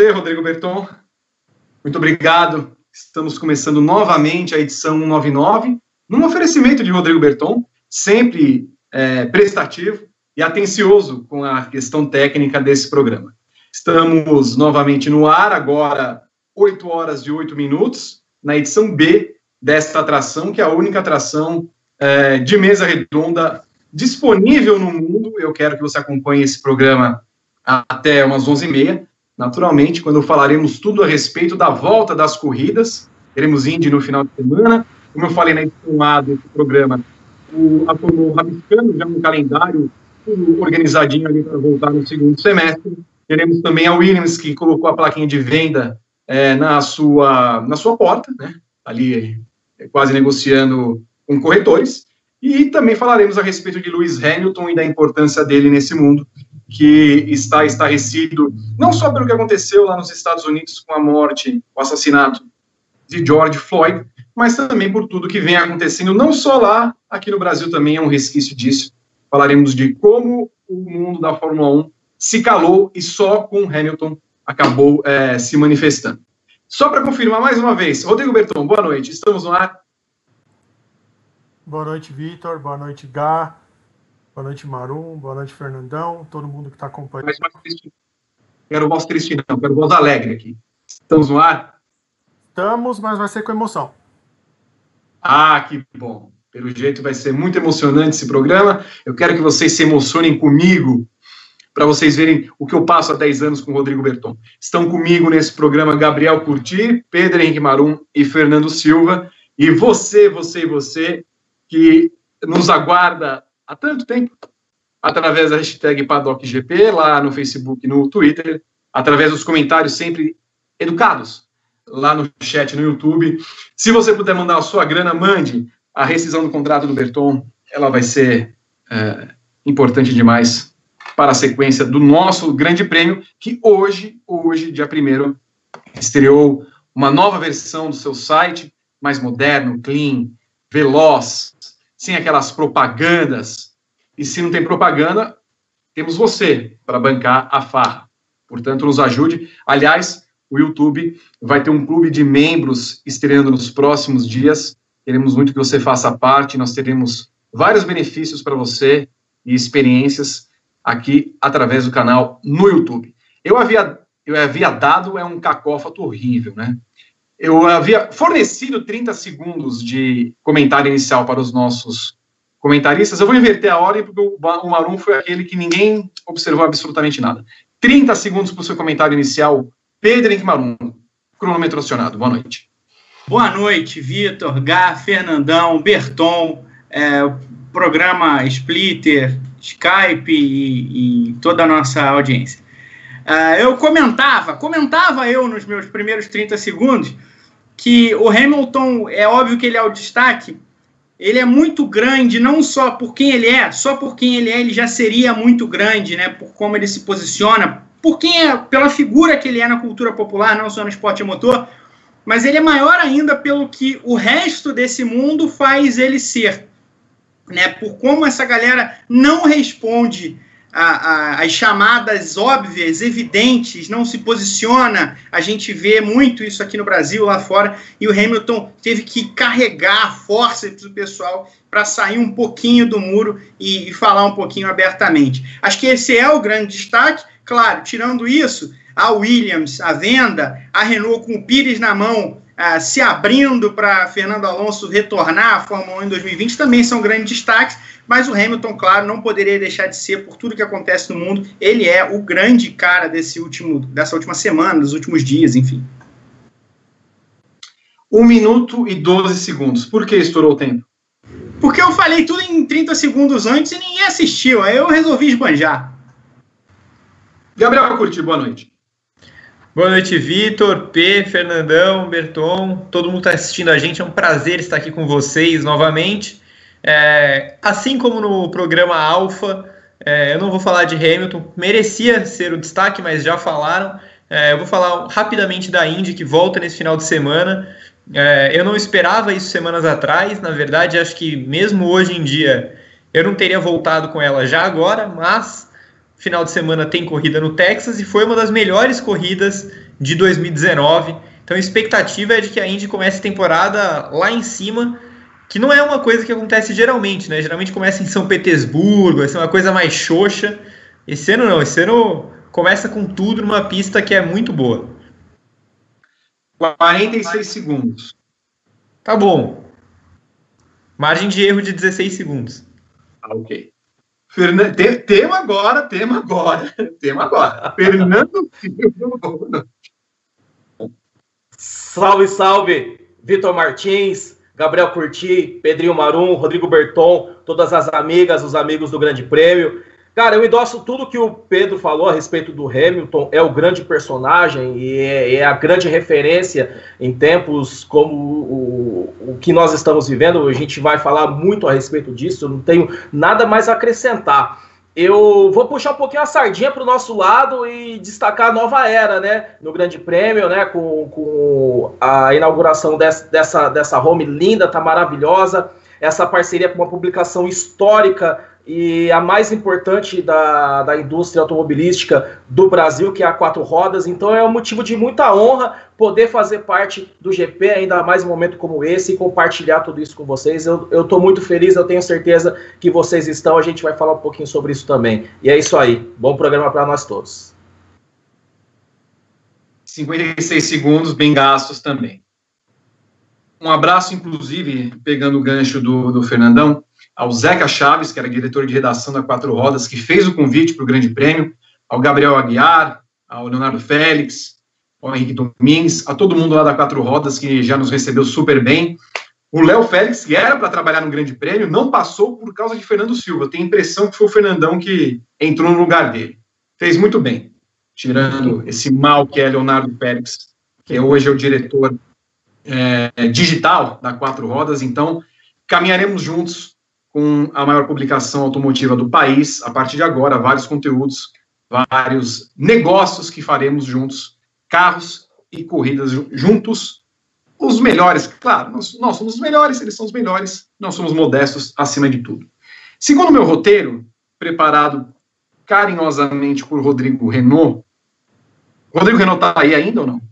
Você, Rodrigo Berton. Muito obrigado. Estamos começando novamente a edição 199, num oferecimento de Rodrigo Berton, sempre é, prestativo e atencioso com a questão técnica desse programa. Estamos novamente no ar, agora 8 horas e 8 minutos, na edição B desta atração, que é a única atração é, de mesa redonda disponível no mundo. Eu quero que você acompanhe esse programa até umas 11h30. Naturalmente, quando falaremos tudo a respeito da volta das corridas, teremos Indy no final de semana. Como eu falei na edição A desse programa, o Atomo rabiscando já um calendário organizadinho ali para voltar no segundo semestre. Teremos também a Williams, que colocou a plaquinha de venda é, na, sua, na sua porta, né? ali é, quase negociando com corretores. E também falaremos a respeito de Lewis Hamilton e da importância dele nesse mundo, que está estarrecido não só pelo que aconteceu lá nos Estados Unidos com a morte, o assassinato de George Floyd, mas também por tudo que vem acontecendo, não só lá, aqui no Brasil também é um resquício disso. Falaremos de como o mundo da Fórmula 1 se calou e só com Hamilton acabou é, se manifestando. Só para confirmar mais uma vez, Rodrigo Berton, boa noite, estamos no ar. Boa noite, Vitor. Boa noite, Gá. Boa noite, Marum. Boa noite, Fernandão. Todo mundo que está acompanhando. Quero voz triste, não. Quero voz alegre aqui. Estamos no ar? Estamos, mas vai ser com emoção. Ah, que bom. Pelo jeito vai ser muito emocionante esse programa. Eu quero que vocês se emocionem comigo, para vocês verem o que eu passo há 10 anos com o Rodrigo Berton. Estão comigo nesse programa Gabriel Curti, Pedro Henrique Marum e Fernando Silva. E você, você e você, que nos aguarda há tanto tempo, através da hashtag PaddockGP, lá no Facebook no Twitter, através dos comentários sempre educados, lá no chat no YouTube. Se você puder mandar a sua grana, mande. A rescisão do contrato do Berton, ela vai ser é, importante demais para a sequência do nosso grande prêmio, que hoje, hoje, dia 1 estreou uma nova versão do seu site, mais moderno, clean, veloz, sem aquelas propagandas. E se não tem propaganda, temos você para bancar a farra. Portanto, nos ajude. Aliás, o YouTube vai ter um clube de membros estreando nos próximos dias. Queremos muito que você faça parte. Nós teremos vários benefícios para você e experiências aqui através do canal no YouTube. Eu havia, eu havia dado é um cacófato horrível, né? Eu havia fornecido 30 segundos de comentário inicial para os nossos comentaristas. Eu vou inverter a ordem, porque o Marum foi aquele que ninguém observou absolutamente nada. 30 segundos para o seu comentário inicial. Pedro Henrique Marum, cronômetro acionado. Boa noite. Boa noite, Vitor, Gá, Fernandão, Berton, é, programa Splitter, Skype e, e toda a nossa audiência. Uh, eu comentava, comentava eu nos meus primeiros 30 segundos que o Hamilton, é óbvio que ele é o destaque, ele é muito grande, não só por quem ele é, só por quem ele é, ele já seria muito grande, né? Por como ele se posiciona, por quem é, pela figura que ele é na cultura popular, não só no esporte motor, mas ele é maior ainda pelo que o resto desse mundo faz ele ser, né? Por como essa galera não responde a, a, as chamadas óbvias, evidentes, não se posiciona. A gente vê muito isso aqui no Brasil, lá fora, e o Hamilton teve que carregar a força do pessoal para sair um pouquinho do muro e, e, falar um pouquinho abertamente. Acho que esse é o grande destaque. Claro, tirando isso, a Williams, a venda, a Renault com o Pires na mão, uh, se abrindo para Fernando Alonso retornar à Fórmula 1 em 2020, também são grandes destaques mas o Hamilton, claro, não poderia deixar de ser por tudo que acontece no mundo. Ele é o grande cara desse último, dessa última semana, dos últimos dias, enfim. Um minuto e 12 segundos. Por que estourou o tempo? Porque eu falei tudo em 30 segundos antes e ninguém assistiu. Aí eu resolvi esbanjar. Gabriel Curti, boa noite. Boa noite, Vitor, P, Fernandão, Berton, todo mundo está assistindo a gente. É um prazer estar aqui com vocês novamente. É, assim como no programa Alpha, é, eu não vou falar de Hamilton, merecia ser o destaque, mas já falaram. É, eu vou falar rapidamente da Indy, que volta nesse final de semana. É, eu não esperava isso semanas atrás, na verdade, acho que mesmo hoje em dia eu não teria voltado com ela já agora, mas final de semana tem corrida no Texas e foi uma das melhores corridas de 2019. Então a expectativa é de que a Indy comece a temporada lá em cima, que não é uma coisa que acontece geralmente, né? Geralmente começa em São Petersburgo, vai ser uma coisa mais xoxa. Esse ano não, esse ano começa com tudo numa pista que é muito boa. 46 segundos. Tá bom. Margem de erro de 16 segundos. Ah, ok. Fernando, tema agora, tema agora, tema agora. Fernando Salve, salve, Vitor Martins, Gabriel Curti, Pedrinho Marum, Rodrigo Berton, todas as amigas, os amigos do Grande Prêmio. Cara, eu endosso tudo que o Pedro falou a respeito do Hamilton, é o grande personagem e é, é a grande referência em tempos como o, o, que nós estamos vivendo. A gente vai falar muito a respeito disso, eu não tenho nada mais a acrescentar. Eu vou puxar um pouquinho a sardinha para o nosso lado e destacar a nova era, né? No Grande Prêmio, né? Com, com a inauguração dessa, dessa, dessa home linda, tá maravilhosa. Essa parceria com uma publicação histórica e a mais importante da, da indústria automobilística do Brasil, que é a Quatro Rodas. Então é um motivo de muita honra poder fazer parte do GP, ainda mais um momento como esse, e compartilhar tudo isso com vocês. Eu estou muito feliz, eu tenho certeza que vocês estão. A gente vai falar um pouquinho sobre isso também. E é isso aí. Bom programa para nós todos. 56 segundos, bem gastos também. Um abraço, inclusive, pegando o gancho do, do Fernandão ao Zeca Chaves, que era diretor de redação da Quatro Rodas, que fez o convite para o Grande Prêmio, ao Gabriel Aguiar, ao Leonardo Félix, ao Henrique Domingues, a todo mundo lá da Quatro Rodas que já nos recebeu super bem. O Léo Félix, que era para trabalhar no Grande Prêmio, não passou por causa de Fernando Silva. Tenho a impressão que foi o Fernandão que entrou no lugar dele. Fez muito bem, tirando esse mal que é Leonardo Félix, que hoje é o diretor é, digital da Quatro Rodas. Então, caminharemos juntos com a maior publicação automotiva do país. A partir de agora, vários conteúdos, vários negócios que faremos juntos, carros e corridas juntos. Os melhores, claro, nós, nós somos os melhores, eles são os melhores, nós somos modestos acima de tudo. Segundo meu roteiro, preparado carinhosamente por Rodrigo Renault, Rodrigo Renault está aí ainda ou não?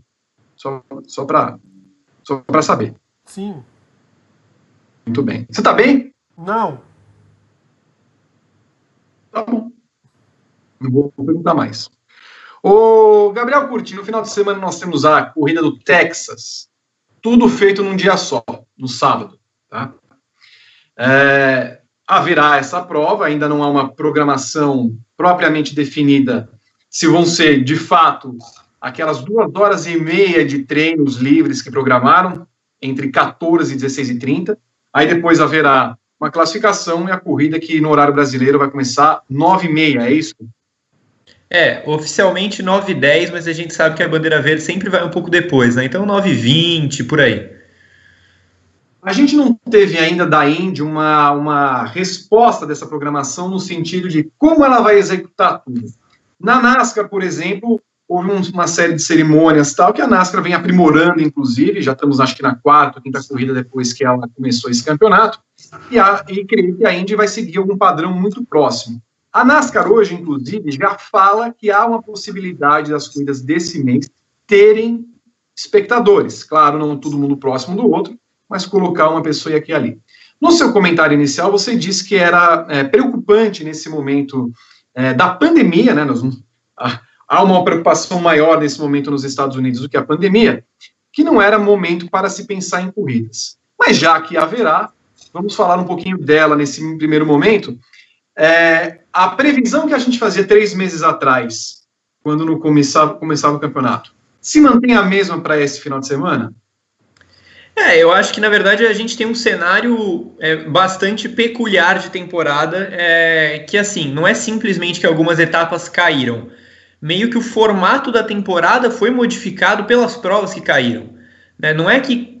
Só, só para só saber. Sim. Muito bem. Você está bem? Não. Tá bom. Não vou perguntar mais. O Gabriel Curti, no final de semana nós temos a corrida do Texas. Tudo feito num dia só, no sábado. Tá? É, haverá essa prova, ainda não há uma programação propriamente definida se vão ser, de fato, aquelas duas horas e meia de treinos livres que programaram, entre 14 e 16 e 30. Aí depois haverá uma classificação e a corrida que no horário brasileiro vai começar 9 e meia, é isso? É, oficialmente 9 e 10, mas a gente sabe que a bandeira verde sempre vai um pouco depois, né? Então 9 e 20, por aí. A gente não teve ainda da Indy uma, uma resposta dessa programação no sentido de como ela vai executar tudo. Na NASCAR, por exemplo, houve uma série de cerimônias tal que a NASCAR vem aprimorando, inclusive, já estamos acho que na quarta, quinta corrida depois que ela começou esse campeonato, e, a, e creio que a Indy vai seguir algum padrão muito próximo. A NASCAR hoje, inclusive, já fala que há uma possibilidade das corridas desse mês terem espectadores, claro, não todo mundo próximo do outro, mas colocar uma pessoa aqui e ali. No seu comentário inicial, você disse que era é, preocupante nesse momento é, da pandemia, né? Nós, há uma preocupação maior nesse momento nos Estados Unidos do que a pandemia, que não era momento para se pensar em corridas. Mas já que haverá, vamos falar um pouquinho dela nesse primeiro momento. É, a previsão que a gente fazia três meses atrás, quando no começava, começava o campeonato, se mantém a mesma para esse final de semana? É, eu acho que na verdade a gente tem um cenário é, bastante peculiar de temporada, é, que assim, não é simplesmente que algumas etapas caíram meio que o formato da temporada foi modificado pelas provas que caíram. Né? Não é que.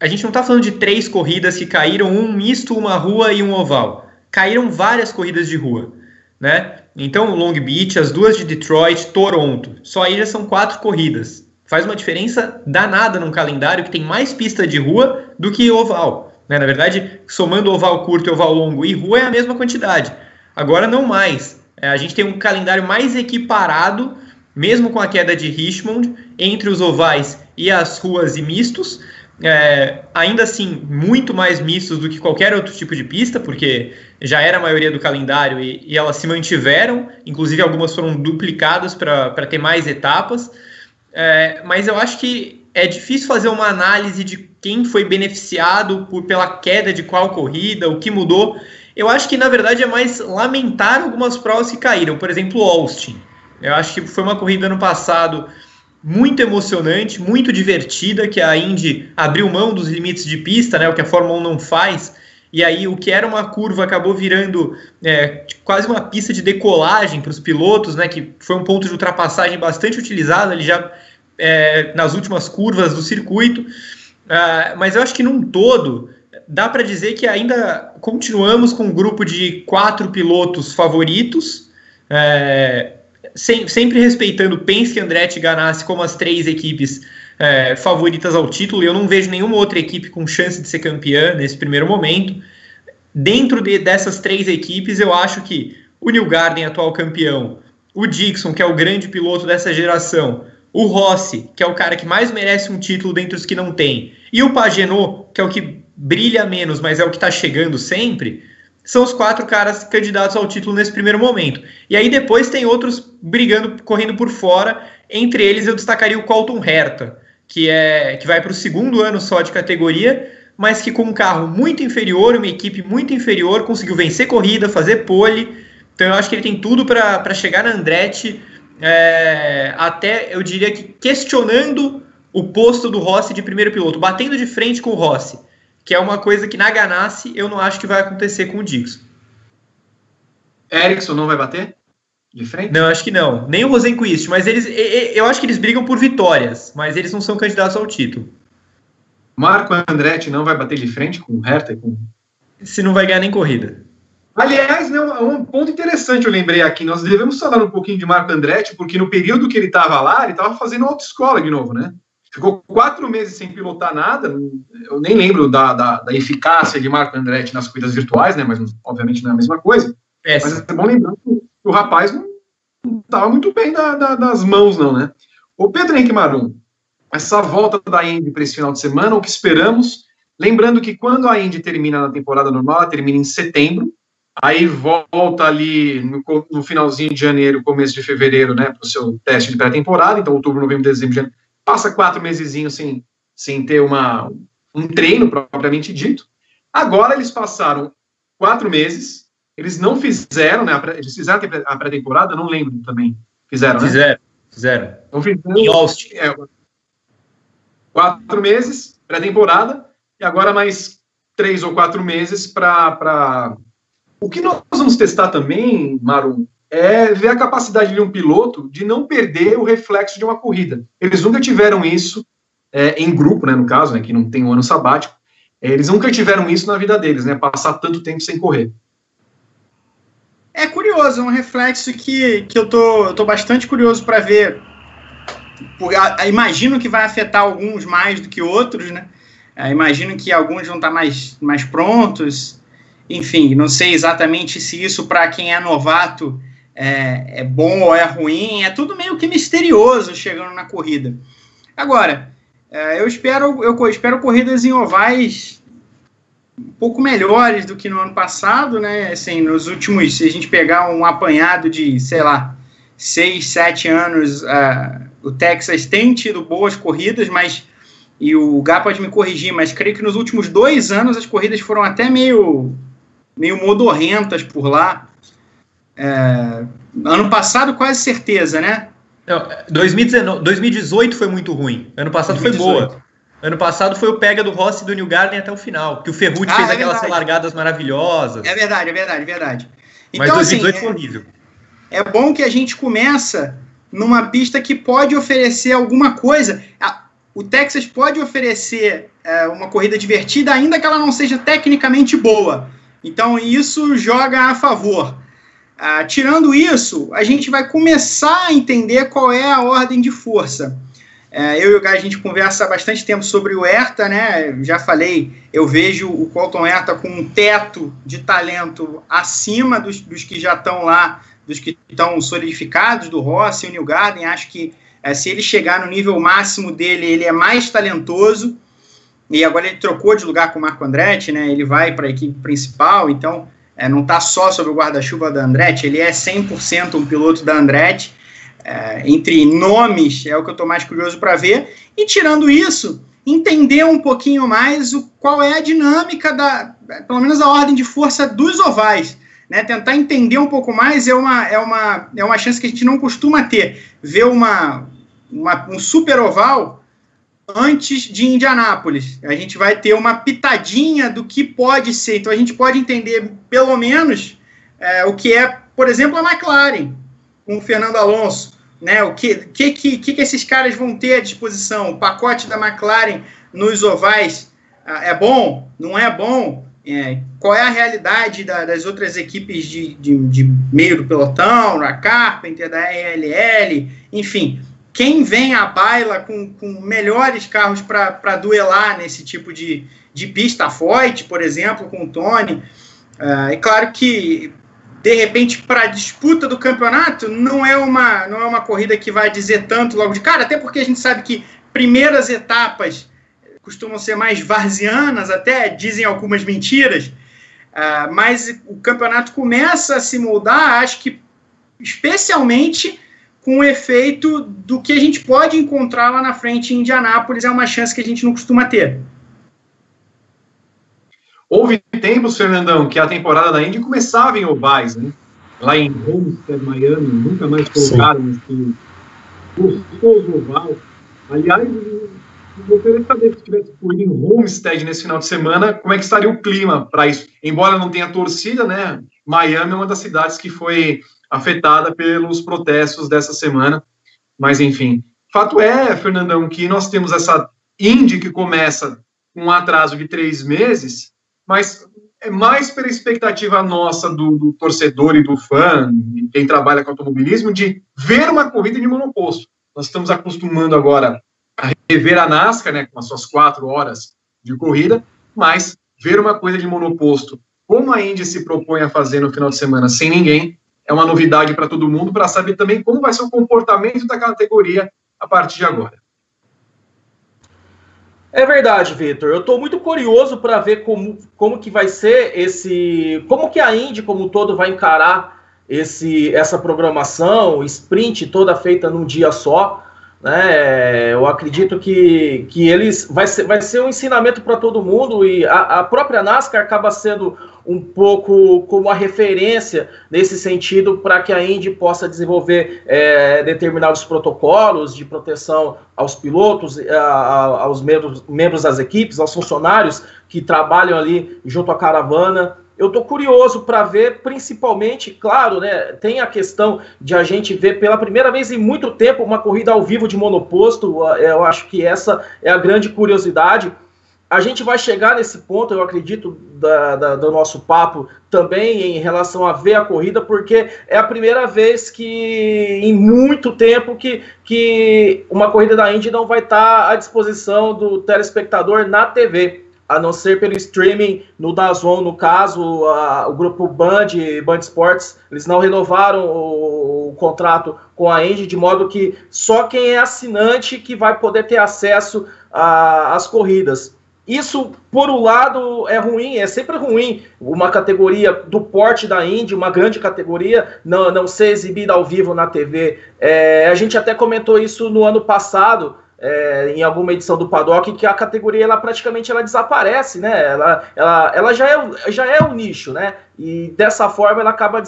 A gente não está falando de três corridas que caíram, um misto, uma rua e um oval. Caíram várias corridas de rua. Né? Então, Long Beach, as duas de Detroit, Toronto. Só aí já são quatro corridas. Faz uma diferença danada num calendário que tem mais pista de rua do que oval. Né? Na verdade, somando oval curto, oval longo e rua é a mesma quantidade. Agora não mais É, a gente tem um calendário mais equiparado, mesmo com a queda de Richmond, entre os ovais e as ruas e mistos. É, ainda assim, muito mais mistos do que qualquer outro tipo de pista, porque já era a maioria do calendário e, e elas se mantiveram, inclusive algumas foram duplicadas para ter mais etapas. É, mas eu acho que é difícil fazer uma análise de quem foi beneficiado por, pela queda de qual corrida, o que mudou. Eu acho que na verdade é mais lamentar algumas provas que caíram, por exemplo, Austin. Eu acho que foi uma corrida ano passado muito emocionante, muito divertida, que a Indy abriu mão dos limites de pista, né, o que a Fórmula 1 não faz, e aí o que era uma curva acabou virando é, quase uma pista de decolagem para os pilotos, né, que foi um ponto de ultrapassagem bastante utilizado ali já é, nas últimas curvas do circuito, uh, mas eu acho que num todo dá para dizer que ainda continuamos com um grupo de quatro pilotos favoritos, é, sem, sempre respeitando Penske, Andretti e Ganassi como as três equipes é, favoritas ao título. Eu não vejo nenhuma outra equipe com chance de ser campeã nesse primeiro momento. Dentro de, dessas três equipes, eu acho que o New Garden, atual campeão, o Dixon, que é o grande piloto dessa geração, o Rossi, que é o cara que mais merece um título dentre os que não tem, e o Pagenot, que é o que brilha menos, mas é o que está chegando sempre, são os quatro caras candidatos ao título nesse primeiro momento. E aí depois tem outros brigando, correndo por fora. Entre eles eu destacaria o Colton Herta, que é que vai para o segundo ano só de categoria, mas que com um carro muito inferior, uma equipe muito inferior, conseguiu vencer corrida, fazer pole. Então eu acho que ele tem tudo para chegar na Andretti, é, até eu diria que questionando o posto do Rossi de primeiro piloto, batendo de frente com o Rossi, que é uma coisa que na Ganassi eu não acho que vai acontecer com o Dixon. Ericsson não vai bater? De frente? Não, acho que não. Nem o Rosenquist, mas eles. Eu acho que eles brigam por vitórias, mas eles não são candidatos ao título. Marco Andretti não vai bater de frente com o Hertha? Com... Se não vai ganhar nem corrida. Aliás, né, um ponto interessante eu lembrei aqui, nós devemos falar um pouquinho de Marco Andretti, porque no período que ele estava lá, ele estava fazendo autoescola de novo, né? Ficou quatro meses sem pilotar nada, eu nem lembro da, da, da eficácia de Marco Andretti nas corridas virtuais, né? Mas obviamente não é a mesma coisa. É, mas é bom lembrar que o rapaz não estava muito bem da, da, das mãos, não, né? O Pedro Henrique Marum, essa volta da Indy para esse final de semana, o que esperamos? Lembrando que quando a Indy termina na temporada normal, ela termina em setembro, aí volta ali no, no finalzinho de janeiro, começo de fevereiro, né, para o seu teste de pré-temporada, então outubro, novembro, dezembro, janeiro, passa quatro meses sem, sem ter uma, um treino propriamente dito. Agora eles passaram quatro meses eles não fizeram, né? Eles fizeram a pré-temporada, não lembro também. Fizeram, né? Fizeram, fizeram. Então, fizeram em Austin. É, quatro meses, pré-temporada, e agora mais três ou quatro meses para. Pra... O que nós vamos testar também, Maru, é ver a capacidade de um piloto de não perder o reflexo de uma corrida. Eles nunca tiveram isso é, em grupo, né, no caso, né, que não tem um ano sabático. Eles nunca tiveram isso na vida deles, né, passar tanto tempo sem correr. É curioso, é um reflexo que, que eu tô, eu tô bastante curioso para ver. A, a, imagino que vai afetar alguns mais do que outros, né? A, imagino que alguns vão estar tá mais, mais prontos. Enfim, não sei exatamente se isso para quem é novato é, é bom ou é ruim. É tudo meio que misterioso chegando na corrida. Agora, é, eu espero eu espero corridas em ovais um pouco melhores do que no ano passado, né? Assim, nos últimos, se a gente pegar um apanhado de, sei lá, seis, sete anos, uh, o Texas tem tido boas corridas, mas e o Gá pode me corrigir, mas creio que nos últimos dois anos as corridas foram até meio meio modorrentas por lá. É, ano passado quase certeza, né? Não, 2019, 2018 foi muito ruim. Ano passado 2018. foi boa. Ano passado foi o pega do Rossi do New Garden até o final, que o Ferrucci ah, fez é aquelas verdade. largadas maravilhosas. É verdade, é verdade, é verdade. Então, Mas 2018 assim, foi horrível. É, é bom que a gente começa numa pista que pode oferecer alguma coisa. O Texas pode oferecer é, uma corrida divertida, ainda que ela não seja tecnicamente boa. Então isso joga a favor. Ah, tirando isso, a gente vai começar a entender qual é a ordem de força. É, eu e o Guy, a gente conversa há bastante tempo sobre o Herta, né? Já falei, eu vejo o Colton Herta com um teto de talento acima dos, dos que já estão lá, dos que estão solidificados, do Rossi o New Garden. Acho que é, se ele chegar no nível máximo dele, ele é mais talentoso. E agora ele trocou de lugar com o Marco Andretti, né? Ele vai para a equipe principal, então é, não está só sobre o guarda-chuva da Andretti, ele é 100% um piloto da Andretti. É, entre nomes, é o que eu estou mais curioso para ver. E tirando isso, entender um pouquinho mais o, qual é a dinâmica da, pelo menos a ordem de força dos ovais. Né, tentar entender um pouco mais é uma, é, uma, é uma chance que a gente não costuma ter. Ver uma, uma, um super oval antes de Indianápolis. A gente vai ter uma pitadinha do que pode ser. Então a gente pode entender, pelo menos, é, o que é, por exemplo, a McLaren com o Fernando Alonso. Né, o que, que, que, que esses caras vão ter à disposição? O pacote da McLaren nos ovais ah, é bom? Não é bom? É, qual é a realidade da, das outras equipes de, de, de, meio do pelotão, a Carpenter, da RLL, enfim, quem vem à baila com, com melhores carros para duelar nesse tipo de, de pista, a Foyt, por exemplo, com o Tony. É, é claro que, de repente, para a disputa do campeonato, não é, uma, não é uma corrida que vai dizer tanto logo de cara, até porque a gente sabe que primeiras etapas costumam ser mais varzianas, até dizem algumas mentiras, uh, mas o campeonato começa a se moldar, acho que especialmente com o efeito do que a gente pode encontrar lá na frente em Indianápolis, é uma chance que a gente não costuma ter. Houve tempos, Fernandão, que a temporada da Indy começava em ovais, né? Lá em Homestead, Miami, nunca mais colocaram esse gostoso oval. Aliás, gostaria de saber se tivesse corrido em Homestead nesse final de semana, como é que estaria o clima para isso? Embora não tenha torcida, né? Miami é uma das cidades que foi afetada pelos protestos dessa semana. Mas, enfim, fato é, Fernandão, que nós temos essa Indy que começa com um atraso de três meses, mas é mais pela expectativa nossa do, do torcedor e do fã, quem trabalha com automobilismo, de ver uma corrida de monoposto. Nós estamos acostumando agora a rever a NASCAR, né, com as suas quatro horas de corrida, mas ver uma coisa de monoposto, como a Indy se propõe a fazer no final de semana sem ninguém, é uma novidade para todo mundo, para saber também como vai ser o comportamento da categoria a partir de agora. É verdade, Vitor. Eu estou muito curioso para ver como, como que vai ser esse, como que a Indy como um todo vai encarar esse essa programação, sprint toda feita num dia só. Né? Eu acredito que, que eles vai ser, vai ser um ensinamento para todo mundo e a, a, própria NASCAR acaba sendo um pouco como a referência nesse sentido para que a Indy possa desenvolver é, determinados protocolos de proteção aos pilotos, a, a, aos membros, membros das equipes, aos funcionários que trabalham ali junto à caravana eu estou curioso para ver, principalmente, claro, né? Tem a questão de a gente ver pela primeira vez em muito tempo uma corrida ao vivo de monoposto. Eu acho que essa é a grande curiosidade. A gente vai chegar nesse ponto, eu acredito, da, da, do nosso papo também em relação a ver a corrida, porque é a primeira vez que em muito tempo que, que uma corrida da Indy não vai estar à disposição do telespectador na TV a não ser pelo streaming no Dazon, no caso, a, o grupo Band, Band Sports, eles não renovaram o, o, contrato com a Engie, de modo que só quem é assinante que vai poder ter acesso às corridas. Isso, por um lado, é ruim, é sempre ruim uma categoria do porte da Indy, uma grande categoria, não, não ser exibida ao vivo na TV. É, a gente até comentou isso no ano passado, é, em alguma edição do Paddock que a categoria ela praticamente ela desaparece, né? Ela, ela, ela já, é, já é o nicho, né? E dessa forma ela acaba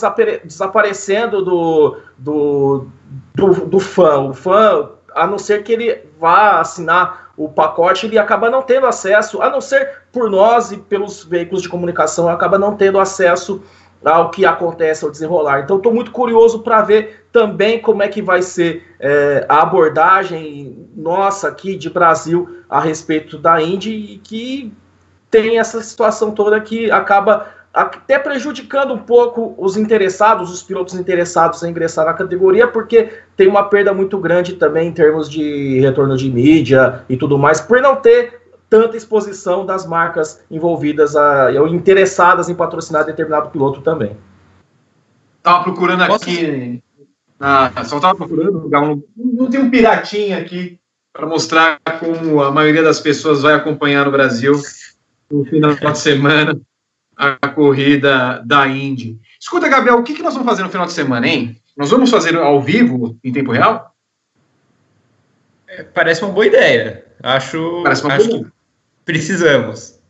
desaparecendo do, do, do, do fã. O fã, a não ser que ele vá assinar o pacote, ele acaba não tendo acesso, a não ser por nós e pelos veículos de comunicação, acaba não tendo acesso ao que acontece ao desenrolar. Então, estou muito curioso para ver também como é que vai ser é, a abordagem nossa aqui de Brasil a respeito da Indy e que tem essa situação toda que acaba até prejudicando um pouco os interessados, os pilotos interessados em ingressar na categoria, porque tem uma perda muito grande também em termos de retorno de mídia e tudo mais, por não ter tanta exposição das marcas envolvidas a, ou interessadas em patrocinar determinado piloto também. Tava procurando Posso... aqui. Ah, só tava procurando. Não, não tem um piratinha aqui para mostrar como a maioria das pessoas vai acompanhar no Brasil no final de semana a corrida da Indy. Escuta, Gabriel, o que, que nós vamos fazer no final de semana, hein? Nós vamos fazer ao vivo, em tempo real? É, parece uma boa ideia. Acho, parece uma acho boa. que precisamos.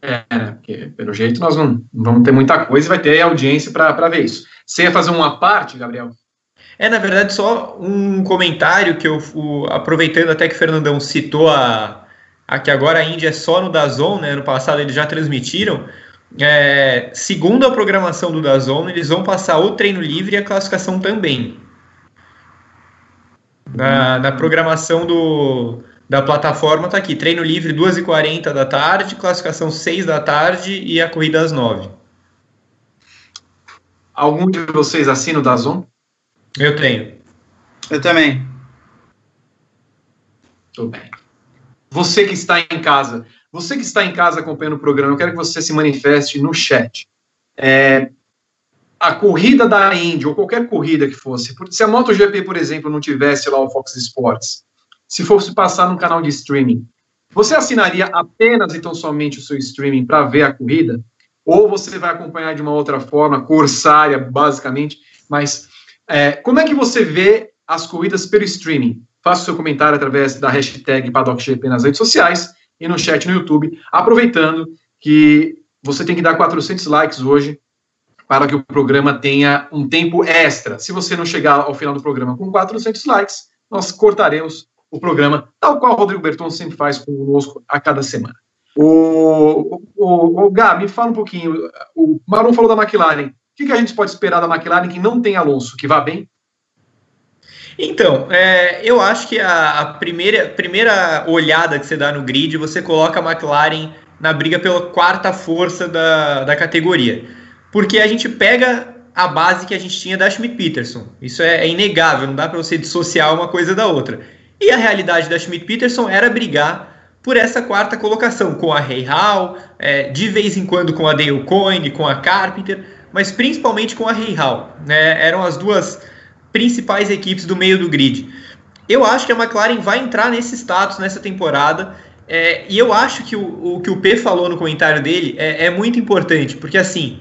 É, porque pelo jeito nós não, não vamos ter muita coisa e vai ter audiência para ver isso. Você ia fazer uma parte, Gabriel? É, na verdade, só um comentário que eu, o, aproveitando até que o Fernandão citou a, a que agora a Índia é só no Dazon, né? No passado eles já transmitiram. É, segundo a programação do Dazon, eles vão passar o treino livre e a classificação também. Na, na programação do, da plataforma tá aqui, treino livre 2h40 da tarde, classificação 6 da tarde e a corrida às 9 Algum de vocês assina o Dazon? Eu tenho. Eu também. Tudo bem. Você que está em casa, você que está em casa acompanhando o programa, eu quero que você se manifeste no chat. É, a corrida da Indy, ou qualquer corrida que fosse, se a MotoGP, por exemplo, não tivesse lá o Fox Sports, se fosse passar num canal de streaming, você assinaria apenas então somente o seu streaming para ver a corrida? Ou você vai acompanhar de uma outra forma, corsária, basicamente, mas é, como é que você vê as corridas pelo streaming? Faça o seu comentário através da hashtag PaddockGP nas redes sociais e no chat no YouTube, aproveitando que você tem que dar 400 likes hoje para que o programa tenha um tempo extra. Se você não chegar ao final do programa com 400 likes, nós cortaremos o programa, tal qual o Rodrigo Berton sempre faz conosco a cada semana. O, o, o Gá, me fala um pouquinho. O Marum falou da McLaren. O que, que a gente pode esperar da McLaren que não tem Alonso, que vá bem? Então, é, eu acho que a, a, primeira, primeira olhada que você dá no grid, você coloca a McLaren na briga pela quarta força da, da categoria. Porque a gente pega a base que a gente tinha da Schmidt Peterson. Isso é, é inegável, não dá para você dissociar uma coisa da outra. E a realidade da Schmidt Peterson era brigar por essa quarta colocação, com a Rei Hall, é, de vez em quando com a Dale Coyne, com a Carpenter, mas principalmente com a Rei Hall. Né? Eram as duas principais equipes do meio do grid. Eu acho que a McLaren vai entrar nesse status nessa temporada. É, e eu acho que o, o, que o P falou no comentário dele é, é muito importante, porque assim,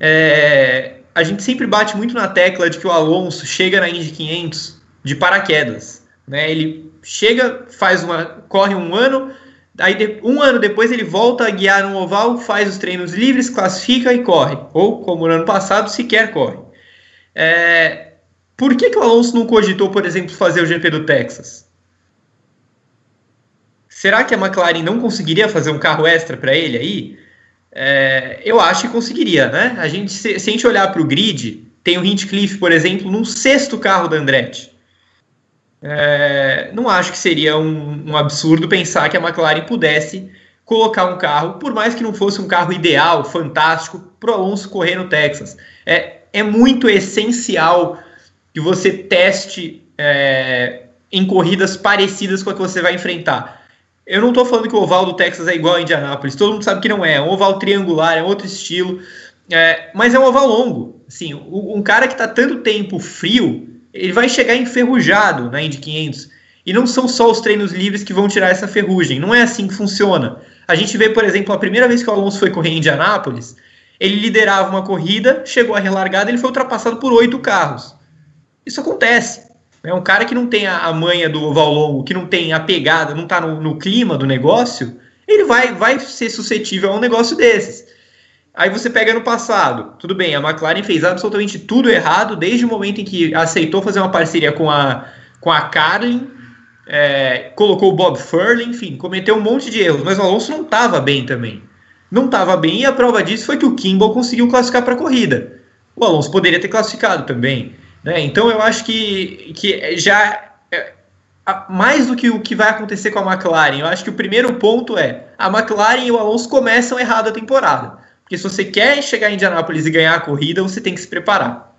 é, a gente sempre bate muito na tecla de que o Alonso chega na Indy 500 de paraquedas. Né? Ele chega, faz uma, corre um ano, aí de, um ano depois ele volta a guiar no oval, faz os treinos livres, classifica e corre. Ou, como no ano passado, sequer corre. É, por que, que o Alonso não cogitou, por exemplo, fazer o GP do Texas? Será que a McLaren não conseguiria fazer um carro extra para ele aí? É, eu acho que conseguiria, né? A gente, se, se a gente olhar para o grid, tem o Hinchcliffe, por exemplo, num sexto carro da Andretti. É, não acho que seria um, um, absurdo pensar que a McLaren pudesse colocar um carro, por mais que não fosse um carro ideal, fantástico, para o Alonso correr no Texas. É, é muito essencial que você teste é, em corridas parecidas com a que você vai enfrentar. Eu não estou falando que o oval do Texas é igual a Indianápolis, todo mundo sabe que não é. É um oval triangular, é outro estilo, é, mas é um oval longo. Assim, um cara que está tanto tempo frio ele vai chegar enferrujado na Indy 500. E não são só os treinos livres que vão tirar essa ferrugem. Não é assim que funciona. A gente vê, por exemplo, a primeira vez que o Alonso foi correr em Indianápolis, ele liderava uma corrida, chegou a relargada, ele foi ultrapassado por oito carros. Isso acontece. É um cara que não tem a, a manha do oval longo, que não tem a pegada, não está no, no clima do negócio, ele vai, vai ser suscetível a um negócio desses. Aí você pega no passado, tudo bem, a McLaren fez absolutamente tudo errado desde o momento em que aceitou fazer uma parceria com a, com a Carlin, é, colocou o Bob Furley, enfim, cometeu um monte de erros, mas o Alonso não estava bem também. Não estava bem e a prova disso foi que o Kimball conseguiu classificar para a corrida. O Alonso poderia ter classificado também. Né? Então eu acho que, que já é, mais do que o que vai acontecer com a McLaren, eu acho que o primeiro ponto é a McLaren e o Alonso começam errado a temporada. Porque se você quer chegar em Indianápolis e ganhar a corrida, você tem que se preparar.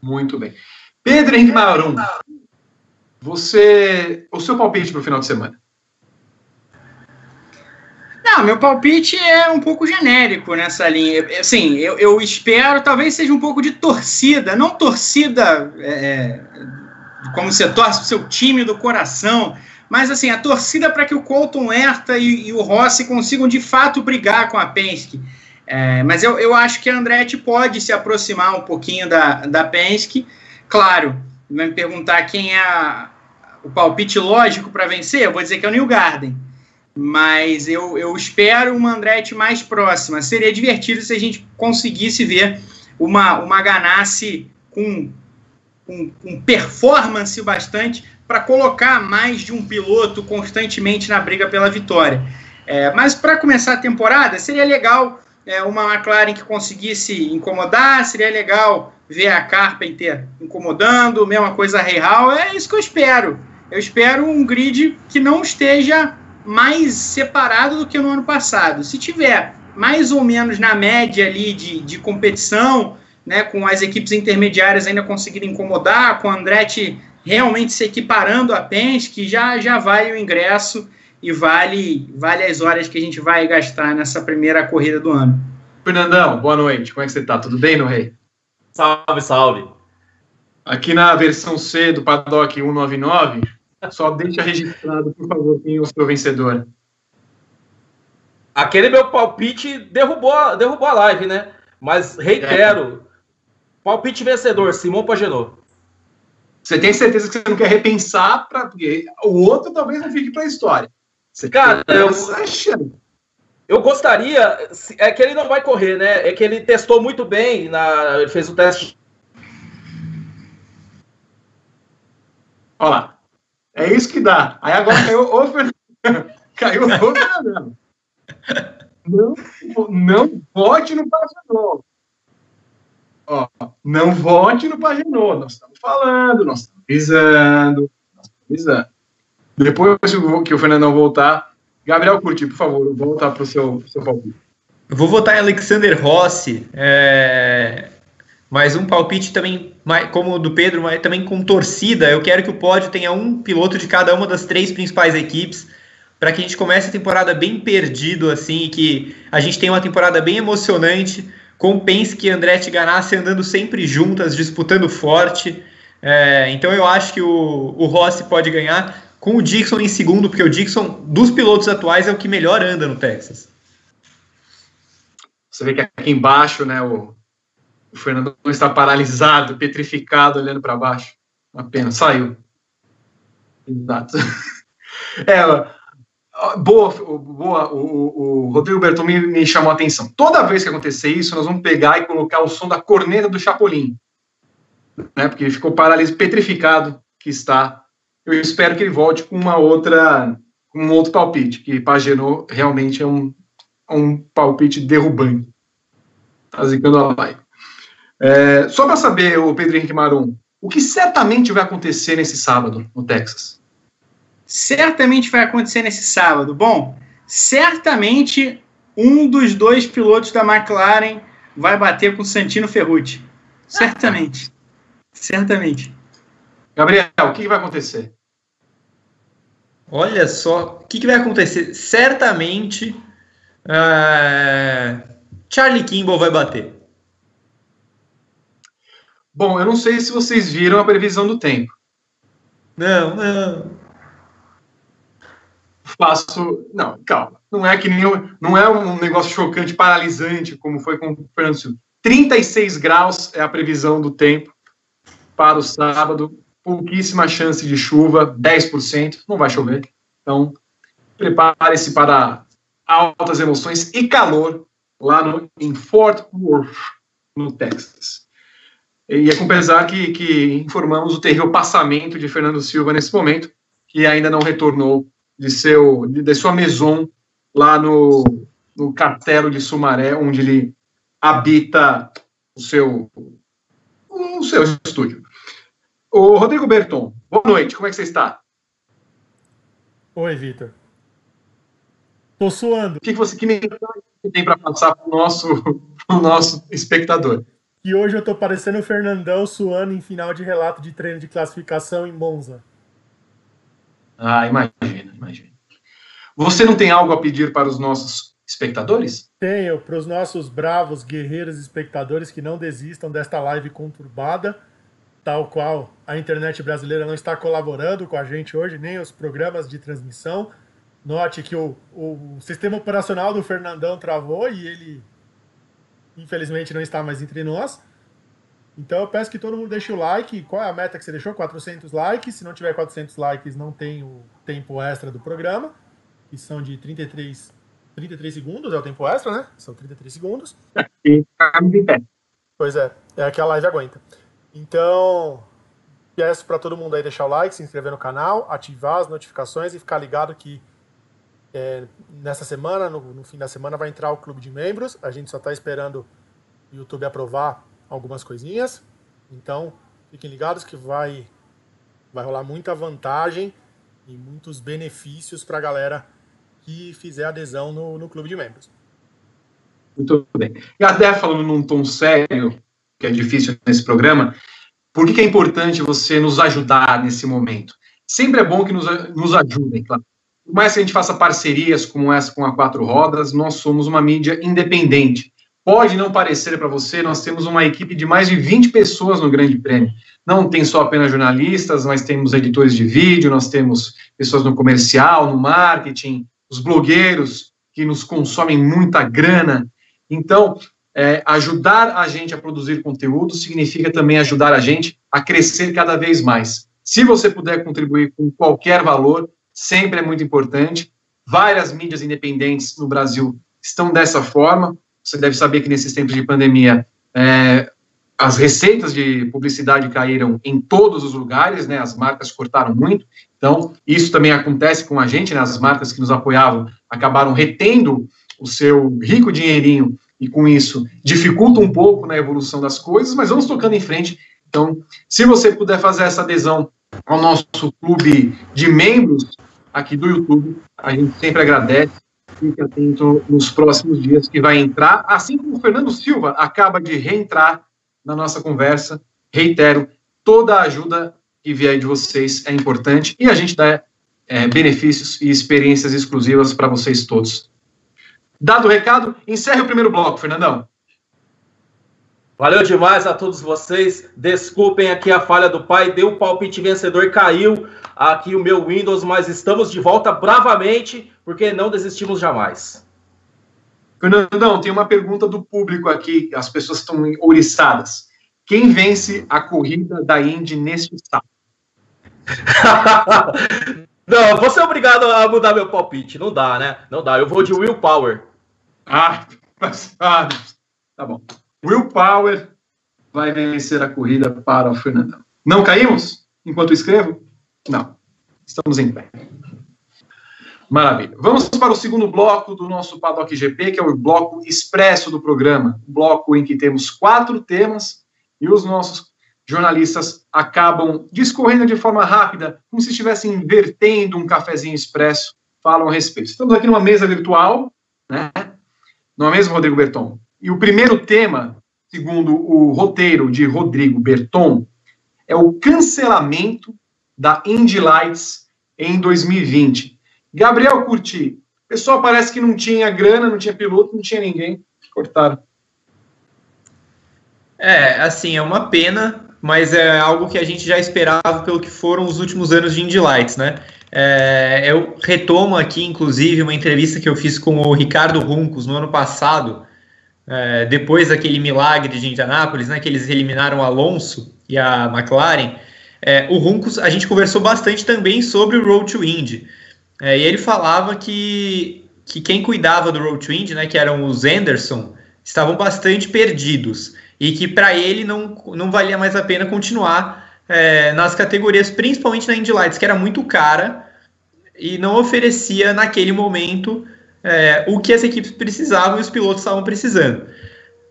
Muito bem. Pedro Henrique Marum, você, o seu palpite para o final de semana? Não, meu palpite é um pouco genérico nessa linha. Assim, eu, eu espero, talvez seja um pouco de torcida, não torcida é, como você torce o seu time do coração, mas assim, a torcida para que o Colton Herta e, e, o Rossi consigam de fato brigar com a Penske. É, mas eu, eu acho que a Andretti pode se aproximar um pouquinho da, da Penske. Claro, vai me perguntar quem é a, o palpite lógico para vencer, eu vou dizer que é o New Garden. Mas eu, eu espero uma Andretti mais próxima. Seria divertido se a gente conseguisse ver uma, uma Ganassi com, com, com performance bastante para colocar mais de um piloto constantemente na briga pela vitória. É, mas para começar a temporada, seria legal é, uma McLaren que conseguisse incomodar, seria legal ver a Carpenter incomodando, mesma coisa a Real, é isso que eu espero. Eu espero um grid que não esteja mais separado do que no ano passado. Se tiver mais ou menos na média ali de, de competição, né, com as equipes intermediárias ainda conseguindo incomodar, com a Andretti realmente se equiparando a Penske, já, já vale o ingresso e vale, vale as horas que a gente vai gastar nessa primeira corrida do ano. Fernandão, boa noite. Como é que você está? Tudo bem, no Rei? Salve, salve. Aqui na versão C do Paddock 199, só deixa registrado, por favor, quem é o seu vencedor. Aquele meu palpite derrubou, derrubou a live, né? Mas reitero, é. palpite vencedor, Simão Pagenot. Você tem certeza que você não quer repensar, pra, porque o outro talvez não fique para a história. Você Cara, eu, eu gostaria. É que ele não vai correr, né? É que ele testou muito bem, na, ele fez o teste. Olha lá. É isso que dá. Aí agora caiu o Fernando. caiu o Fernando. Não, não vote no Pagenô. Ó, não vote no Pagenô. Nós estamos falando, nós estamos avisando, nós estamos avisando. Depois que o Fernandão voltar, Gabriel Curti, por favor, volta para o seu, seu palpite. Vou votar em Alexander Rossi. É... Mais um palpite também, como o do Pedro, mas também com torcida. Eu quero que o pódio tenha um piloto de cada uma das três principais equipes, para que a gente comece a temporada bem perdido, assim, e que a gente tenha uma temporada bem emocionante, com Penske e Andretti Ganassi andando sempre juntas, disputando forte. É, então eu acho que o, o Rossi pode ganhar com o Dixon em segundo, porque o Dixon, dos pilotos atuais, é o que melhor anda no Texas. Você vê que aqui embaixo, né, o, o Fernando está paralisado, petrificado, olhando para baixo. Apenas saiu. Exato. É, boa, boa o, o, Rodrigo Berton me, me, chamou a atenção. Toda vez que acontecer isso, nós vamos pegar e colocar o som da corneta do Chapolin. Né, porque ficou paralisado, petrificado que está. Eu espero que ele volte com uma outra, um outro palpite, que Pagenot realmente é um, um palpite derrubante. Está zicando a live. É, só para saber, o Pedro Henrique Marum, o que certamente vai acontecer nesse sábado no Texas? Certamente vai acontecer nesse sábado. Bom, certamente um dos dois pilotos da McLaren vai bater com o Santino Ferrucci. Certamente. certamente. Gabriel, o que, vai acontecer? Olha só, o que, que vai acontecer? Certamente uh, Charlie Kimball vai bater. Bom, eu não sei se vocês viram a previsão do tempo. Não, não. Faço. Não, calma. Não é que nem. Não é um negócio chocante, paralisante, como foi com o Fernando Silva. 36 graus é a previsão do tempo para o sábado. Pouquíssima chance de chuva, 10%. Não vai chover. Então, prepare-se para altas emoções e calor lá no, em Fort Worth, no Texas. E é com pesar que, que informamos o terrível passamento de Fernando Silva nesse momento, que ainda não retornou de, seu, de, de sua maison lá no, no castelo de Sumaré, onde ele habita o seu, o seu estúdio. O Rodrigo Berton, boa noite, como é que você está? Oi, Vitor. Tô suando. O que, que você que mensagem tem para passar para o nosso, nosso espectador? E hoje eu tô parecendo o Fernandão suando em final de relato de treino de classificação em Monza. Ah, imagina, imagina. Você não tem algo a pedir para os nossos espectadores? Tenho, para os nossos bravos guerreiros espectadores que não desistam desta live conturbada, tal qual a internet brasileira não está colaborando com a gente hoje, nem os programas de transmissão. Note que o, o sistema operacional do Fernandão travou e ele, infelizmente, não está mais entre nós. Então eu peço que todo mundo deixe o like. Qual é a meta que você deixou? 400 likes. Se não tiver 400 likes, não tem o tempo extra do programa, que são de 33, 33 segundos, é o tempo extra, né? São 33 segundos. Pois é, é que a live aguenta. Então, peço para todo mundo aí deixar o like, se inscrever no canal, ativar as notificações e ficar ligado que é, nessa semana, no, no, fim da semana, vai entrar o clube de membros. A gente só está esperando o YouTube aprovar algumas coisinhas. Então, fiquem ligados que vai, vai rolar muita vantagem e muitos benefícios para a galera que fizer adesão no, no clube de membros. Muito bem. E até falando num tom sério, que é difícil nesse programa, por que, que é importante você nos ajudar nesse momento? Sempre é bom que nos, nos ajudem, claro. Por mais que a gente faça parcerias como essa com a Quatro Rodas, nós somos uma mídia independente. Pode não parecer para você, nós temos uma equipe de mais de 20 pessoas no Grande Prêmio. Não tem só apenas jornalistas, mas temos editores de vídeo, nós temos pessoas no comercial, no marketing, os blogueiros que nos consomem muita grana. Então, é, ajudar a gente a produzir conteúdo significa também ajudar a gente a crescer cada vez mais. Se você puder contribuir com qualquer valor, sempre é muito importante. Várias mídias independentes no Brasil estão dessa forma. Você deve saber que nesses tempos de pandemia, é, as receitas de publicidade caíram em todos os lugares, né? As marcas cortaram muito. Então, isso também acontece com a gente, né? As marcas que nos apoiavam acabaram retendo o seu rico dinheirinho e com isso dificulta um pouco na evolução das coisas, mas vamos tocando em frente. Então, se você puder fazer essa adesão ao nosso clube de membros aqui do YouTube, a gente sempre agradece. Fique atento nos próximos dias que vai entrar, assim como o Fernando Silva acaba de reentrar na nossa conversa. Reitero, toda a ajuda que vier de vocês é importante e a gente dá é, benefícios e experiências exclusivas para vocês todos. Dado o recado, encerre o primeiro bloco, Fernandão. Valeu demais a todos vocês. Desculpem aqui a falha do pai. Deu o palpite vencedor, caiu aqui o meu Windows, mas estamos de volta bravamente, porque não desistimos jamais. Fernandão, tem uma pergunta do público aqui, as pessoas estão ouriçadas. Quem vence a corrida da Indy neste sábado? não, vou ser obrigado a mudar meu palpite. Não dá, né? Não dá. Eu vou de Willpower. Ah, ah, tá bom. Will Power vai vencer a corrida para o Fernandão. Não caímos enquanto escrevo? Não. Estamos em pé. Maravilha. Vamos para o segundo bloco do nosso Paddock GP, que é o bloco expresso do programa. Bloco em que temos quatro temas e os nossos jornalistas acabam discorrendo de forma rápida, como se estivessem invertendo um cafezinho expresso, falam a respeito. Estamos aqui numa mesa virtual, né? Não é mesmo, Rodrigo Berton? E o primeiro tema, segundo o roteiro de Rodrigo Berton, é o cancelamento da Indy Lights em 2020. Gabriel Curti, pessoal parece que não tinha grana, não tinha piloto, não tinha ninguém. Cortaram. É, assim, é uma pena, mas é algo que a gente já esperava pelo que foram os últimos anos de Indy Lights, né? É, eu retomo aqui, inclusive, uma entrevista que eu fiz com o Ricardo Runcos no ano passado, é, depois daquele milagre de Indianápolis, né, que eles eliminaram Alonso e a McLaren. É, o Runcos, a gente conversou bastante também sobre o Road to Indy. É, e ele falava que, que quem cuidava do Road to Indy, né, que eram os Anderson, estavam bastante perdidos e que para ele não, não valia mais a pena continuar é, nas categorias, principalmente na Indy Lights, que era muito cara e não oferecia naquele momento é, o que as equipes precisavam e os pilotos estavam precisando.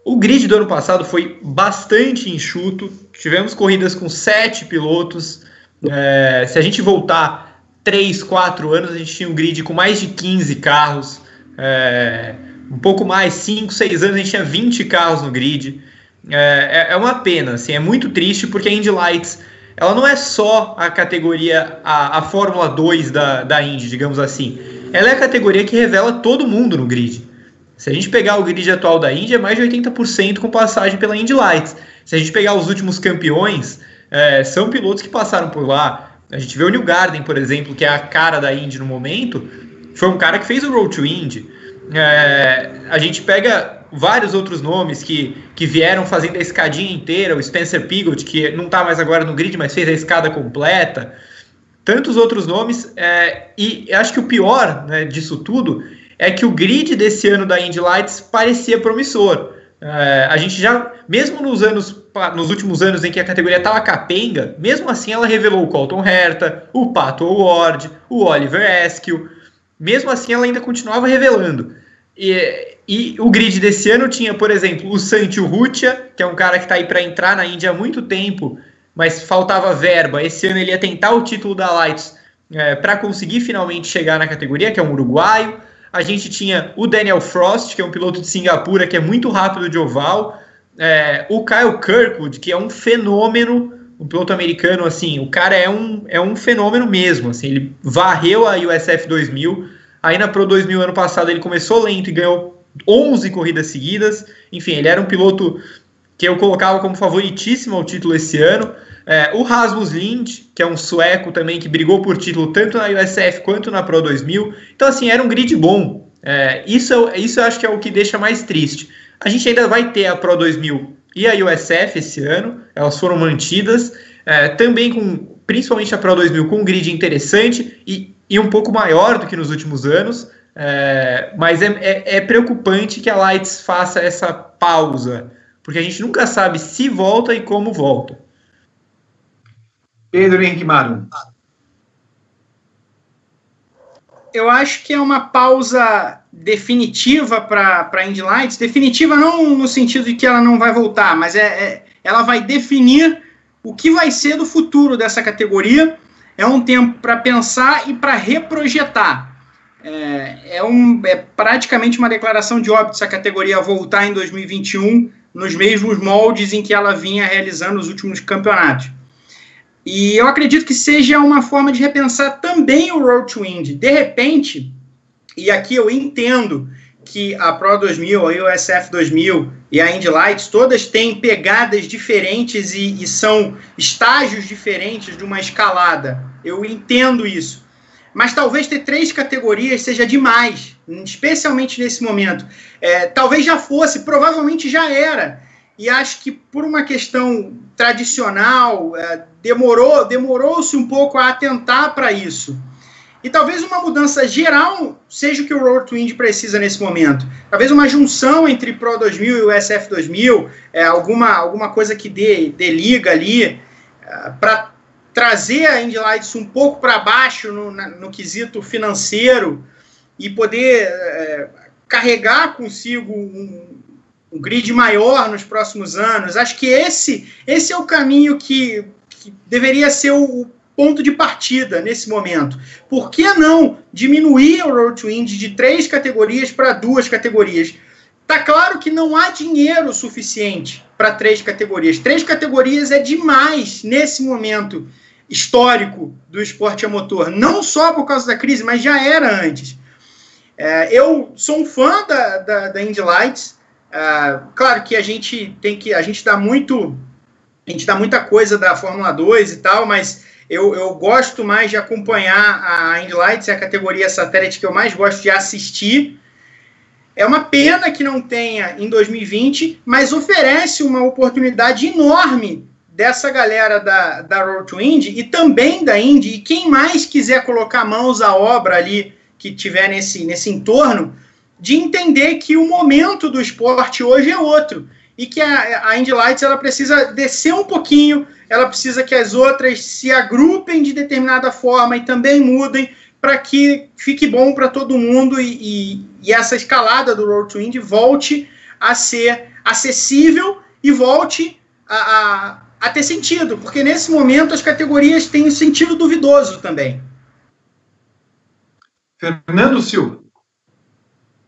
O grid do ano passado foi bastante enxuto, tivemos corridas com sete pilotos. É, se a gente voltar três, quatro anos, a gente tinha um grid com mais de 15 carros. É, um pouco mais, 5, 6 anos, a gente tinha 20 carros no grid. É, é, é uma pena, assim, é muito triste porque a Indy Lights ela não é só a categoria, a, a Fórmula 2 da, da Indy, digamos assim. Ela é a categoria que revela todo mundo no grid. Se a gente pegar o grid atual da Indy, é mais de 80% com passagem pela Indy Lights. Se a gente pegar os últimos campeões, é, são pilotos que passaram por lá. A gente vê o New Garden, por exemplo, que é a cara da Indy no momento, foi um cara que fez o Road to Indy. É, a gente pega vários outros nomes que, que vieram fazendo a escadinha inteira, o Spencer Pigot, que não está mais agora no grid, mas fez a escada completa, tantos outros nomes, é, e acho que o pior né, disso tudo é que o grid desse ano da Indy Lights parecia promissor. É, a gente já, mesmo nos anos, nos últimos anos em que a categoria estava capenga, mesmo assim ela revelou o Colton Herta, o Pato Ward, o Oliver Askew, mesmo assim ela ainda continuava revelando. E, e o grid desse ano tinha, por exemplo, o Sancho Rutia, que é um cara que está aí para entrar na Índia há muito tempo, mas faltava verba. Esse ano ele ia tentar o título da Lights é, para conseguir finalmente chegar na categoria, que é um uruguaio. A gente tinha o Daniel Frost, que é um piloto de Singapura, que é muito rápido de oval. É, o Kyle Kirkwood, que é um fenômeno, um piloto americano, assim, o cara é um, é um fenômeno mesmo, assim, ele varreu a USF 2000, aí na Pro 2000 ano passado ele começou lento e ganhou 11 corridas seguidas, enfim, ele era um piloto que eu colocava como favoritíssimo ao título esse ano. É, o Rasmus Lind, que é um sueco também que brigou por título tanto na USF quanto na Pro 2000. Então, assim, era um grid bom. É, isso, isso eu acho que é o que deixa mais triste. A gente ainda vai ter a Pro 2000 e a USF esse ano, elas foram mantidas, é, também com, principalmente a Pro 2000, com um grid interessante e, e um pouco maior do que nos últimos anos. É, mas é, é, é preocupante que a Lights faça essa pausa porque a gente nunca sabe se volta e como volta. Pedro Henrique Marum. Eu acho que é uma pausa definitiva para a Indy Lights. Definitiva não no sentido de que ela não vai voltar, mas é, é, ela vai definir o que vai ser do futuro dessa categoria. É um tempo para pensar e para reprojetar. É, é, um, é praticamente uma declaração de óbito se a categoria voltar em 2021 nos mesmos moldes em que ela vinha realizando os últimos campeonatos. E eu acredito que seja uma forma de repensar também o Road to Indy. De repente, e aqui eu entendo que a Pro 2000, a USF 2000 e a Indy Lights todas têm pegadas diferentes e, e são estágios diferentes de uma escalada. Eu entendo isso. Mas talvez ter três categorias seja demais, especialmente nesse momento. É, talvez já fosse, provavelmente já era. E acho que por uma questão tradicional, é, demorou demorou-se um pouco a atentar para isso. E talvez uma mudança geral seja o que o Road to Indy precisa nesse momento. Talvez uma junção entre Pro 2000 e o SF 2000, é, alguma, alguma coisa que dê, dê liga ali, é, para trazer a Indy Lights um pouco para baixo no, na, no, quesito financeiro e poder é, carregar consigo um, um, grid maior nos próximos anos. Acho que esse, esse é o caminho que, que deveria ser o, ponto de partida nesse momento. Por que não diminuir o Road to Indy de três categorias para duas categorias? Tá claro que não há dinheiro suficiente para três categorias. Três categorias é demais nesse momento histórico do esporte a motor, não só por causa da crise, mas já era antes. É, eu sou um fã da, da, da Indy Lights. É, claro que a gente tem que. A gente dá muito. A gente dá muita coisa da Fórmula 2 e tal, mas eu, eu gosto mais de acompanhar a Indy Lights, é a categoria satélite que eu mais gosto de assistir. É uma pena que não tenha em 2020, mas oferece uma oportunidade enorme dessa galera da, da Road to Indy e também da Indy, e quem mais quiser colocar mãos à obra ali, que tiver nesse, nesse entorno, de entender que o momento do esporte hoje é outro e que a, a Indy Lights ela precisa descer um pouquinho, ela precisa que as outras se agrupem de determinada forma e também mudem para que fique bom para todo mundo e, e, e, essa escalada do Road to Indy volte a ser acessível e volte a, a, a ter sentido, porque nesse momento as categorias têm um sentido duvidoso também. Fernando Silva.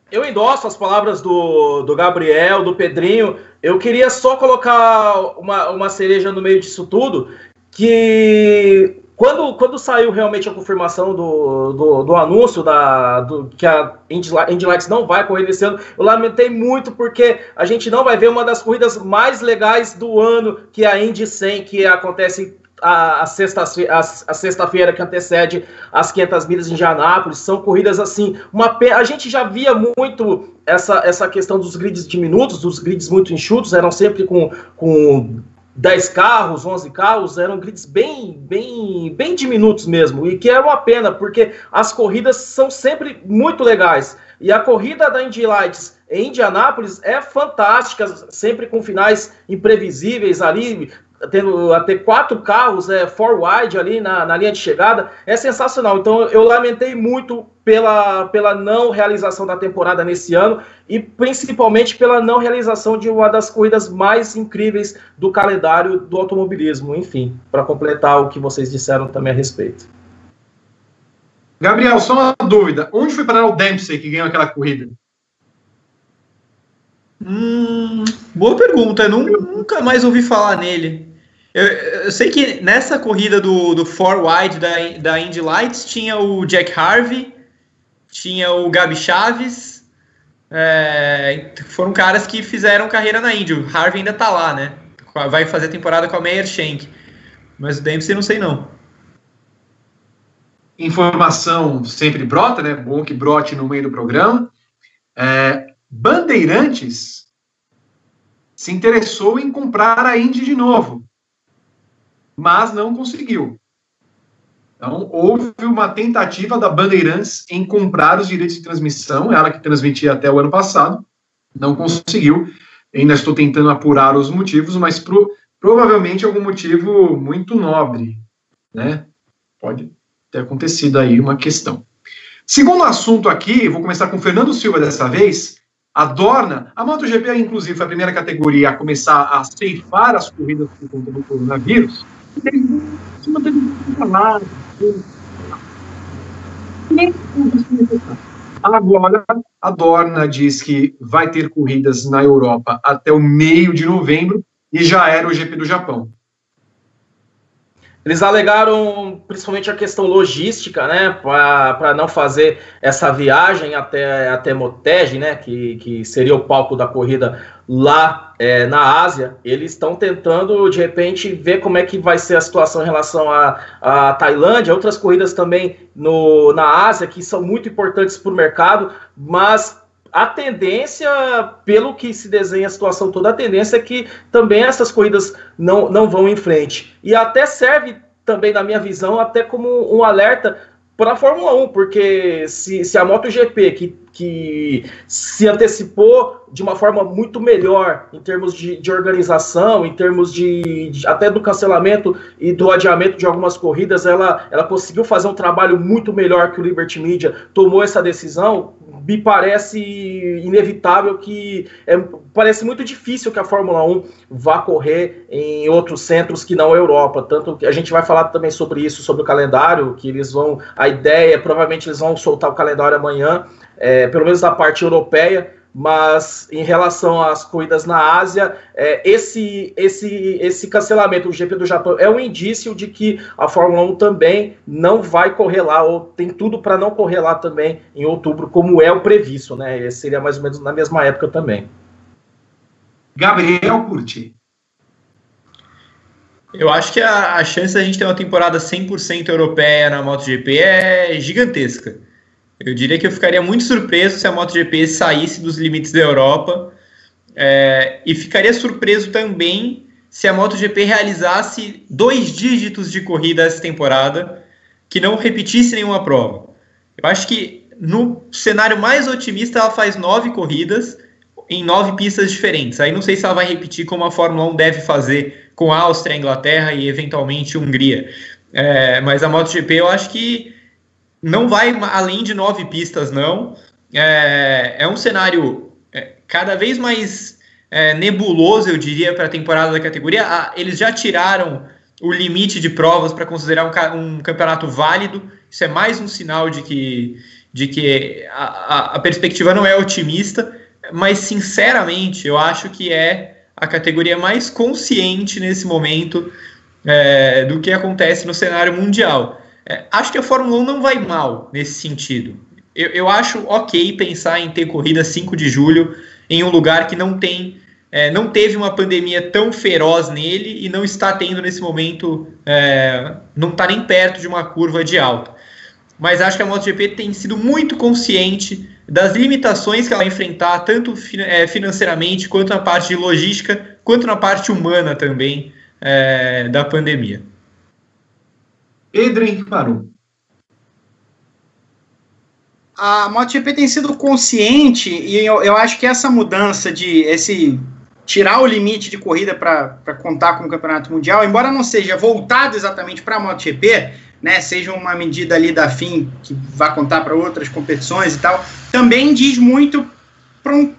Eu endosso as palavras do, do Gabriel, do Pedrinho. Eu queria só colocar uma, uma cereja no meio disso tudo, que quando, quando saiu realmente a confirmação do, do, do anúncio da, do, que a Indy, Lights não vai correr esse ano, eu lamentei muito porque a gente não vai ver uma das corridas mais legais do ano, que é a Indy 100, que acontece a, a sexta-feira sexta que antecede as 500 milhas em Indianápolis. São corridas assim, uma a gente já via muito essa, essa questão dos grids diminutos, dos grids muito enxutos, eram sempre com, com 10 carros, 11 carros, eram grids bem, bem, bem diminutos mesmo, e que é uma pena, porque as corridas são sempre muito legais. E a corrida da Indy Lights em Indianápolis é fantástica, sempre com finais imprevisíveis ali, tendo até quatro carros é, four wide ali na, na linha de chegada, é sensacional. Então eu lamentei muito pela, pela não realização da temporada nesse ano e principalmente pela não realização de uma das corridas mais incríveis do calendário do automobilismo. Enfim, para completar o que vocês disseram também a respeito. Gabriel, só uma dúvida: onde foi parar o Dempsey que ganhou aquela corrida? Hum, boa pergunta. Eu nunca mais ouvi falar nele. Eu, eu, sei que nessa corrida do, do Four Wide da, da Indy Lights tinha o Jack Harvey, tinha o Gabi Chaves. É, foram caras que fizeram carreira na Indy. O Harvey ainda tá lá, né? Vai fazer temporada com a Meyer Shank. Mas o Dempsey não sei não. Informação sempre brota, né? Bom que brote no meio do programa. É, Bandeirantes se interessou em comprar a Indy de novo, mas não conseguiu. Então, houve uma tentativa da Bandeirantes em comprar os direitos de transmissão, ela que transmitia até o ano passado, não conseguiu. Ainda estou tentando apurar os motivos, mas pro, provavelmente algum motivo muito nobre, né? Pode ter acontecido aí uma questão. Segundo assunto aqui, vou começar com Fernando Silva dessa vez, a Dorna, a MotoGP, inclusive, foi a primeira categoria a começar a ceifar as corridas por conta do coronavírus. Agora, a Dorna diz que vai ter corridas na Europa até o meio de novembro e já era o GP do Japão. Eles alegaram principalmente a questão logística, né, para não fazer essa viagem até, até Motegi, né, que, que seria o palco da corrida lá é, na Ásia. Eles estão tentando, de repente, ver como é que vai ser a situação em relação à a, a, Tailândia, outras corridas também no, na Ásia, que são muito importantes para o mercado, mas a tendência, pelo que se desenha a situação toda, a tendência é que também essas corridas não, não vão em frente. E até serve também, na minha visão, até como um alerta para a Fórmula 1, porque se, se a MotoGP, que, que se antecipou de uma forma muito melhor em termos de, de organização, em termos de, de, até do cancelamento e do adiamento de algumas corridas, ela, ela conseguiu fazer um trabalho muito melhor que o Liberty Media tomou essa decisão me parece inevitável que é, parece muito difícil que a Fórmula 1 vá correr em outros centros que não a Europa. Tanto que a gente vai falar também sobre isso, sobre o calendário, que eles vão. A ideia, provavelmente eles vão soltar o calendário amanhã, é, pelo menos da parte europeia mas em relação às corridas na Ásia, é, esse, esse, esse cancelamento do GP do Japão é um indício de que a Fórmula 1 também não vai correr lá, ou tem tudo para não correr lá também em outubro, como é o previsto, né? Esse seria mais ou menos na mesma época também. Gabriel Curti. Eu acho que a, a chance da gente ter uma temporada 100% europeia na MotoGP é gigantesca. Eu diria que eu ficaria muito surpreso se a MotoGP saísse dos limites da Europa é, e ficaria surpreso também se a MotoGP realizasse dois dígitos de corrida essa temporada que não repetisse nenhuma prova. Eu acho que no cenário mais otimista ela faz nove corridas em nove pistas diferentes. Aí não sei se ela vai repetir como a Fórmula 1 deve fazer com a Áustria, a Inglaterra e eventualmente Hungria. É, mas a MotoGP eu acho que não vai além de nove pistas, não. É, é um cenário é, cada vez mais é, nebuloso, eu diria, para a temporada da categoria. Ah, eles já tiraram o limite de provas para considerar um, um, campeonato válido. Isso é mais um sinal de que, de que a, a, a perspectiva não é otimista, mas sinceramente eu acho que é a categoria mais consciente nesse momento é, do que acontece no cenário mundial. É, acho que a Fórmula 1 não vai mal nesse sentido. Eu, eu acho ok pensar em ter corrida 5 de julho em um lugar que não tem é, não teve uma pandemia tão feroz nele e não está tendo nesse momento, é, não está nem perto de uma curva de alta. Mas acho que a MotoGP tem sido muito consciente das limitações que ela vai enfrentar, tanto é, financeiramente, quanto na parte de logística, quanto na parte humana também é, da pandemia. Pedro Henrique. A MotoGP tem sido consciente e eu, eu acho que essa mudança de esse tirar o limite de corrida para contar com o campeonato mundial, embora não seja voltado exatamente para a MotoGP, né, seja uma medida ali da FIM que vai contar para outras competições e tal, também diz muito para um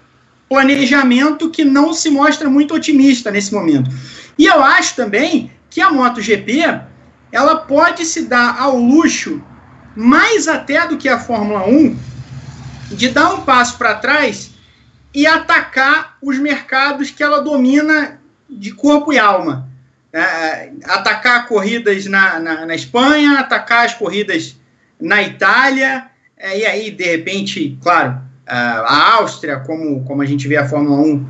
planejamento que não se mostra muito otimista nesse momento. E eu acho também que a MotoGP ela pode se dar ao luxo, mais até do que a Fórmula 1, de dar um passo para trás e atacar os mercados que ela domina de corpo e alma. É, atacar corridas na, na, na, Espanha, atacar as corridas na Itália, é, e aí, de repente, claro, a Áustria, como, como a gente vê a Fórmula 1,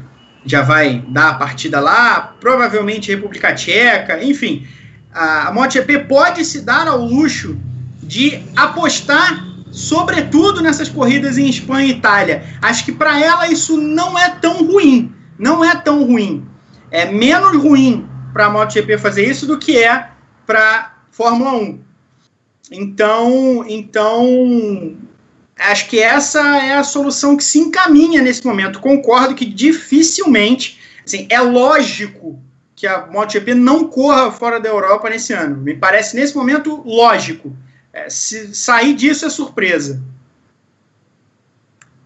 já vai dar a partida lá, provavelmente República Tcheca, enfim. A, MotoGP pode se dar ao luxo de apostar sobretudo nessas corridas em Espanha e Itália. Acho que para ela isso não é tão ruim. Não é tão ruim. É menos ruim para a MotoGP fazer isso do que é para Fórmula 1. Então, então acho que essa é a solução que se encaminha nesse momento. Concordo que dificilmente, assim, é lógico que a MotoGP não corra fora da Europa nesse ano. Me parece nesse momento lógico. É, se sair disso é surpresa.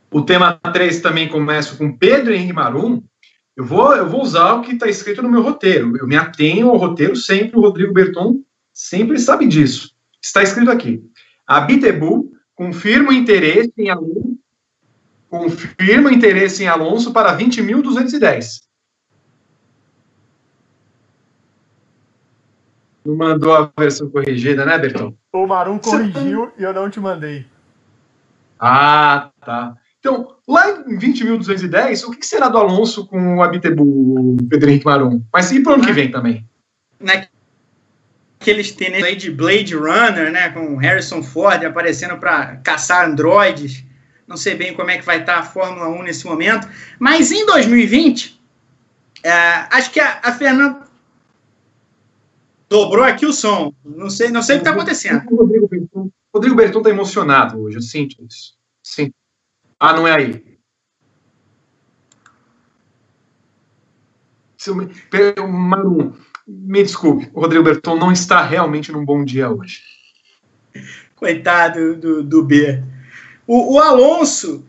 O tema 3 também começa com Pedro Henrique Marum. Eu vou, eu vou usar o que está escrito no meu roteiro. Eu me atenho ao roteiro sempre. O Rodrigo Berton sempre sabe disso. Está escrito aqui. A Bitebu confirma interesse em Alonso, confirma interesse em Alonso para 20.210. Não mandou a versão corrigida, né, Bertão? O Marum corrigiu e eu não te mandei. Ah, tá. Então, lá em 20.210, o que será do Alonso com o Abitebu, Pedro Henrique Marum? Mas e para o ano que vem também? Naqueles tênis aí de Blade Runner, né, com Harrison Ford aparecendo para caçar androides. Não sei bem como é que vai estar a Fórmula 1 nesse momento. Mas em 2020, é, acho que a, a Fernanda Dobrou aqui o som. Não sei, não sei o que está acontecendo. O Rodrigo Berton, Rodrigo Berton está emocionado hoje, eu sinto isso. Sim. Ah, não é aí. Maru, me desculpe, o Rodrigo Berton não está realmente num bom dia hoje. Coitado do, do B. O, o Alonso,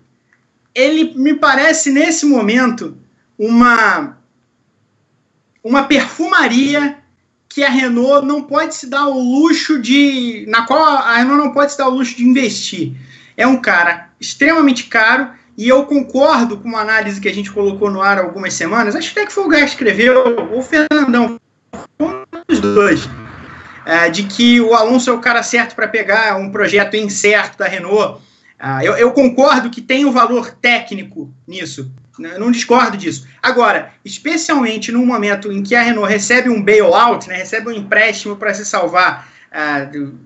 ele me parece nesse momento uma uma perfumaria que a Renault não pode se dar o luxo de. na qual a Renault não pode se dar o luxo de investir. É um cara extremamente caro, e eu concordo com uma análise que a gente colocou no ar há algumas semanas, acho até que foi o Gás que escreveu, o Fernandão, um dos dois, é, de que o Alonso é o cara certo para pegar um projeto incerto da Renault. Ah, eu, eu concordo que tem um valor técnico nisso, né? Não discordo disso. Agora, especialmente no momento em que a Renault recebe um bailout, né, recebe um empréstimo para se salvar ah, do,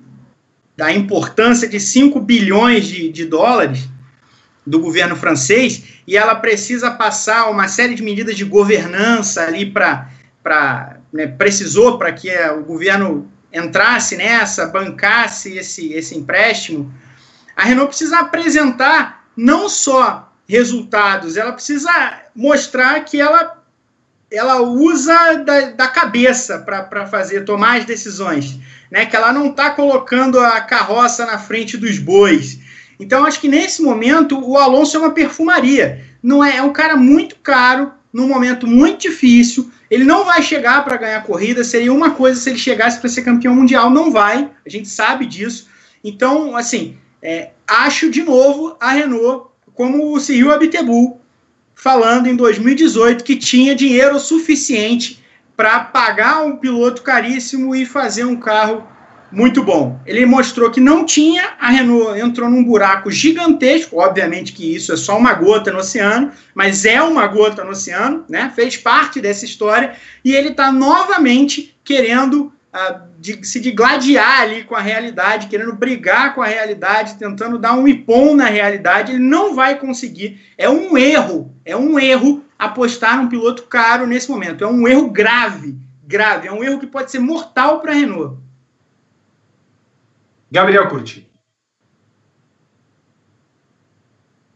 da importância de 5 bilhões de, de dólares do governo francês, e ela precisa passar uma série de medidas de governança ali para. Né, precisou para que o governo entrasse nessa, bancasse esse, esse empréstimo. A Renault precisa apresentar não só resultados, ela precisa mostrar que ela, ela usa da, da cabeça para fazer, tomar as decisões, né? que ela não está colocando a carroça na frente dos bois. Então, acho que nesse momento o Alonso é uma perfumaria. Não é, é um cara muito caro, num momento muito difícil. Ele não vai chegar para ganhar corrida. Seria uma coisa se ele chegasse para ser campeão mundial. Não vai. A gente sabe disso. Então, assim, é, acho de novo a Renault como o Cyril Abiteboul, falando em 2018 que tinha dinheiro suficiente para pagar um piloto caríssimo e fazer um carro muito bom. Ele mostrou que não tinha, a Renault entrou num buraco gigantesco, obviamente que isso é só uma gota no oceano, mas é uma gota no oceano, né? Fez parte dessa história e ele está novamente querendo de, se digladiar ali com a realidade, querendo brigar com a realidade, tentando dar um ipom na realidade. Ele não vai conseguir. É um erro, é um erro apostar num piloto caro nesse momento. É um erro grave, grave. É um erro que pode ser mortal para a Renault. Gabriel Curti.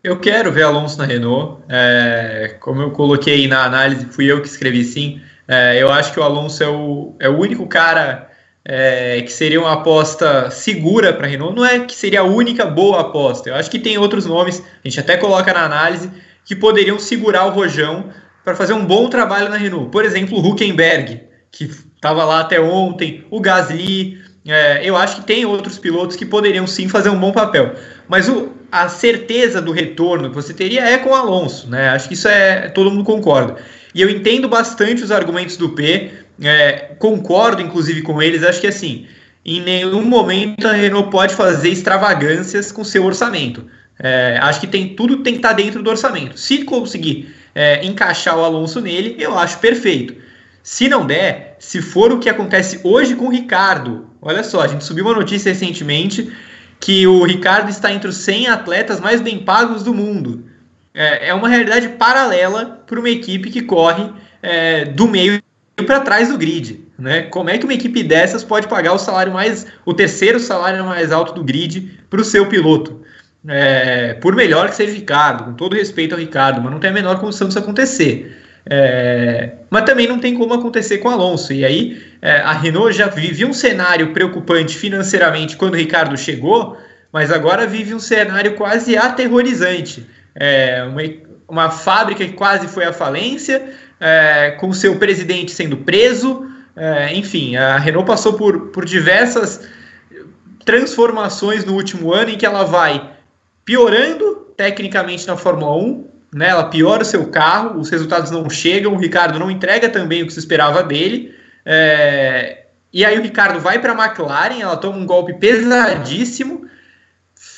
Eu quero ver Alonso na Renault. É, como eu coloquei na análise, fui eu que escrevi sim. É, eu acho que o Alonso é o, é o único cara é, que seria uma aposta segura para a Renault. Não é que seria a única boa aposta. Eu acho que tem outros nomes, a gente até coloca na análise, que poderiam segurar o Rojão para fazer um bom trabalho na Renault. Por exemplo, o Huckenberg, que estava lá até ontem, o Gasly. É, eu acho que tem outros pilotos que poderiam sim fazer um bom papel. Mas o, a certeza do retorno que você teria é com o Alonso, né? Acho que isso é. todo mundo concorda. E eu entendo bastante os argumentos do P, é, concordo inclusive com eles. Acho que assim, em nenhum momento a Renault pode fazer extravagâncias com seu orçamento. É, acho que tem tudo tem que estar dentro do orçamento. Se conseguir é, encaixar o Alonso nele, eu acho perfeito. Se não der, se for o que acontece hoje com o Ricardo, olha só, a gente subiu uma notícia recentemente que o Ricardo está entre os 100 atletas mais bem pagos do mundo. É, é uma realidade paralela para uma equipe que corre é, do meio para trás do grid. Né? Como é que uma equipe dessas pode pagar o salário mais, o terceiro salário mais alto do grid para o seu piloto? É, por melhor que seja o Ricardo, com todo respeito ao Ricardo, mas não tem a menor condição disso acontecer. É, mas também não tem como acontecer com o Alonso. E aí é, a Renault já vivia um cenário preocupante financeiramente quando o Ricardo chegou, mas agora vive um cenário quase aterrorizante. É, uma, uma fábrica que quase foi à falência, é, com seu presidente sendo preso. É, enfim, a Renault passou por, por diversas transformações no último ano em que ela vai piorando tecnicamente na Fórmula 1, né? Ela piora o seu carro, os resultados não chegam, o Ricardo não entrega também o que se esperava dele. É, e aí o Ricardo vai para a McLaren, ela toma um golpe pesadíssimo,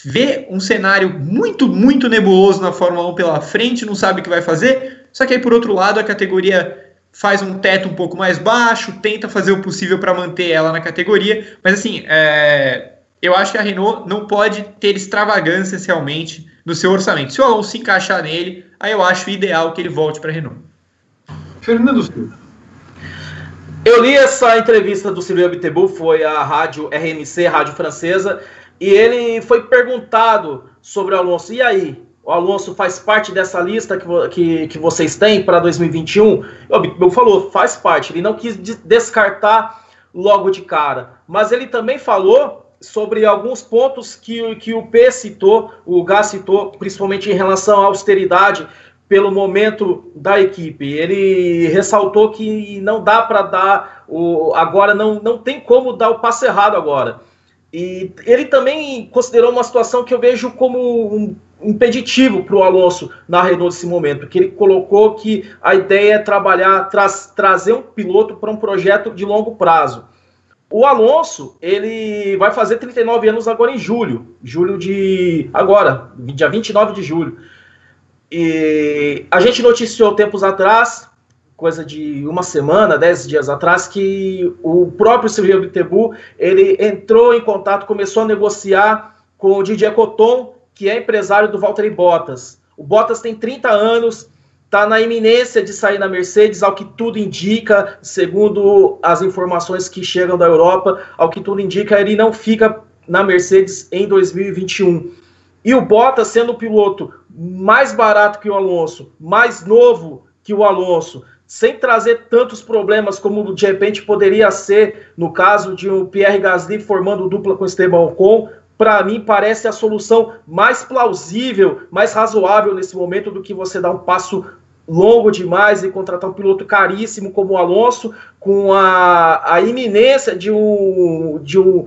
vê um cenário muito, muito nebuloso na Fórmula 1 pela frente, não sabe o que vai fazer. Só que aí, por outro lado, a categoria faz um teto um pouco mais baixo, tenta fazer o possível para manter ela na categoria. Mas assim, é, eu acho que a Renault não pode ter extravagâncias realmente no seu orçamento. Se o Alonso se encaixar nele, aí eu acho ideal que ele volte para a Renault. Fernando Silva. Eu li essa entrevista do Silvio Bittencourt, foi a rádio RMC, rádio francesa, e ele foi perguntado sobre o Alonso. E aí, o Alonso faz parte dessa lista que, que, que vocês têm para 2021? O falou, faz parte. Ele não quis descartar logo de cara. Mas ele também falou sobre alguns pontos que, que o P citou, o Gá citou, principalmente em relação à austeridade pelo momento da equipe. Ele ressaltou que não dá para dar o agora não, não tem como dar o passo errado agora. E ele também considerou uma situação que eu vejo como um impeditivo para o Alonso na Renault nesse momento, que ele colocou que a ideia é trabalhar, tra trazer um piloto para um projeto de longo prazo. O Alonso, ele vai fazer 39 anos agora em julho. Julho de. Agora, dia 29 de julho. E a gente noticiou tempos atrás, coisa de uma semana, dez dias atrás, que o próprio Silvio Bittebu, ele entrou em contato, começou a negociar com o Didier Coton, que é empresário do Valtteri Bottas. O Bottas tem 30 anos, está na iminência de sair na Mercedes, ao que tudo indica, segundo as informações que chegam da Europa, ao que tudo indica, ele não fica na Mercedes em 2021. E o Bottas, sendo o piloto mais barato que o Alonso, mais novo que o Alonso, sem trazer tantos problemas como de repente poderia ser no caso de o Pierre Gasly formando dupla com Esteban Ocon, para mim parece a solução mais plausível, mais razoável nesse momento do que você dar um passo longo demais e contratar um piloto caríssimo como o Alonso, com a, a iminência de um, de um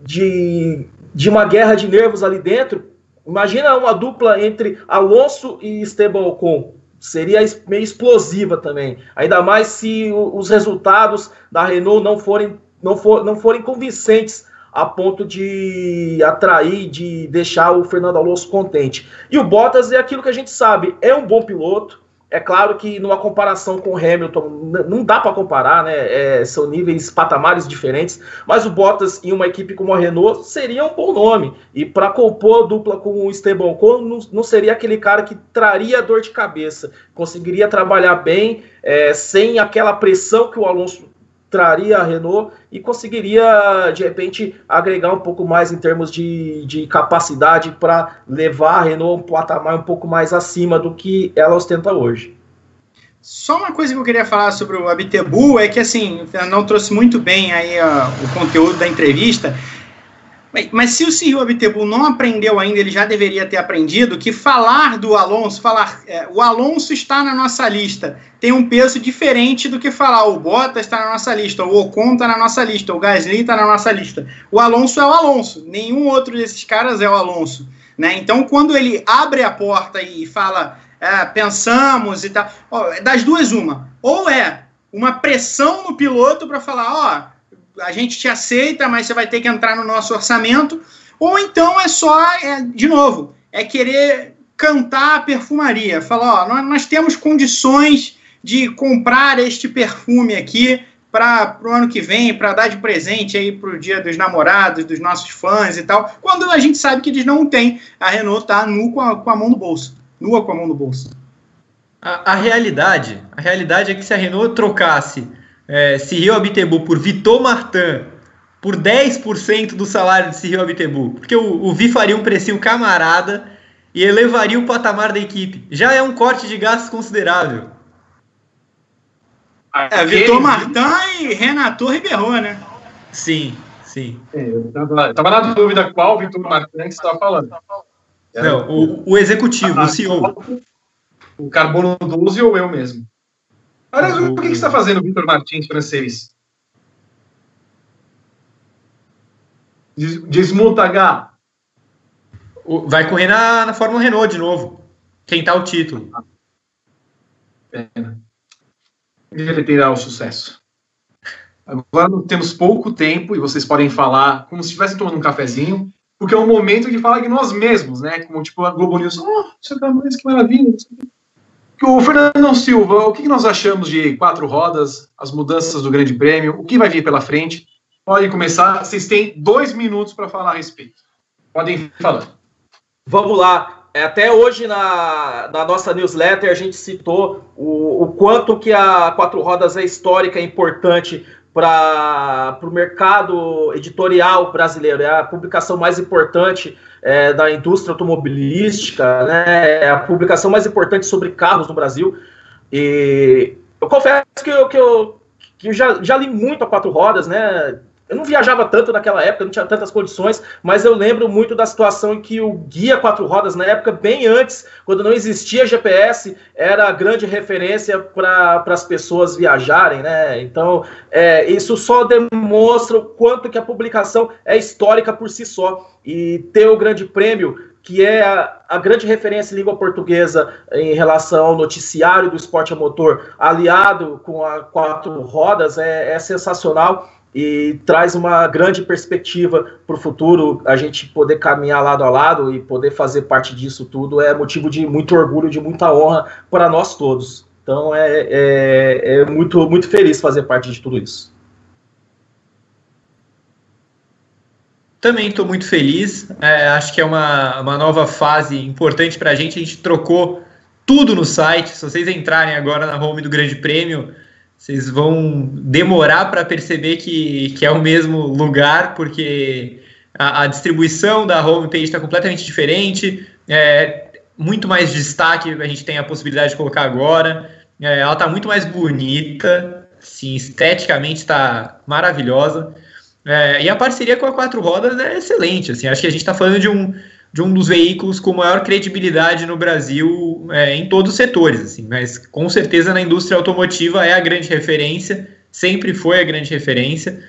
de, de uma guerra de nervos ali dentro. Imagina uma dupla entre Alonso e Esteban Ocon. Seria meio explosiva também. Ainda mais se os resultados da Renault não forem, não for, não forem convincentes a ponto de atrair, de deixar o Fernando Alonso contente. E o Bottas é aquilo que a gente sabe, é um bom piloto, é claro que numa comparação com o Hamilton, não dá para comparar, né? É, são níveis, patamares diferentes, mas o Bottas em uma equipe como a Renault seria um bom nome. E para compor dupla com o Esteban Ocon, não, não, seria aquele cara que traria dor de cabeça, conseguiria trabalhar bem, é, sem aquela pressão que o Alonso traria a Renault e conseguiria, de repente, agregar um pouco mais em termos de, de capacidade para levar a Renault um patamar um pouco mais acima do que ela ostenta hoje. Só uma coisa que eu queria falar sobre o Abitebu é que, assim, o Fernando trouxe muito bem aí uh, o conteúdo da entrevista, mas se o Cyril Abitebu não aprendeu ainda, ele já deveria ter aprendido que falar do Alonso, falar é, o Alonso está na nossa lista, tem um peso diferente do que falar o Bottas está na nossa lista, o Ocon está na nossa lista, o Gasly está na nossa lista. O Alonso é o Alonso, nenhum outro desses caras é o Alonso. Né? Então, quando ele abre a porta e fala, é, pensamos e tal, ó, das duas, uma. Ou é uma pressão no piloto para falar, ó a gente te aceita, mas você vai ter que entrar no nosso orçamento. Ou então é só, é, de novo, é querer cantar a perfumaria. Falar, ó, nós, nós temos condições de comprar este perfume aqui para o ano que vem, para dar de presente aí para o dia dos namorados, dos nossos fãs e tal, quando a gente sabe que eles não têm. A Renault está nu com a, com a mão no bolso. Nua com a mão no bolso. A, a realidade, a realidade é que se a Renault trocasse é, Cyril Abitebu por Vitor Martin por 10% do salário de Cyril Abitebu, porque o, o Vi faria um precinho camarada e elevaria o patamar da equipe. Já é um corte de gastos considerável. É, Vitor Martin e Renato Ribeiro, né? Sim, sim. É, eu estava na dúvida qual Vitor Martin que você estava falando. Era Não, o, o executivo, o CEO. O Carbono 12 ou eu mesmo? Aliás, o que, que está fazendo o Vitor Martins francês? Desmuta H. Vai correr na, na Fórmula Renault de novo. Quem tá o título. Pena. Ele terá o sucesso. Agora temos pouco tempo e vocês podem falar como se estivessem tomando um cafezinho, porque é um momento de falar de nós mesmos, né? Como tipo a Globo News, oh, você tá mais que maravilha. O Fernando Silva, o que nós achamos de quatro rodas, as mudanças do Grande Prêmio, o que vai vir pela frente? Pode começar, vocês têm dois minutos para falar a respeito. Podem falar. Vamos lá. É, até hoje na, na nossa newsletter a gente citou o, o quanto que a quatro rodas é histórica, é importante para o mercado editorial brasileiro. É a publicação mais importante é, da indústria automobilística, né? É a publicação mais importante sobre carros no Brasil. E eu confesso que eu, que eu, que eu já, já li muito a quatro rodas, né? Eu não viajava tanto naquela época, não tinha tantas condições, mas eu lembro muito da situação em que o guia quatro rodas, na época, bem antes, quando não existia GPS, era a grande referência para as pessoas viajarem, né? Então, é, isso só demonstra o quanto que a publicação é histórica por si só. E ter o grande prêmio que é a, a, grande referência em língua portuguesa em relação ao noticiário do esporte a motor, aliado com a quatro rodas, é, é sensacional e traz uma grande perspectiva para o futuro. A gente poder caminhar lado a lado e poder fazer parte disso tudo é motivo de muito orgulho, de muita honra para nós todos. Então é, é, é muito, muito feliz fazer parte de tudo isso. Também estou muito feliz. É, acho que é uma, uma nova fase importante para a gente. A gente trocou tudo no site. Se vocês entrarem agora na home do Grande Prêmio, vocês vão demorar para perceber que, que é o mesmo lugar, porque a, a distribuição da homepage está completamente diferente, é, muito mais destaque a gente tem a possibilidade de colocar agora, é, ela está muito mais bonita, sim, esteticamente está maravilhosa, é, e a parceria com a Quatro Rodas é excelente, assim, acho que a gente está falando de um, de um dos veículos com maior credibilidade no Brasil é, em todos os setores, assim, mas com certeza na indústria automotiva é a grande referência, sempre foi a grande referência,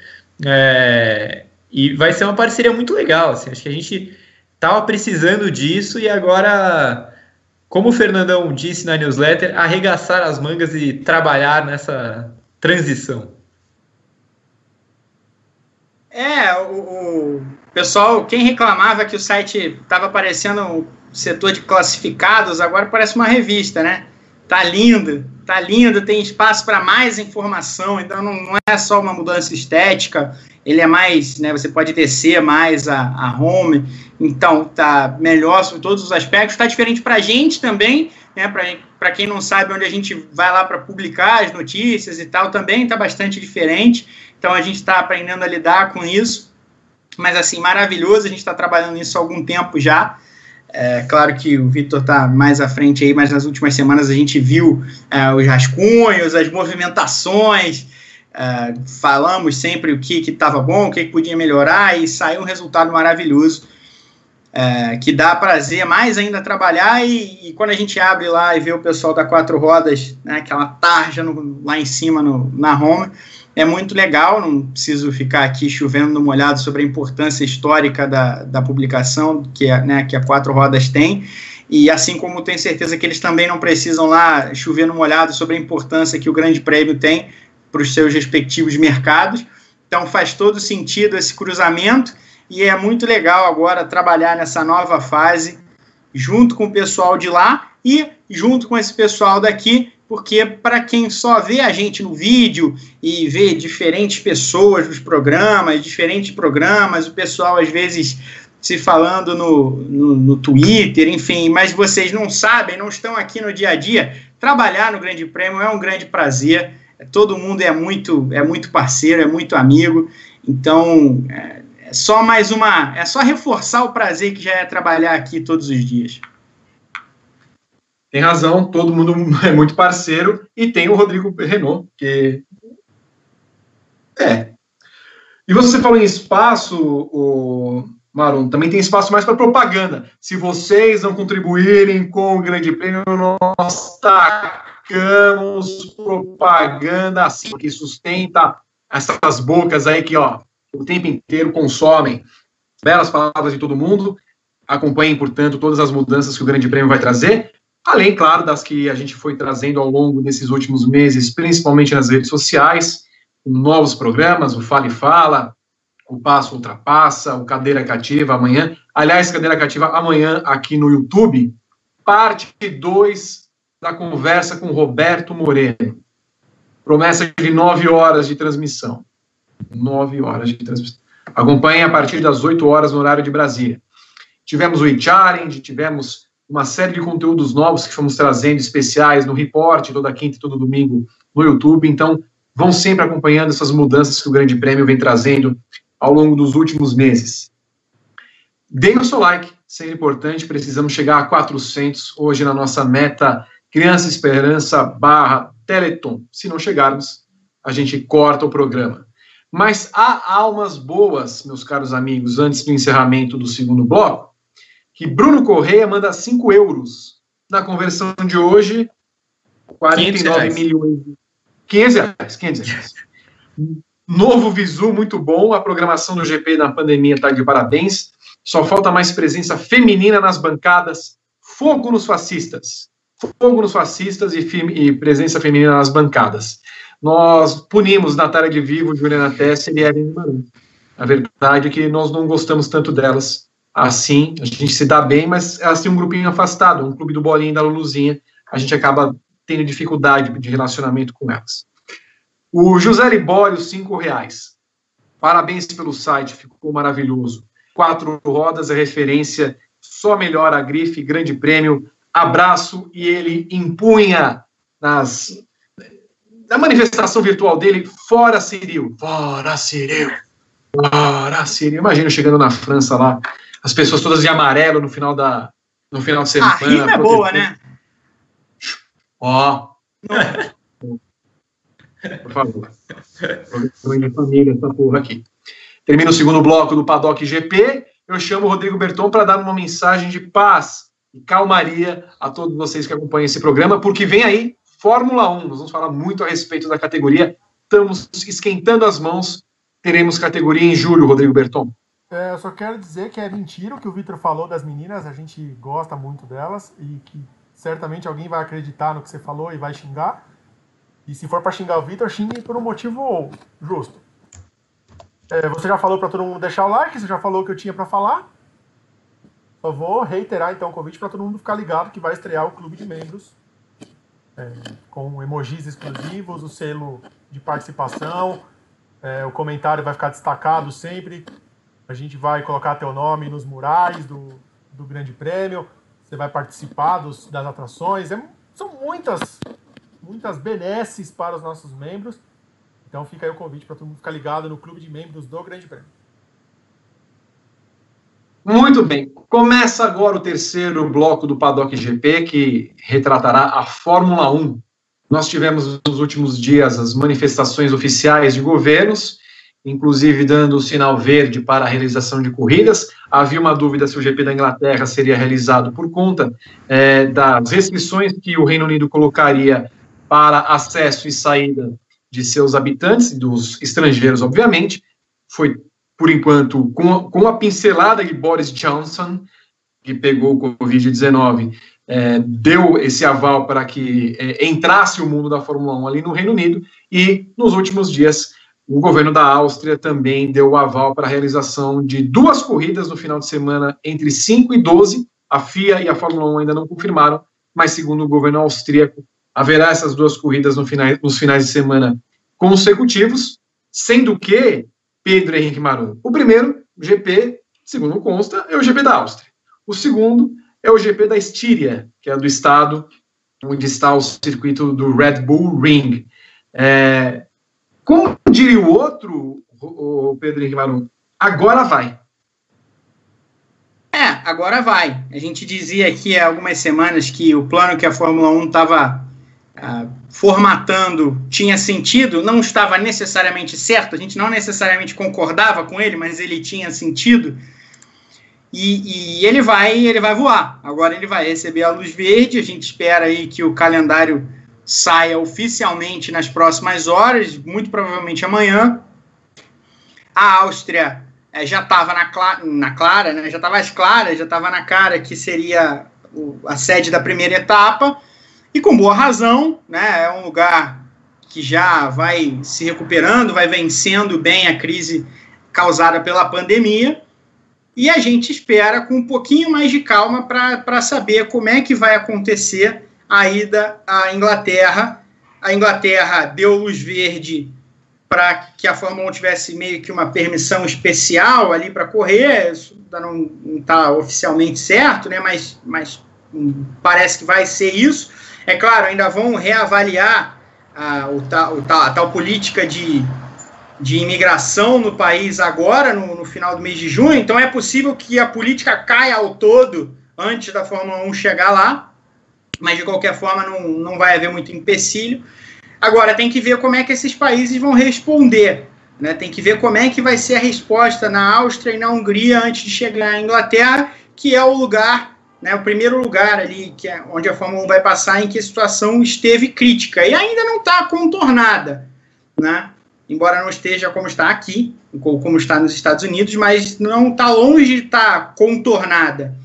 é, e vai ser uma parceria muito legal, assim, acho que a gente estava precisando disso e agora como o Fernandão disse na newsletter, arregaçar as mangas e trabalhar nessa transição. É, o, o pessoal, quem reclamava que o site estava parecendo um setor de classificados, agora parece uma revista, né? Tá lindo, tá lindo, tem espaço para mais informação, então não, não, é só uma mudança estética, ele é mais, né, você pode descer mais a, a home, então tá melhor sobre todos os aspectos, tá diferente para a gente também, né, para quem não sabe onde a gente vai lá para publicar as notícias e tal, também tá bastante diferente, então a gente está aprendendo a lidar com isso, mas assim, maravilhoso, a gente está trabalhando nisso há algum tempo já, é, claro que o Vitor está mais à frente aí, mas nas últimas semanas a gente viu é, os rascunhos, as movimentações, é, falamos sempre o que estava bom, o que, que, podia melhorar e saiu um resultado maravilhoso é, que dá prazer mais ainda trabalhar e, e, quando a gente abre lá e vê o pessoal da quatro rodas, né, aquela tarja no, lá em cima no, na home, é muito legal, não preciso ficar aqui chovendo no molhado sobre a importância histórica da, da publicação que, a, né, que a Quatro Rodas tem, e assim como tenho certeza que eles também não precisam lá chover no molhado sobre a importância que o Grande Prêmio tem para os seus respectivos mercados, então faz todo sentido esse cruzamento, e é muito legal agora trabalhar nessa nova fase junto com o pessoal de lá e junto com esse pessoal daqui porque para quem só vê a gente no vídeo e vê diferentes pessoas nos programas, diferentes programas, o pessoal às vezes se falando no, no, no, Twitter, enfim, mas vocês não sabem, não estão aqui no dia a dia. Trabalhar no Grande Prêmio é um grande prazer. Todo mundo é muito, é muito parceiro, é muito amigo. Então, é, é só mais uma, é só reforçar o prazer que já é trabalhar aqui todos os dias tem razão, todo mundo é muito parceiro, e tem o Rodrigo Renault, que é. E você falou em espaço, o Maron, também tem espaço mais para propaganda. Se vocês não contribuírem com o Grande Prêmio, nós tacamos propaganda assim, que sustenta essas bocas aí que, ó, o tempo inteiro consomem belas palavras de todo mundo. Acompanhem, portanto, todas as mudanças que o Grande Prêmio vai trazer. Além, claro, das que a gente foi trazendo ao longo desses últimos meses, principalmente nas redes sociais, com novos programas, o Fala e Fala, o Passo Ultrapassa, o Cadeira Cativa amanhã. Aliás, Cadeira Cativa amanhã aqui no YouTube, parte 2 da conversa com Roberto Moreno. Promessa de nove horas de transmissão. Nove horas de transmissão. Acompanhe a partir das 8 horas no horário de Brasília. Tivemos o e-challenge, tivemos uma série de conteúdos novos que fomos trazendo, especiais no Report, toda quinta e todo domingo no YouTube. Então, vão sempre acompanhando essas mudanças que o Grande Prêmio vem trazendo ao longo dos últimos meses. Deem o seu like, sempre importante, precisamos chegar a 400 hoje na nossa meta Criança Esperança barra Teleton. Se não chegarmos, a gente corta o programa. Mas há almas boas, meus caros amigos, antes do encerramento do segundo bloco, que Bruno Correia manda 5 euros. Na conversão de hoje, 49 milhões. 500 reais, 500 reais. Novo Visu, muito bom. A programação do GP na pandemia está de parabéns. Só falta mais presença feminina nas bancadas. Fogo nos fascistas. Fogo nos fascistas e, e presença feminina nas bancadas. Nós punimos Natália de Vivo, Juliana Tesser e Evelyn. A verdade é que nós não gostamos tanto delas assim, a gente se dá bem, mas elas têm um grupinho afastado, um clube do Bolinha e da Luluzinha, a gente acaba tendo dificuldade de relacionamento com elas. O José Libório, cinco reais. Parabéns pelo site, ficou maravilhoso. Quatro rodas é referência, só melhora a grife, grande prêmio. Abraço e ele impunha nas na manifestação virtual dele, fora Ciril, fora Ciril, fora Ciril. Imagina chegando na França lá, as pessoas todas de amarelo no final da no final de semana. A rima é boa, né? Ó. Por favor. Programa de família, essa porra aqui. Termina o segundo bloco do Paddock GP. Eu chamo o Rodrigo Berton para dar uma mensagem de paz e calmaria a todos vocês que acompanham esse programa, porque vem aí Fórmula 1. Nós vamos falar muito a respeito da categoria. Estamos esquentando as mãos. Teremos categoria em julho, Rodrigo Berton. É, eu só quero dizer que é mentira o que o Vitor falou das meninas, a gente gosta muito delas e que certamente alguém vai acreditar no que você falou e vai xingar. E se for para xingar o Vitor, xingue por um motivo justo. É, você já falou para todo mundo deixar o like, você já falou o que eu tinha para falar. Só vou reiterar então o convite para todo mundo ficar ligado que vai estrear o clube de membros é, com emojis exclusivos, o selo de participação, é, o comentário vai ficar destacado sempre. A gente vai colocar teu nome nos murais do, do Grande Prêmio. Você vai participar dos, das atrações. É, são muitas, muitas benesses para os nossos membros. Então fica aí o convite para todo mundo ficar ligado no clube de membros do Grande Prêmio. Muito bem. Começa agora o terceiro bloco do Paddock GP, que retratará a Fórmula 1. Nós tivemos nos últimos dias as manifestações oficiais de governos, inclusive dando o sinal verde para a realização de corridas. Havia uma dúvida se o GP da Inglaterra seria realizado por conta é, das restrições que o Reino Unido colocaria para acesso e saída de seus habitantes, dos estrangeiros, obviamente. Foi por enquanto, com a, com a pincelada de Boris Johnson, que pegou o Covid-19, é, deu esse aval para que é, entrasse o mundo da Fórmula 1 ali no Reino Unido, e nos últimos dias o governo da Áustria também deu o aval para a realização de duas corridas no final de semana entre 5 e 12. A FIA e a Fórmula 1 ainda não confirmaram, mas segundo o governo austríaco, haverá essas duas corridas no final, nos finais de semana consecutivos, sendo que Pedro Henrique Marum. O primeiro GP, segundo consta, é o GP da Áustria. O segundo é o GP da Estíria, que é do estado onde está o circuito do Red Bull Ring. É, como diria o outro, o Pedro Henrique Marum, agora vai. É, agora vai. A gente dizia aqui há algumas semanas que o plano que a Fórmula 1 estava ah, formatando tinha sentido, não estava necessariamente certo, a gente não necessariamente concordava com ele, mas ele tinha sentido. E, e, ele vai ele vai voar. Agora ele vai receber a luz verde. A gente espera aí que o calendário saia oficialmente nas próximas horas, muito provavelmente amanhã. A Áustria é, já estava na, na clara, né? já estava às claras, já estava na cara que seria o, a sede da primeira etapa. E com boa razão, né? É um lugar que já vai se recuperando, vai vencendo bem a crise causada pela pandemia. E a gente espera com um pouquinho mais de calma para saber como é que vai acontecer a ida à Inglaterra. A Inglaterra deu luz verde para que a Fórmula 1 tivesse meio que uma permissão especial ali para correr. Isso não está oficialmente certo, né? mas, mas parece que vai ser isso. É claro, ainda vão reavaliar a, o, o, a tal política de, de imigração no país agora, no, no, final do mês de junho, então é possível que a política caia ao todo antes da Fórmula 1 chegar lá, mas de qualquer forma não, não vai haver muito empecilho. Agora, tem que ver como é que esses países vão responder. Né? Tem que ver como é que vai ser a resposta na Áustria e na Hungria antes de chegar à Inglaterra, que é o lugar né, o primeiro lugar ali, que é onde a Fórmula 1 vai passar, em que a situação esteve crítica e ainda não está contornada, né? Embora não esteja como está aqui, como está nos Estados Unidos, mas não está longe de estar tá contornada.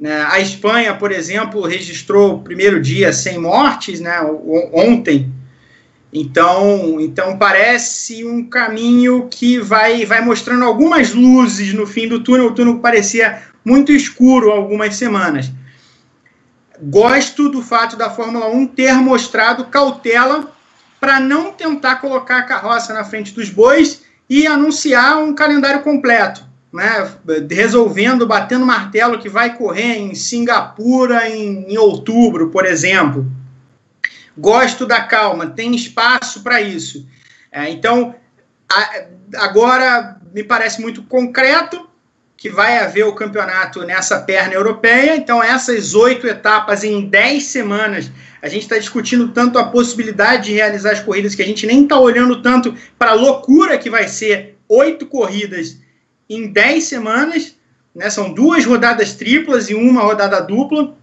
Né? A Espanha, por exemplo, registrou o primeiro dia sem mortes, né, ontem. Então, então parece um caminho que vai, vai mostrando algumas luzes no fim do túnel. O túnel parecia muito escuro algumas semanas. Gosto do fato da Fórmula 1 ter mostrado cautela para não tentar colocar a carroça na frente dos bois e anunciar um calendário completo, né? resolvendo, batendo martelo que vai correr em Singapura em, em outubro, por exemplo. Gosto da calma, tem espaço para isso. É, então, a, agora me parece muito concreto, que vai haver o campeonato nessa perna europeia. Então, essas oito etapas em dez semanas, a gente está discutindo tanto a possibilidade de realizar as corridas, que a gente nem está olhando tanto para a loucura que vai ser oito corridas em dez semanas. Né? São duas rodadas triplas e uma rodada dupla,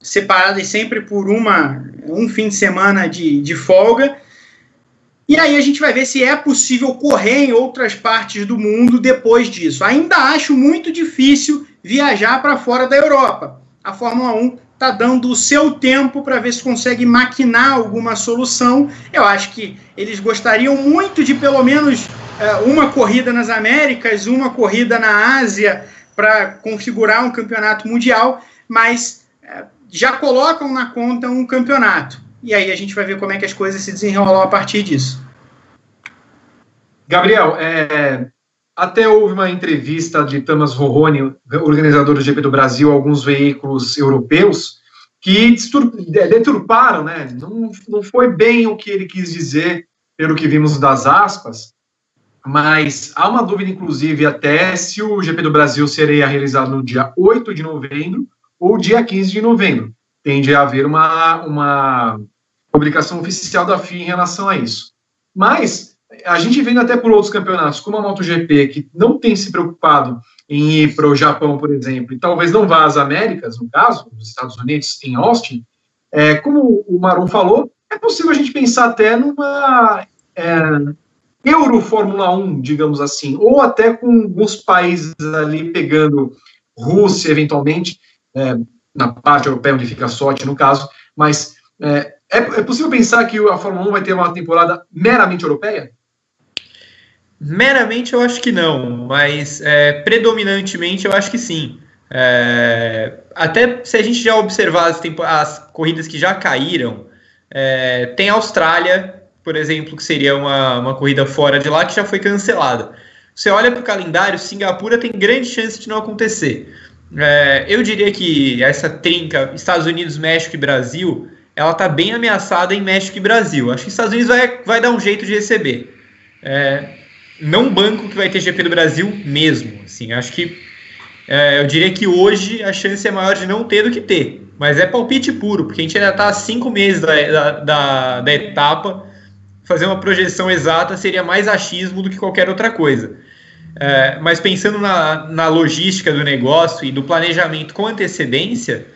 separadas sempre por uma um fim de semana de, de folga. E aí a gente vai ver se é possível correr em outras partes do mundo depois disso. Ainda acho muito difícil viajar para fora da Europa. A Fórmula 1 está dando o seu tempo para ver se consegue maquinar alguma solução. Eu acho que eles gostariam muito de pelo menos uma corrida nas Américas, uma corrida na Ásia para configurar um campeonato mundial, mas é, já colocam na conta um campeonato. E aí a gente vai ver como é que as coisas se desenrolam a partir disso. Gabriel, é, até houve uma entrevista de Thomas Roroni, organizador do GP do Brasil, a alguns veículos europeus, que deturparam, né? Não, não foi bem o que ele quis dizer, pelo que vimos das aspas, mas há uma dúvida, inclusive, até se o GP do Brasil seria realizado no dia 8 de novembro ou dia 15 de novembro. Tende a haver uma, uma publicação oficial da FIA em relação a isso. Mas a gente vendo até por outros campeonatos, como a MotoGP, que não tem se preocupado em ir para o Japão, por exemplo, e talvez não vá às Américas, no caso, nos Estados Unidos, em Austin, é, como o Marum falou, é possível a gente pensar até numa é, Euro Fórmula 1, digamos assim, ou até com alguns países ali pegando Rússia, eventualmente, é, na parte europeia, onde fica a sorte, no caso, mas é, é, é possível pensar que a Fórmula 1 vai ter uma temporada meramente europeia? Meramente eu acho que não, mas é, predominantemente eu acho que sim. É, até se a gente já observar as, as corridas que já caíram, é, tem Austrália, por exemplo, que seria uma, uma corrida fora de lá que já foi cancelada. Você olha para o calendário, Singapura tem grande chance de não acontecer. É, eu diria que essa trinca Estados Unidos, México e Brasil, ela está bem ameaçada em México e Brasil. Acho que Estados Unidos vai, vai dar um jeito de receber. É, não banco que vai ter GP do Brasil mesmo. Assim, acho que é, eu diria que hoje a chance é maior de não ter do que ter. Mas é palpite puro, porque a gente ainda está a cinco meses da, da, da, da, etapa. Fazer uma projeção exata seria mais achismo do que qualquer outra coisa. É, mas pensando na, na logística do negócio e do planejamento com antecedência,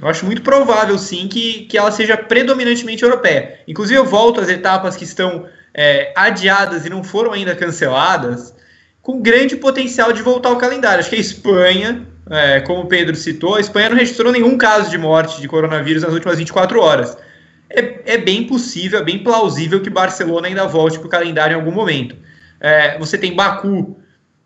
eu acho muito provável sim que, que ela seja predominantemente europeia. Inclusive, eu volto às etapas que estão é, adiadas e não foram ainda canceladas, com grande potencial de voltar ao calendário. Acho que a Espanha, é, como o Pedro citou, a Espanha não registrou nenhum caso de morte de coronavírus nas últimas 24 horas. É, é bem possível, é bem plausível que Barcelona ainda volte para o calendário em algum momento. É, você tem Baku.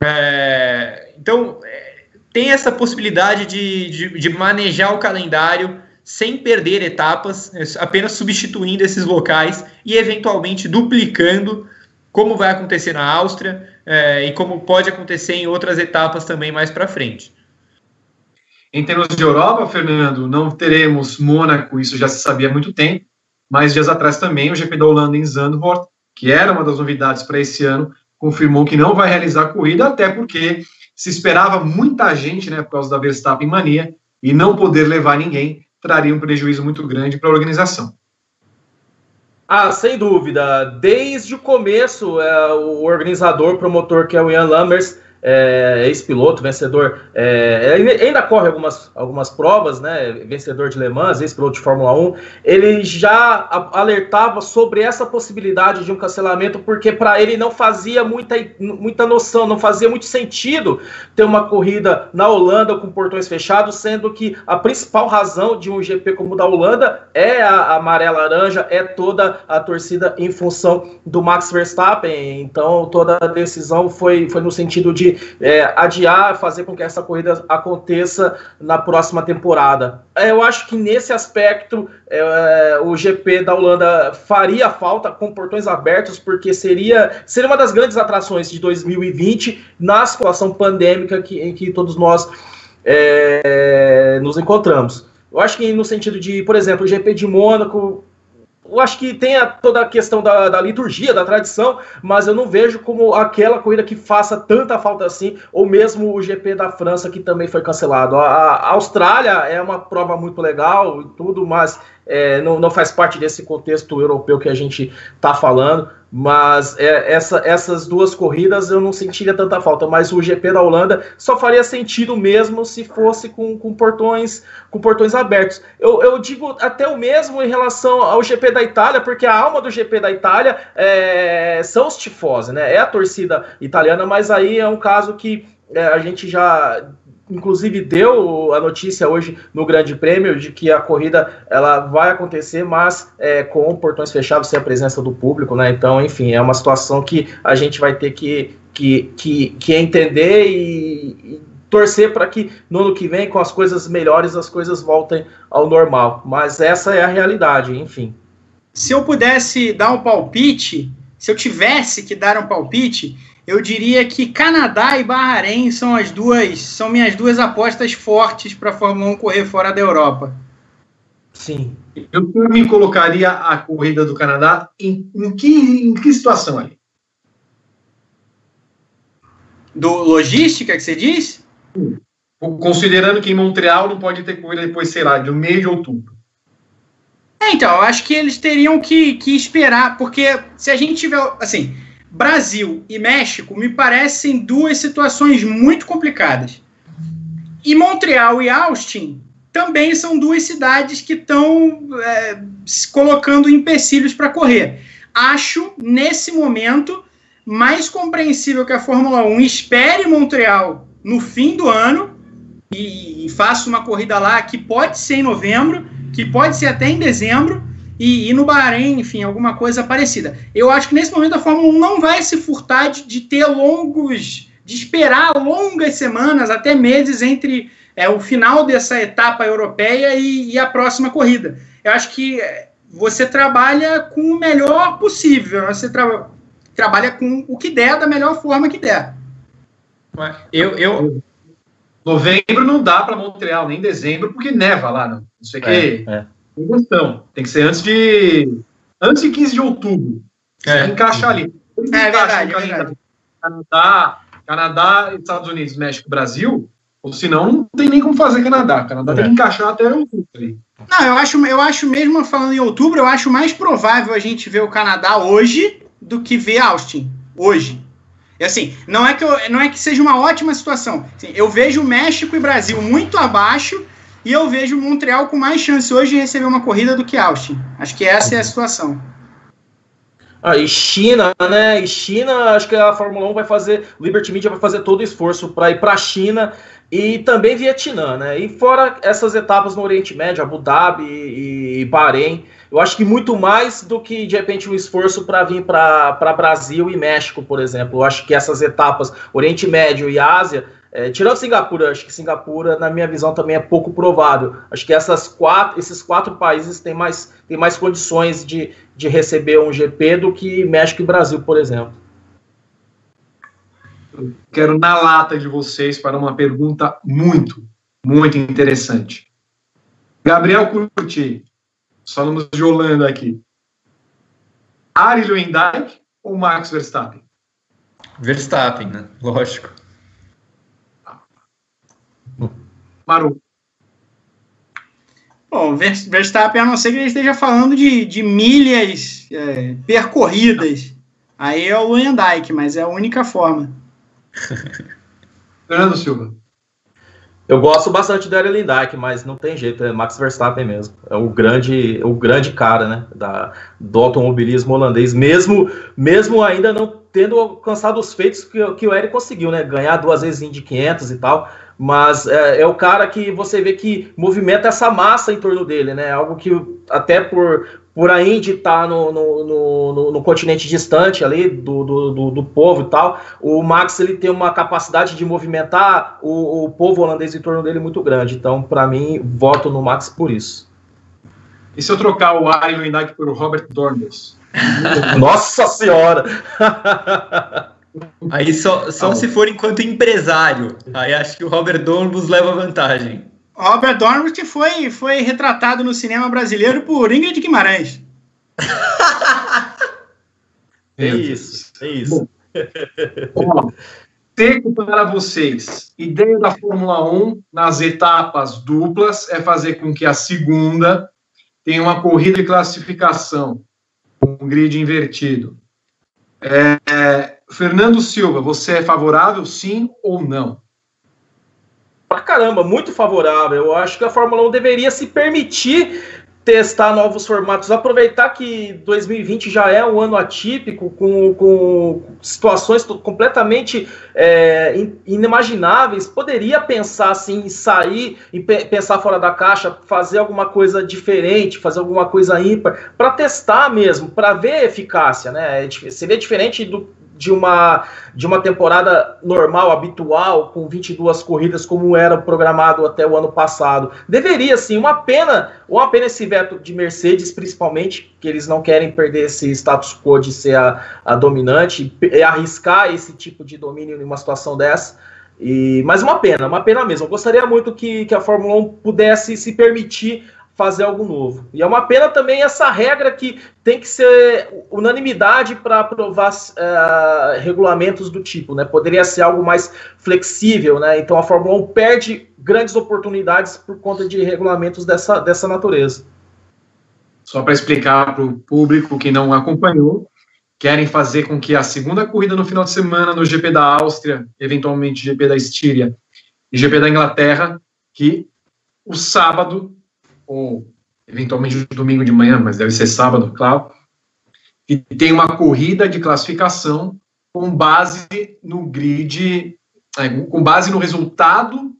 É, então, é, tem essa possibilidade de, de, de manejar o calendário sem perder etapas, apenas substituindo esses locais e eventualmente duplicando, como vai acontecer na Áustria é, e como pode acontecer em outras etapas também mais para frente. Em termos de Europa, Fernando, não teremos Mônaco, isso já se sabia há muito tempo, mas dias atrás também o GP da Holanda em Zandvoort, que era uma das novidades para esse ano, confirmou que não vai realizar a corrida, até porque se esperava muita gente, né, por causa da Verstappen mania, e não poder levar ninguém, traria um prejuízo muito grande para a organização. Ah, sem dúvida. Desde o começo, é, o organizador, promotor, que é o Ian Lammers, é, ex-piloto, vencedor, é, ainda corre algumas, algumas provas, né? Vencedor de Le Mans, ex-piloto de Fórmula 1. Ele já alertava sobre essa possibilidade de um cancelamento, porque para ele não fazia muita, muita noção, não fazia muito sentido ter uma corrida na Holanda com portões fechados, sendo que a principal razão de um GP como o da Holanda é a, a maré laranja, é toda a torcida em função do Max Verstappen. Então toda a decisão foi, foi no sentido de é, adiar, fazer com que essa corrida aconteça na próxima temporada. É, eu acho que nesse aspecto é, o GP da Holanda faria falta com portões abertos, porque seria, seria uma das grandes atrações de 2020 na situação pandêmica que, em que todos nós é, nos encontramos. Eu acho que no sentido de, por exemplo, o GP de Mônaco eu acho que tem a, toda a questão da, da, liturgia, da tradição, mas eu não vejo como aquela corrida que faça tanta falta assim, ou mesmo o GP da França, que também foi cancelado. A, a Austrália é uma prova muito legal e tudo, mas é, não, não faz parte desse contexto europeu que a gente está falando. Mas é, essa, essas duas corridas eu não sentiria tanta falta. Mas o GP da Holanda só faria sentido mesmo se fosse com, com portões com portões abertos. Eu, eu digo até o mesmo em relação ao GP da Itália, porque a alma do GP da Itália é, são os tifosi, né? É a torcida italiana, mas aí é um caso que é, a gente já inclusive deu a notícia hoje no Grande Prêmio de que a corrida ela vai acontecer, mas é, com portões fechados, sem a presença do público, né? Então, enfim, é uma situação que a gente vai ter que, que, que, que entender e, e torcer para que no ano que vem, com as coisas melhores, as coisas voltem ao normal. Mas essa é a realidade, enfim. Se eu pudesse dar um palpite, se eu tivesse que dar um palpite, eu diria que Canadá e Bahrein são as duas, são minhas duas apostas fortes para a Fórmula 1 correr fora da Europa. Sim. Eu me colocaria a corrida do Canadá em, em, que, em que situação ali? Do logística que você diz? Considerando que em Montreal não pode ter corrida depois, sei lá, do meio de outubro. É, então, eu acho que eles teriam que, que esperar, porque se a gente tiver, assim, Brasil e México me parecem duas situações muito complicadas. E Montreal e Austin também são duas cidades que estão é, colocando empecilhos para correr. Acho, nesse momento, mais compreensível que a Fórmula 1 espere Montreal no fim do ano e, e faça uma corrida lá que pode ser em novembro, que pode ser até em dezembro, e, e, no Bahrein, enfim, alguma coisa parecida. Eu acho que nesse momento a Fórmula 1 não vai se furtar de, de ter longos, de esperar longas semanas, até meses entre é, o final dessa etapa europeia e, e a próxima corrida. Eu acho que é, você trabalha com o melhor possível, né? você tra trabalha com o que der da melhor forma que der. Eu, eu... Novembro não dá para Montreal, nem dezembro, porque neva lá, não, não sei o é, que. É questão. Tem que ser antes de. Antes de 15 de outubro. É. Encaixar ali. É, é verdade, é verdade. Canadá, Canadá, Estados Unidos, México, Brasil, ou senão não tem nem como fazer Canadá. Canadá é. tem que encaixar até outubro ali. Não, eu acho, eu acho mesmo falando em outubro, eu acho mais provável a gente ver o Canadá hoje do que ver Austin hoje. E assim, não é que eu, não é que seja uma ótima situação. Assim, eu vejo México e Brasil muito abaixo e eu vejo Montreal com mais chance hoje de receber uma corrida do que Austin. Acho que essa é a situação. Ah, e China, né? E China, acho que a Fórmula 1 vai fazer, Liberty Media vai fazer todo o esforço para ir para a China e também Vietnã, né? E fora essas etapas no Oriente Médio, Abu Dhabi e Bahrein, eu acho que muito mais do que de repente um esforço para vir para Brasil e México, por exemplo. Eu acho que essas etapas Oriente Médio e Ásia é, tirando Singapura, acho que Singapura, na minha visão, também é pouco provável. Acho que essas quatro, esses quatro países têm mais, têm mais condições de, de receber um GP do que México e Brasil, por exemplo. Eu quero na lata de vocês para uma pergunta muito, muito interessante. Gabriel Curti, falamos de Holanda aqui. Ari Luendijk ou Max Verstappen? Verstappen, né? Lógico. Maru. Bom, Verstappen, a não ser que ele esteja falando de, de milhas é, percorridas. Aí é o Luandijk, mas é a única forma. Fernando Silva. Eu gosto bastante do Aaron Lindike, mas não tem jeito, é Max Verstappen mesmo. É o grande, o grande cara, né, da, do automobilismo holandês, mesmo, mesmo ainda não tendo alcançado os feitos que, que o Eric conseguiu, né, ganhar duas vezes Indy 500 e tal, mas é, é, o cara que você vê que movimenta essa massa em torno dele, né? Algo que até por, por a Indy estar tá no, no, no, no, continente distante ali do, do, do, povo e tal, o Max ele tem uma capacidade de movimentar o, o povo holandês em torno dele muito grande. Então, para mim, voto no Max por isso. E se eu trocar o Ariel Indag por Robert Dornbos? Nossa Senhora! Aí só, só ah, se for enquanto empresário. Aí acho que o Robert Dornbus leva vantagem. Robert Dornbus que foi, foi retratado no cinema brasileiro por Ingrid Guimarães. é isso, é isso. Bom, teco para vocês. Ideia da Fórmula 1 nas etapas duplas é fazer com que a segunda tenha uma corrida de classificação, um grid invertido. É, Fernando Silva, você é favorável, sim ou não? Pra caramba, muito favorável. Eu acho que a Fórmula 1 deveria se permitir testar novos formatos, aproveitar que 2020 já é um ano atípico, com, com situações completamente é, inimagináveis, poderia pensar assim, em sair e pensar fora da caixa, fazer alguma coisa diferente, fazer alguma coisa ímpar, para testar mesmo, para ver eficácia, né? É seria diferente do, de uma, de uma temporada normal, habitual, com 22 corridas, como era programado até o ano passado. Deveria, sim, uma pena, uma pena esse veto de Mercedes, principalmente, que eles não querem perder esse status quo de ser a, a dominante, e arriscar esse tipo de domínio em uma situação dessa. E, mas uma pena, uma pena mesmo. Eu gostaria muito que, que a Fórmula 1 pudesse se permitir fazer algo novo. E é uma pena também essa regra que tem que ser unanimidade para aprovar uh, regulamentos do tipo, né? Poderia ser algo mais flexível, né? Então a Fórmula 1 perde grandes oportunidades por conta de regulamentos dessa, dessa natureza. Só para explicar para o público que não acompanhou, querem fazer com que a segunda corrida no final de semana no GP da Áustria, eventualmente GP da Estíria e GP da Inglaterra, que o sábado ou eventualmente domingo de manhã, mas deve ser sábado, claro, e tem uma corrida de classificação com base no grid, é, com base no resultado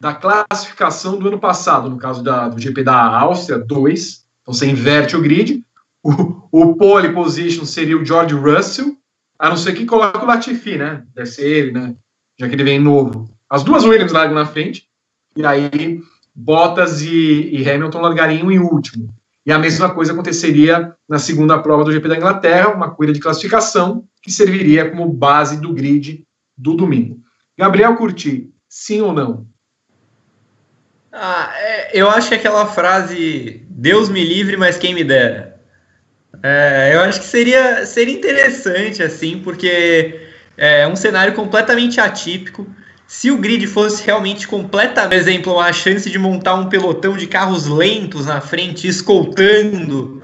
da classificação do ano passado, no caso da, do GP da Áustria, 2, então você inverte o grid, o, o pole position seria o George Russell, a não ser que coloque o Latifi, né, deve ser ele, né, já que ele vem novo. As duas Williams largam na frente, e aí Bottas e, e Hamilton largariam em último. E a mesma coisa aconteceria na segunda prova do GP da Inglaterra, uma corrida de classificação que serviria como base do grid do domingo. Gabriel Curti, sim ou não? Ah, é, eu acho que aquela frase Deus me livre, mas quem me dera. É, eu acho que seria, seria interessante, assim, porque é um cenário completamente atípico. Se o grid fosse realmente completamente, por exemplo, a chance de montar um pelotão de carros lentos na frente, escoltando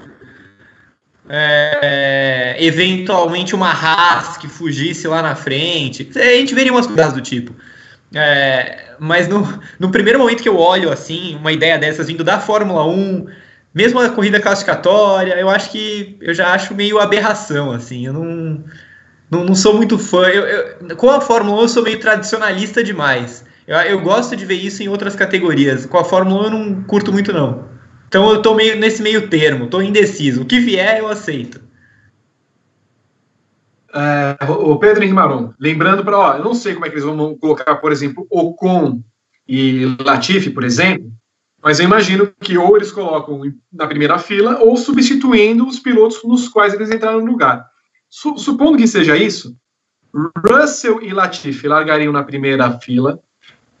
é, eventualmente uma Haas que fugisse lá na frente, a gente veria umas coisas do tipo. É, mas no, no primeiro momento que eu olho assim, uma ideia dessas vindo da Fórmula 1, mesmo a corrida classificatória, eu acho que eu já acho meio aberração, assim, eu não não, não sou muito fã. Eu, eu, com a Fórmula 1 eu sou meio tradicionalista demais. Eu, eu gosto de ver isso em outras categorias. Com a Fórmula 1 eu não curto muito, não. Então eu tô meio nesse meio termo, tô indeciso. O que vier, eu aceito. É, o Pedro Maron, lembrando para, ó, eu não sei como é que eles vão colocar, por exemplo, Ocon e Latifi, por exemplo, mas eu imagino que ou eles colocam na primeira fila ou substituindo os pilotos nos quais eles entraram no lugar. Supondo que seja isso, Russell e Latifi largariam na primeira fila,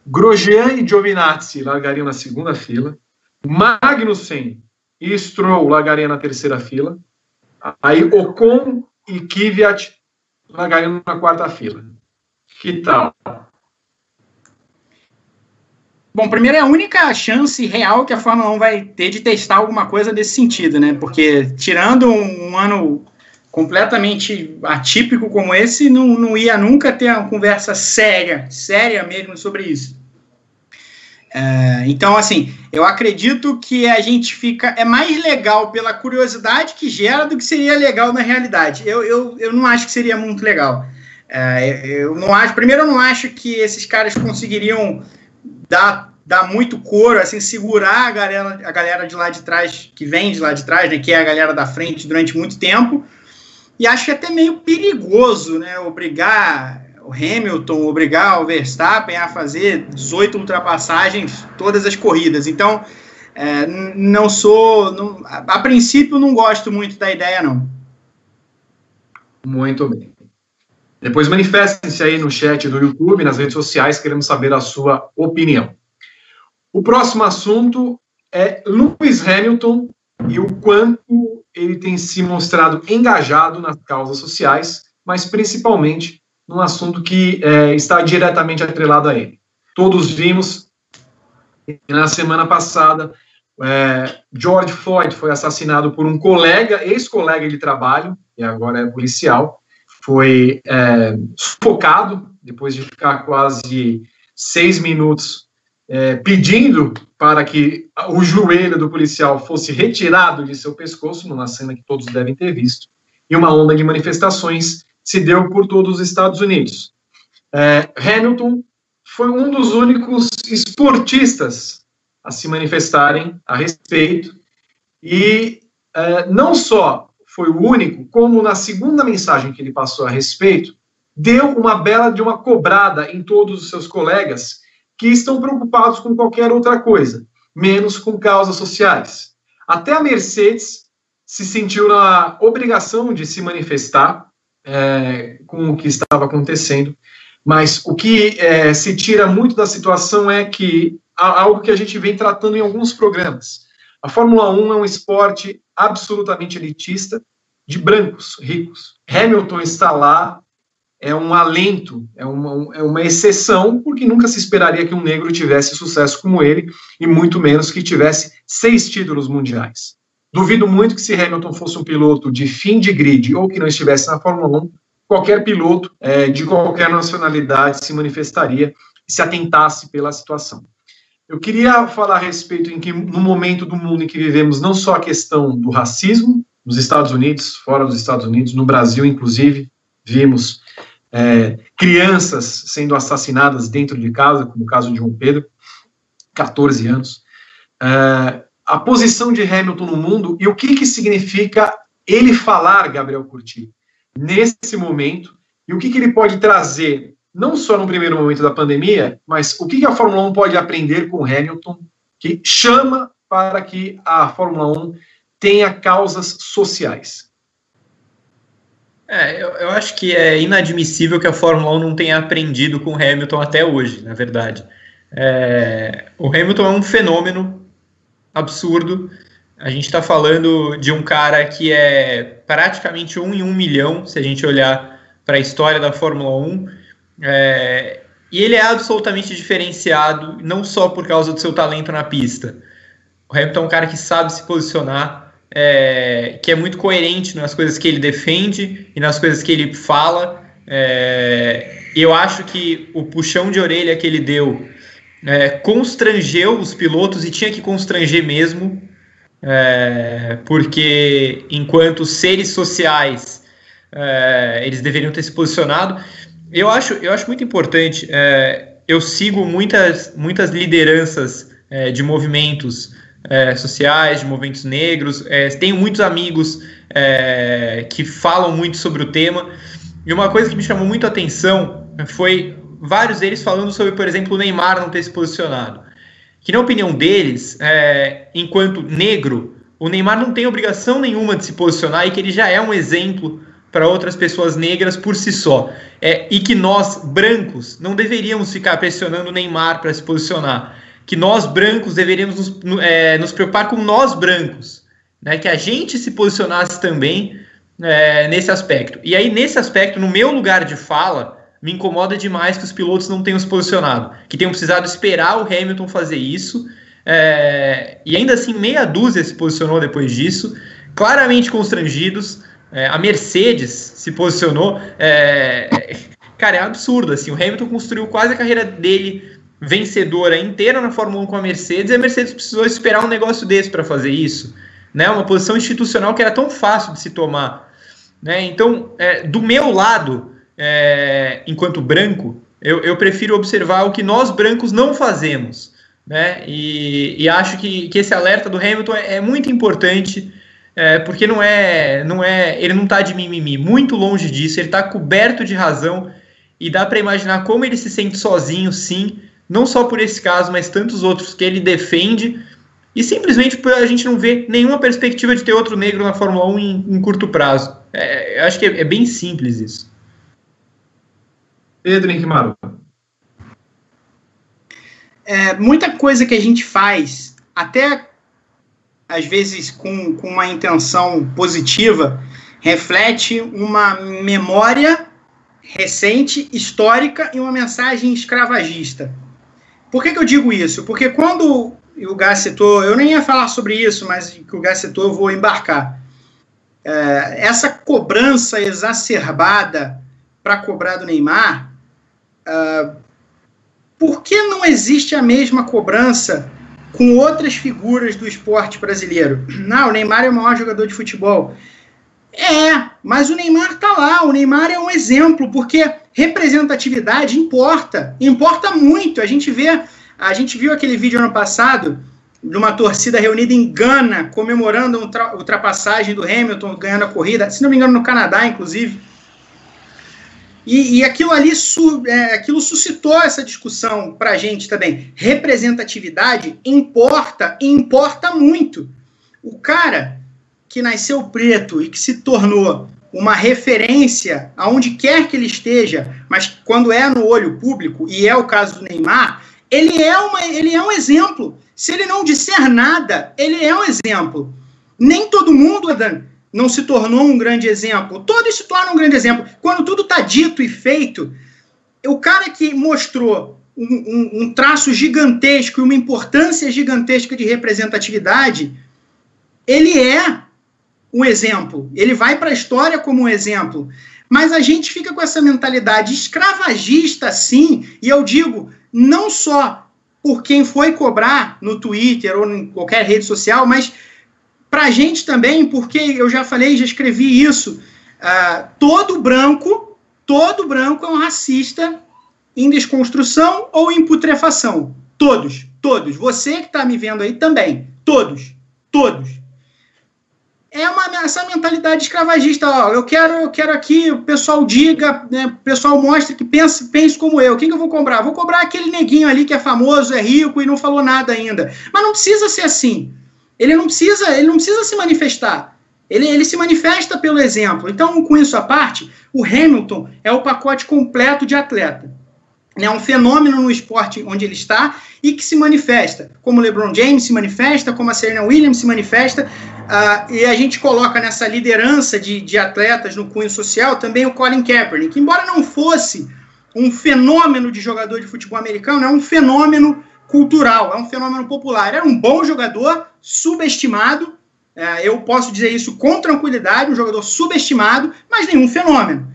Grosjean e Giovinazzi largariam na segunda fila, Magnussen e Stroll largariam na terceira fila, aí Ocon e Kvyat largariam na quarta fila. Que tal? Bom, primeiro é a única chance real que a Fórmula 1 vai ter de testar alguma coisa desse sentido, né? Porque tirando um ano completamente atípico como esse, não, não ia nunca ter uma conversa séria, séria mesmo sobre isso. É, então, assim, eu acredito que a gente fica. É mais legal pela curiosidade que gera do que seria legal na realidade. Eu, eu, eu não acho que seria muito legal. É, eu não acho. Primeiro, eu não acho que esses caras conseguiriam dar, dar muito couro, assim, segurar a galera, a galera de lá de trás, que vem de lá de trás, né, que é a galera da frente durante muito tempo e acho até meio perigoso, né, obrigar o Hamilton, obrigar o Verstappen a fazer 18 ultrapassagens todas as corridas. Então, é, não sou, não, a, a princípio não gosto muito da ideia, não. Muito bem. Depois manifestem-se aí no chat do YouTube, nas redes sociais, queremos saber a sua opinião. O próximo assunto é Lewis Hamilton e o quanto ele tem se mostrado engajado nas causas sociais, mas principalmente num assunto que é, está diretamente atrelado a ele. Todos vimos na semana passada é, George Floyd foi assassinado por um colega, ex-colega de trabalho, e agora é policial, foi é, sufocado depois de ficar quase seis minutos é, pedindo para que o joelho do policial fosse retirado de seu pescoço, numa cena que todos devem ter visto, e uma onda de manifestações se deu por todos os Estados Unidos. É, Hamilton foi um dos únicos esportistas a se manifestarem a respeito, e é, não só foi o único, como na segunda mensagem que ele passou a respeito, deu uma bela de uma cobrada em todos os seus colegas que estão preocupados com qualquer outra coisa, menos com causas sociais. Até a Mercedes se sentiu na obrigação de se manifestar é, com o que estava acontecendo, mas o que é, se tira muito da situação é que algo que a gente vem tratando em alguns programas. A Fórmula 1 é um esporte absolutamente elitista de brancos, ricos. Hamilton está lá é um alento, é uma, é uma exceção, porque nunca se esperaria que um negro tivesse sucesso como ele, e muito menos que tivesse seis títulos mundiais. Duvido muito que se Hamilton fosse um piloto de fim de grid ou que não estivesse na Fórmula 1, qualquer piloto é, de qualquer nacionalidade se manifestaria e se atentasse pela situação. Eu queria falar a respeito em que, no momento do mundo em que vivemos, não só a questão do racismo, nos Estados Unidos, fora dos Estados Unidos, no Brasil, inclusive, vimos é, crianças sendo assassinadas dentro de casa, como o caso de João Pedro, 14 anos. É, a posição de Hamilton no mundo e o que, que significa ele falar, Gabriel Curti, nesse momento, e o que, que ele pode trazer, não só no primeiro momento da pandemia, mas o que, que a Fórmula 1 pode aprender com Hamilton, que chama para que a Fórmula 1 tenha causas sociais. É, eu, eu, acho que é inadmissível que a Fórmula 1 não tenha aprendido com o Hamilton até hoje, na verdade. É, o Hamilton é um fenômeno absurdo. A gente está falando de um cara que é praticamente um em um milhão, se a gente olhar para a história da Fórmula 1. É, e ele é absolutamente diferenciado, não só por causa do seu talento na pista. O Hamilton é um cara que sabe se posicionar, é, que é muito coerente nas coisas que ele defende e nas coisas que ele fala. É, eu acho que o puxão de orelha que ele deu é, constrangeu os pilotos e tinha que constranger mesmo, é, porque enquanto seres sociais é, eles deveriam ter se posicionado. Eu acho, eu acho muito importante. É, eu sigo muitas, muitas lideranças de movimentos é, sociais, de movimentos negros. É, tenho muitos amigos é, que falam muito sobre o tema. E uma coisa que me chamou muito a atenção foi vários deles falando sobre, por exemplo, o Neymar não ter se posicionado. Que, na opinião deles, é, enquanto negro, o Neymar não tem obrigação nenhuma de se posicionar e que ele já é um exemplo para outras pessoas negras por si só. É, e que nós, brancos, não deveríamos ficar pressionando o Neymar para se posicionar que nós brancos deveríamos nos, é, nos preocupar com nós brancos, né? Que a gente se posicionasse também é, nesse aspecto. E aí, nesse aspecto, no meu lugar de fala, me incomoda demais que os pilotos não tenham se posicionado, que tenham precisado esperar o Hamilton fazer isso. É, e ainda assim, meia dúzia se posicionou depois disso, claramente constrangidos. É, a Mercedes se posicionou. É, cara, é absurdo. Assim, o Hamilton construiu quase a carreira dele vencedora inteira na Fórmula 1 com a Mercedes, e a Mercedes precisou esperar um negócio desse para fazer isso. Né? Uma posição institucional que era tão fácil de se tomar. Né? Então, é, do meu lado, é, enquanto branco, eu, eu, prefiro observar o que nós brancos não fazemos. Né? E, e acho que, que esse alerta do Hamilton é, é muito importante. É, porque não é, não é, ele não está de mimimi, muito longe disso, ele está coberto de razão e dá para imaginar como ele se sente sozinho, sim, não só por esse caso, mas tantos outros que ele defende, e simplesmente por a gente não ver nenhuma perspectiva de ter outro negro na Fórmula 1 em, em curto prazo. É, eu acho que é, é, bem simples isso. Pedro Henrique Maru. É, muita coisa que a gente faz, até às vezes com, com uma intenção positiva, reflete uma memória recente, histórica e uma mensagem escravagista. Por que, que eu digo isso? Porque quando o Gás citou, eu nem ia falar sobre isso, mas que o Gás citou eu vou embarcar. É, essa cobrança exacerbada para cobrar do Neymar, é, por que não existe a mesma cobrança com outras figuras do esporte brasileiro? Não, o Neymar é o maior jogador de futebol. É, mas o Neymar tá lá, o Neymar é um exemplo, porque representatividade importa, importa muito. A gente vê, a gente viu aquele vídeo ano passado de uma torcida reunida em Gana, comemorando a ultrapassagem do Hamilton ganhando a corrida, se não me engano no Canadá, inclusive. E, e aquilo ali su, é, aquilo suscitou essa discussão para a gente também. Representatividade importa, e importa muito. O cara que nasceu preto e que se tornou uma referência aonde quer que ele esteja, mas quando é no olho público, e é o caso do Neymar, ele é, uma, ele é um exemplo. Se ele não disser nada, ele é um exemplo. Nem todo mundo, Adan, não se tornou um grande exemplo. Todos se tornam um grande exemplo. Quando tudo está dito e feito, o cara que mostrou um, um, um traço gigantesco e uma importância gigantesca de representatividade, ele é um exemplo. Ele vai para a história como um exemplo. Mas a gente fica com essa mentalidade escravagista, sim, e eu digo, não só por quem foi cobrar no Twitter ou em qualquer rede social, mas para a gente também, porque eu já falei, já escrevi isso, uh, todo branco, todo branco é um racista em desconstrução ou em putrefação. Todos, todos. Você que está me vendo aí também. Todos, todos. É uma, essa mentalidade escravagista. Ó, eu quero, eu quero aqui, o pessoal diga, né, o pessoal mostre que pense, pense como eu. Quem que eu vou cobrar? Vou cobrar aquele neguinho ali que é famoso, é rico e não falou nada ainda. Mas não precisa ser assim. Ele não precisa, ele não precisa se manifestar. Ele, ele se manifesta pelo exemplo. Então, com isso à parte, o Hamilton é o pacote completo de atleta. É um fenômeno no esporte onde ele está e que se manifesta, como o LeBron James se manifesta, como a Serena Williams se manifesta, uh, e a gente coloca nessa liderança de, de atletas no cunho social também o Colin Kaepernick, que embora não fosse um fenômeno de jogador de futebol americano, é um fenômeno cultural, é um fenômeno popular. Era um bom jogador, subestimado. É, eu posso dizer isso com tranquilidade, um jogador subestimado, mas nenhum fenômeno.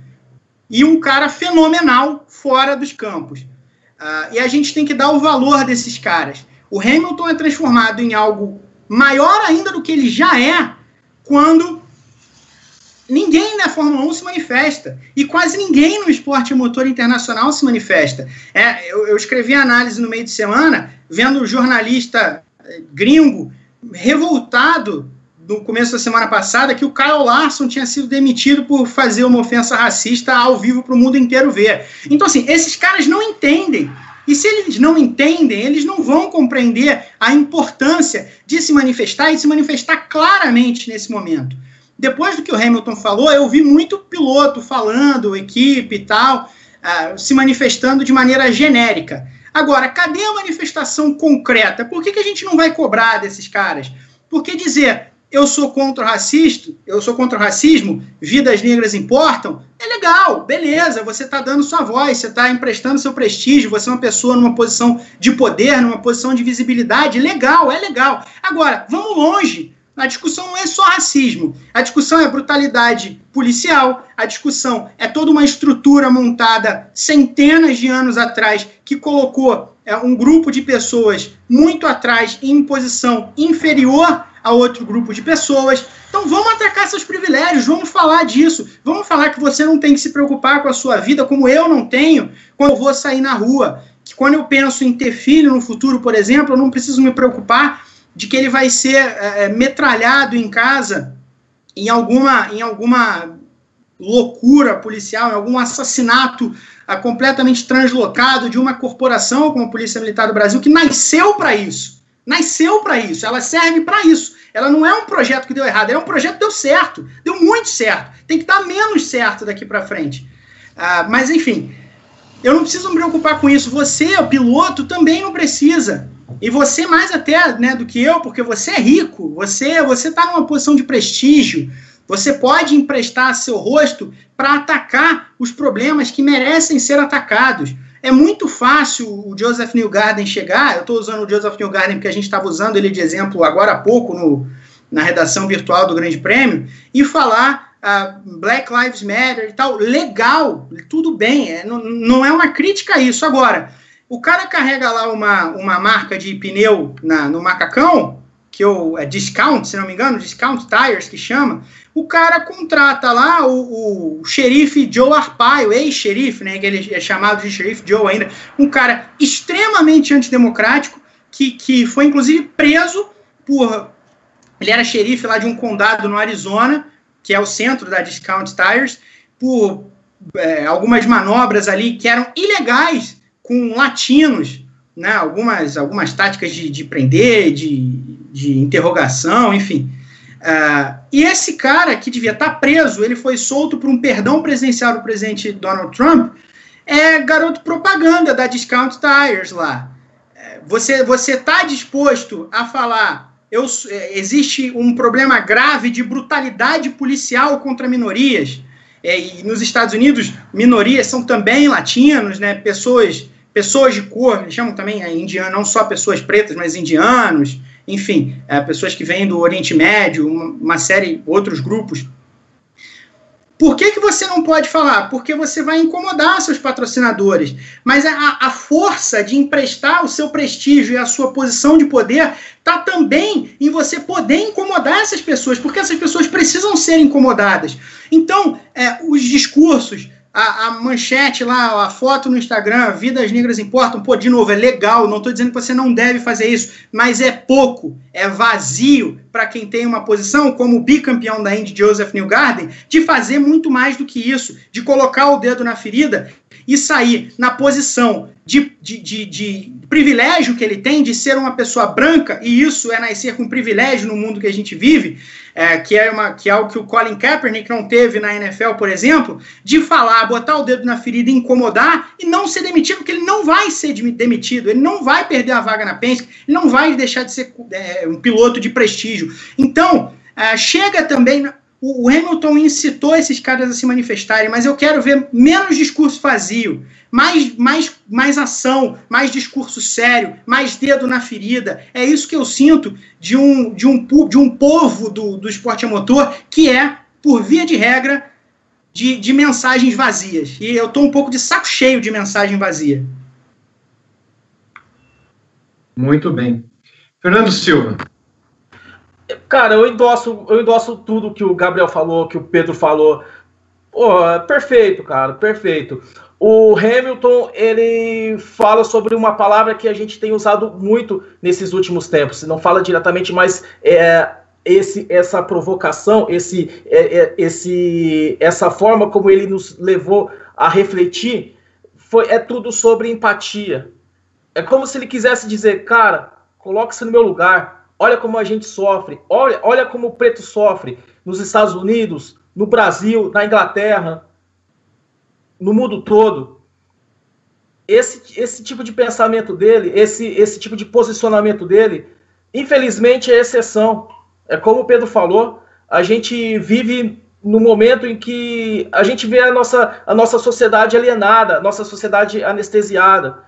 E um cara fenomenal fora dos campos. Uh, e a gente tem que dar o valor desses caras. O Hamilton é transformado em algo maior ainda do que ele já é quando ninguém na Fórmula 1 se manifesta. E quase ninguém no esporte motor internacional se manifesta. É, eu, eu escrevi a análise no meio de semana, vendo o jornalista eh, gringo revoltado no começo da semana passada que o Kyle Larson tinha sido demitido por fazer uma ofensa racista ao vivo para o mundo inteiro ver. Então, assim, esses caras não entendem. E se eles não entendem, eles não vão compreender a importância de se manifestar e se manifestar claramente nesse momento. Depois do que o Hamilton falou, eu vi muito piloto falando, equipe e tal, uh, se manifestando de maneira genérica. Agora, cadê a manifestação concreta? Por que, que a gente não vai cobrar desses caras? Porque dizer eu sou contra o racista, eu sou contra o racismo, vidas negras importam, é legal, beleza, você está dando sua voz, você está emprestando seu prestígio, você é uma pessoa numa posição de poder, numa posição de visibilidade, legal, é legal. Agora, vamos longe. A discussão não é só racismo. A discussão é brutalidade policial. A discussão é toda uma estrutura montada centenas de anos atrás que colocou é, um grupo de pessoas muito atrás em posição inferior a outro grupo de pessoas. Então vamos atacar seus privilégios, vamos falar disso. Vamos falar que você não tem que se preocupar com a sua vida, como eu não tenho, quando eu vou sair na rua. Que quando eu penso em ter filho no futuro, por exemplo, eu não preciso me preocupar de que ele vai ser é, metralhado em casa em alguma, em alguma loucura policial, em algum assassinato é, completamente translocado de uma corporação como a Polícia Militar do Brasil, que nasceu para isso. Nasceu para isso, ela serve para isso. Ela não é um projeto que deu errado, é um projeto que deu certo, deu muito certo. Tem que dar menos certo daqui para frente. Uh, mas, enfim, eu não preciso me preocupar com isso. Você, o piloto, também não precisa. E você mais até né, do que eu, porque você é rico, você você está numa posição de prestígio, você pode emprestar seu rosto para atacar os problemas que merecem ser atacados. É muito fácil o Joseph Newgarden chegar, eu estou usando o Joseph Newgarden porque a gente estava usando ele de exemplo agora há pouco no, na redação virtual do Grande Prêmio, e falar uh, Black Lives Matter e tal, legal, tudo bem, é, não, não é uma crítica a isso. Agora, o cara carrega lá uma, uma marca de pneu na, no macacão, que eu, é discount, se não me engano, discount tires que chama, o cara contrata lá o, o xerife Joe Arpaio, ex-xerife, né, que ele é chamado de xerife Joe ainda, um cara extremamente antidemocrático, que, que foi inclusive preso por. Ele era xerife lá de um condado no Arizona, que é o centro da Discount Tires, por é, algumas manobras ali que eram ilegais com latinos, né, algumas, algumas táticas de, de prender, de, de interrogação, enfim. Uh, e esse cara que devia estar preso, ele foi solto por um perdão presidencial do presidente Donald Trump, é garoto propaganda da Discount Tires lá. Você você está disposto a falar eu, é, existe um problema grave de brutalidade policial contra minorias é, e nos Estados Unidos minorias são também latinos, né? Pessoas pessoas de cor, eles chamam também é, indiano, não só pessoas pretas, mas indianos, enfim, é, pessoas que vêm do Oriente Médio, uma, uma série, outros grupos. Por que, que você não pode falar? Porque você vai incomodar seus patrocinadores. Mas a, a força de emprestar o seu prestígio e a sua posição de poder está também em você poder incomodar essas pessoas, porque essas pessoas precisam ser incomodadas. Então, é, os discursos, a, a, manchete lá, a foto no Instagram, vidas negras importam, pô, de novo, é legal, não estou dizendo que você não deve fazer isso, mas é pouco, é vazio para quem tem uma posição, como bicampeão da Indy Joseph Newgarden, de fazer muito mais do que isso, de colocar o dedo na ferida e sair na posição de, de, de, de, privilégio que ele tem de ser uma pessoa branca, e isso é nascer com privilégio no mundo que a gente vive, é, que, é uma, que é o que o Colin Kaepernick não teve na NFL, por exemplo, de falar, botar o dedo na ferida incomodar e não ser demitido, porque ele não vai ser demitido, ele não vai perder a vaga na Penske, ele não vai deixar de ser é, um piloto de prestígio. Então, é, chega também o, Hamilton incitou esses caras a se manifestarem, mas eu quero ver menos discurso vazio, mais, mais, mais ação, mais discurso sério, mais dedo na ferida. É isso que eu sinto de um, de um, de um povo do, do esporte a motor que é, por via de regra, de, de mensagens vazias. E eu estou um pouco de saco cheio de mensagem vazia. Muito bem. Fernando Silva. Cara, eu endosso, eu endosso tudo que o Gabriel falou, que o Pedro falou. Pô, perfeito, cara, perfeito. O Hamilton, ele fala sobre uma palavra que a gente tem usado muito nesses últimos tempos. Não fala diretamente, mas é, esse, essa provocação, esse, é, é, esse, essa forma como ele nos levou a refletir, foi, é tudo sobre empatia. É como se ele quisesse dizer, cara, coloque-se no meu lugar, Olha como a gente sofre. Olha, olha como o preto sofre nos Estados Unidos, no Brasil, na Inglaterra, no mundo todo. Esse, esse tipo de pensamento dele, esse, esse tipo de posicionamento dele, infelizmente é exceção. É como o Pedro falou, a gente vive no momento em que a gente vê a nossa, a nossa sociedade alienada, a nossa sociedade anestesiada.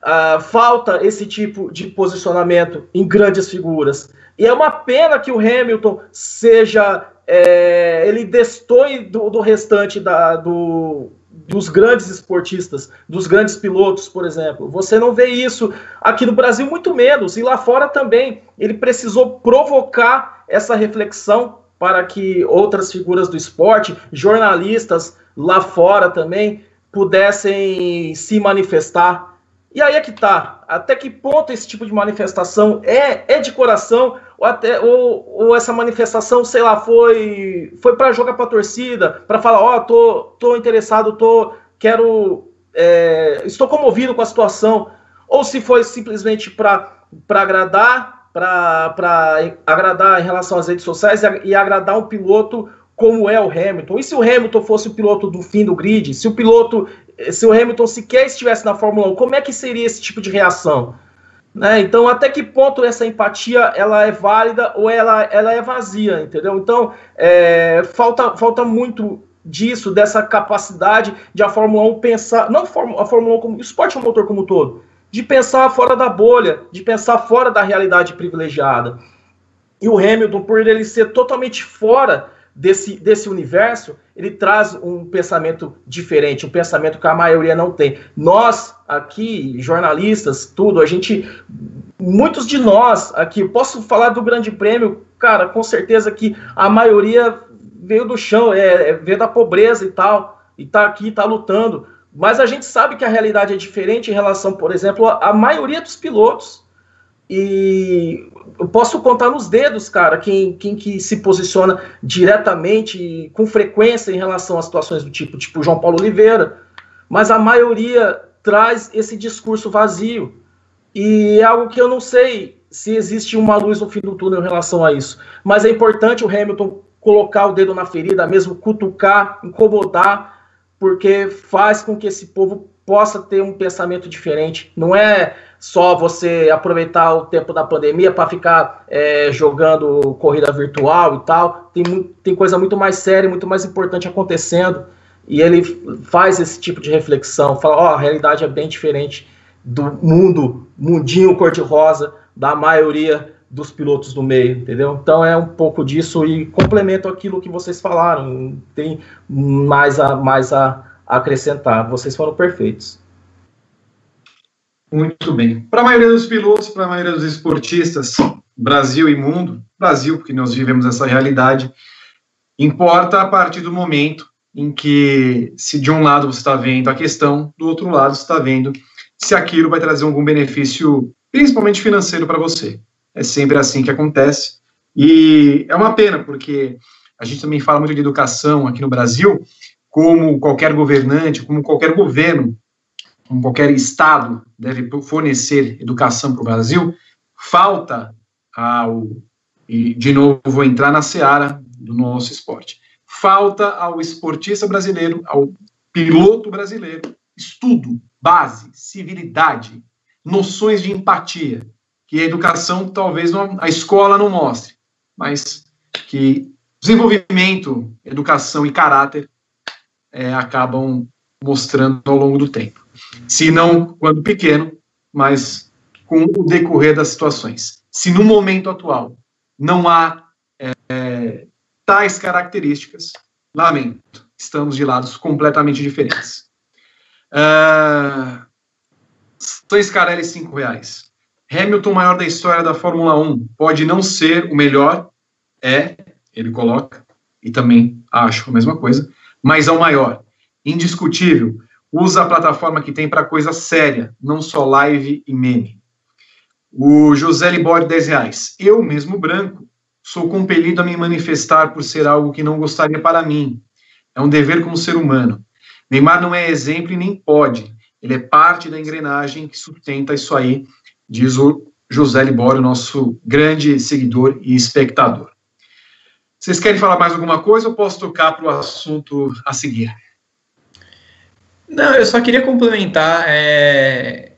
Uh, falta esse tipo de posicionamento em grandes figuras. E é uma pena que o Hamilton seja. É, ele destoie do, do restante da, do, dos grandes esportistas, dos grandes pilotos, por exemplo. Você não vê isso aqui no Brasil, muito menos, e lá fora também. Ele precisou provocar essa reflexão para que outras figuras do esporte, jornalistas lá fora também, pudessem se manifestar e aí é que tá. Até que ponto esse tipo de manifestação é, é de coração, ou, até, ou, ou essa manifestação, sei lá, foi, foi para jogar para torcida, para falar, ó, oh, tô, tô interessado, tô, quero, é, estou comovido com a situação, ou se foi simplesmente para agradar, para agradar em relação às redes sociais e, e agradar um piloto como é o Hamilton. E se o Hamilton fosse o piloto do fim do grid, se o piloto se o Hamilton sequer estivesse na Fórmula 1, como é que seria esse tipo de reação? Né? Então, até que ponto essa empatia ela é válida ou ela, ela é vazia, entendeu? Então, é, falta, falta muito disso, dessa capacidade de a Fórmula 1 pensar, não a Fórmula 1 como esporte motor como um todo, de pensar fora da bolha, de pensar fora da realidade privilegiada. E o Hamilton, por ele ser totalmente fora desse, desse universo, ele traz um pensamento diferente, um pensamento que a maioria não tem. Nós, aqui, jornalistas, tudo, a gente, muitos de nós aqui, posso falar do Grande Prêmio, cara, com certeza que a maioria veio do chão, é, é veio da pobreza e tal, e tá aqui, tá lutando. Mas a gente sabe que a realidade é diferente em relação, por exemplo, à maioria dos pilotos. E eu posso contar nos dedos, cara, quem, quem que se posiciona diretamente, com frequência, em relação a situações do tipo, tipo João Paulo Oliveira. Mas a maioria traz esse discurso vazio. E é algo que eu não sei se existe uma luz no fim do túnel em relação a isso. Mas é importante o Hamilton colocar o dedo na ferida, mesmo cutucar, incomodar, porque faz com que esse povo possa ter um pensamento diferente. Não é só você aproveitar o tempo da pandemia para ficar é, jogando corrida virtual e tal. Tem, tem coisa muito mais séria, muito mais importante acontecendo. E ele faz esse tipo de reflexão, fala, ó, oh, a realidade é bem diferente do mundo, mundinho cor-de-rosa, da maioria dos pilotos do meio, entendeu? Então é um pouco disso e complemento aquilo que vocês falaram, tem mais a, mais a acrescentar, vocês foram perfeitos. Muito bem. Para a maioria dos pilotos, para a maioria dos esportistas, Brasil e mundo, Brasil, porque nós vivemos essa realidade, importa a partir do momento em que, se de um lado você está vendo a questão, do outro lado você está vendo se aquilo vai trazer algum benefício, principalmente financeiro, para você. É sempre assim que acontece. E é uma pena, porque a gente também fala muito de educação aqui no Brasil, como qualquer governante, como qualquer governo, como qualquer Estado deve fornecer educação para o Brasil, falta ao. E, de novo, vou entrar na seara do nosso esporte falta ao esportista brasileiro, ao piloto brasileiro, estudo, base, civilidade, noções de empatia, que a educação talvez não, a escola não mostre, mas que desenvolvimento, educação e caráter é, acabam mostrando ao longo do tempo. Se não quando pequeno, mas com o decorrer das situações. Se no momento atual não há é, tais características, lamento, estamos de lados completamente diferentes. Uh, Scarelli, cinco reais. Hamilton, maior da história da Fórmula 1, pode não ser o melhor, é, ele coloca, e também acho a mesma coisa, mas é o maior. Indiscutível, usa a plataforma que tem para coisa séria, não só live e meme. O José Libori, 10 reais. Eu mesmo branco, sou compelido a me manifestar por ser algo que não gostaria para mim. É um dever como ser humano. Neymar não é exemplo e nem pode. Ele é parte da engrenagem que sustenta isso aí, diz o José Libório, nosso grande seguidor e espectador. Vocês querem falar mais alguma coisa ou posso tocar para o assunto a seguir? Não, eu só queria complementar. É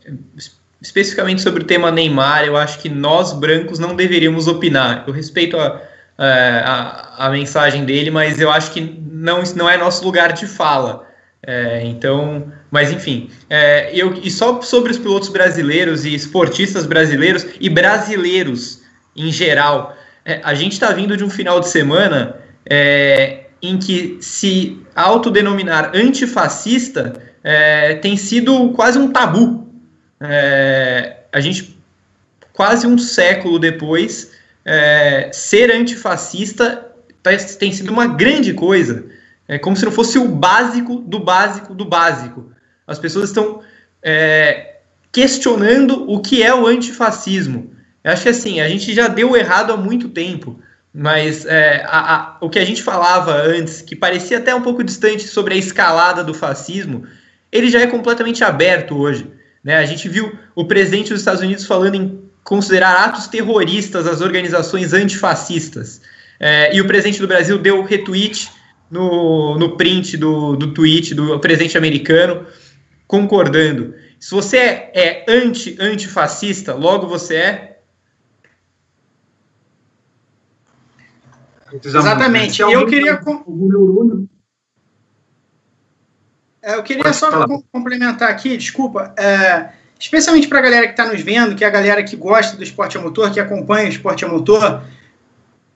especificamente sobre o tema Neymar, eu acho que nós brancos não deveríamos opinar. Eu respeito a, a, a mensagem dele, mas eu acho que não, não é nosso lugar de fala. É, então, mas enfim, é, eu, e só sobre os pilotos brasileiros e esportistas brasileiros e brasileiros em geral, é, a gente está vindo de um final de semana é, em que se autodenominar antifascista é, tem sido quase um tabu é, a gente, quase um século depois, é, ser antifascista tá, tem sido uma grande coisa. É como se não fosse o básico do básico do básico. As pessoas estão é, questionando o que é o antifascismo. Eu acho que assim, a gente já deu errado há muito tempo, mas é, a, a, o que a gente falava antes, que parecia até um pouco distante sobre a escalada do fascismo, ele já é completamente aberto hoje. Né? A gente viu o presidente dos Estados Unidos falando em considerar atos terroristas as organizações antifascistas. É, e o presidente do Brasil deu retweet no, no print do, do tweet do presidente americano, concordando. Se você é, é anti, antifascista, logo você é. Exatamente. Eu queria. É, eu queria só complementar aqui, desculpa, é, especialmente para a galera que está nos vendo, que é a galera que gosta do esporte a motor, que acompanha o esporte a motor.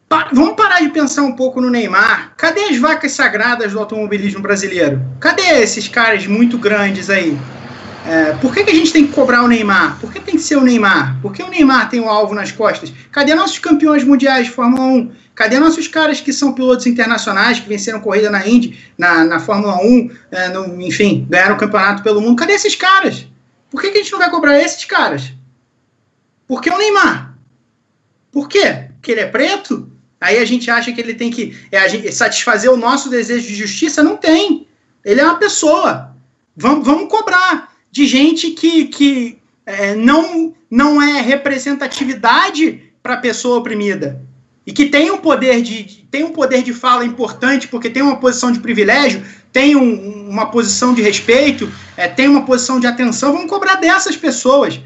Pa vamos parar de pensar um pouco no Neymar. Cadê as vacas sagradas do automobilismo brasileiro? Cadê esses caras muito grandes aí? É, por que, que a gente tem que cobrar o Neymar? Por que tem que ser o Neymar? Por que o Neymar tem o um alvo nas costas? Cadê nossos campeões mundiais de Fórmula 1? Cadê nossos caras que são pilotos internacionais, que venceram corrida na Indy, na, na Fórmula 1, é, no, enfim, ganharam campeonato pelo mundo? Cadê esses caras? Por que, que a gente não vai cobrar esses caras? Por que o Neymar? Por quê? Porque ele é preto? Aí a gente acha que ele tem que é, gente, satisfazer o nosso desejo de justiça? Não tem. Ele é uma pessoa. Vamos cobrar de gente que, que é, não, não é representatividade para a pessoa oprimida e que tem um poder de tem um poder de fala importante porque tem uma posição de privilégio, tem um, uma posição de respeito, é, tem uma posição de atenção, vamos cobrar dessas pessoas.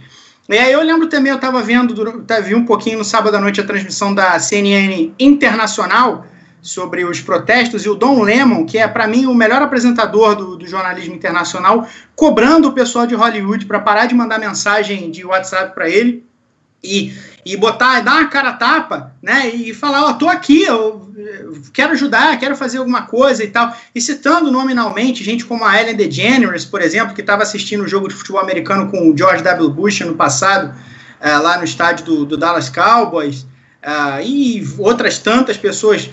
E aí eu lembro também, eu estava vendo, vi um pouquinho no sábado à noite a transmissão da CNN Internacional sobre os protestos e o Don Lemon, que é para mim o melhor apresentador do, do, jornalismo internacional, cobrando o pessoal de Hollywood para parar de mandar mensagem de WhatsApp para ele e, e botar, dar uma cara tapa, né? E falar, ó, oh, tô aqui, eu, quero ajudar, quero fazer alguma coisa e tal. E citando nominalmente gente como a Ellen DeGeneres, por exemplo, que estava assistindo o jogo de futebol americano com o George W. Bush no passado, uh, lá no estádio do, do Dallas Cowboys, uh, e outras tantas pessoas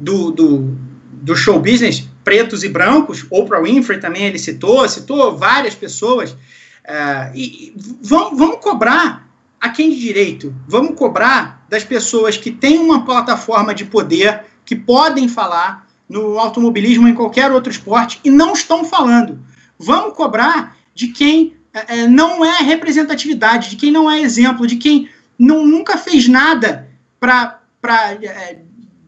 do, do, do show business, pretos e brancos, Oprah Winfrey também ele citou, citou várias pessoas. Uh, e, vamos, vamos cobrar a quem de direito? Vamos cobrar das pessoas que têm uma plataforma de poder, que podem falar no automobilismo em qualquer outro esporte e não estão falando. Vamos cobrar de quem é, não é representatividade, de quem não é exemplo, de quem não, nunca fez nada para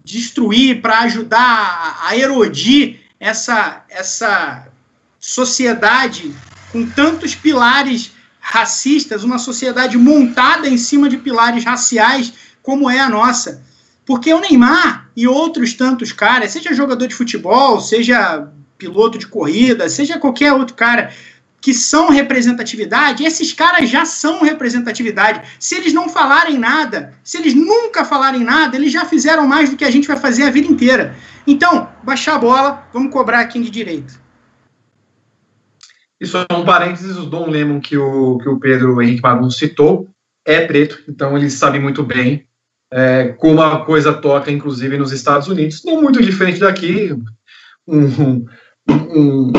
destruir, para ajudar a erodir essa, essa sociedade com tantos pilares racistas, uma sociedade montada em cima de pilares raciais como é a nossa. Porque o Neymar e outros tantos caras, seja jogador de futebol, seja piloto de corrida, seja qualquer outro cara que são representatividade, esses caras já são representatividade. Se eles não falarem nada, se eles nunca falarem nada, eles já fizeram mais do que a gente vai fazer a vida inteira. Então, baixar a bola, vamos cobrar quem de direito. E só um parênteses, o Dom Lemon que o, que o Pedro Henrique Marum citou é preto, então ele sabe muito bem é, como a coisa toca, inclusive nos Estados Unidos. Não muito diferente daqui, um, um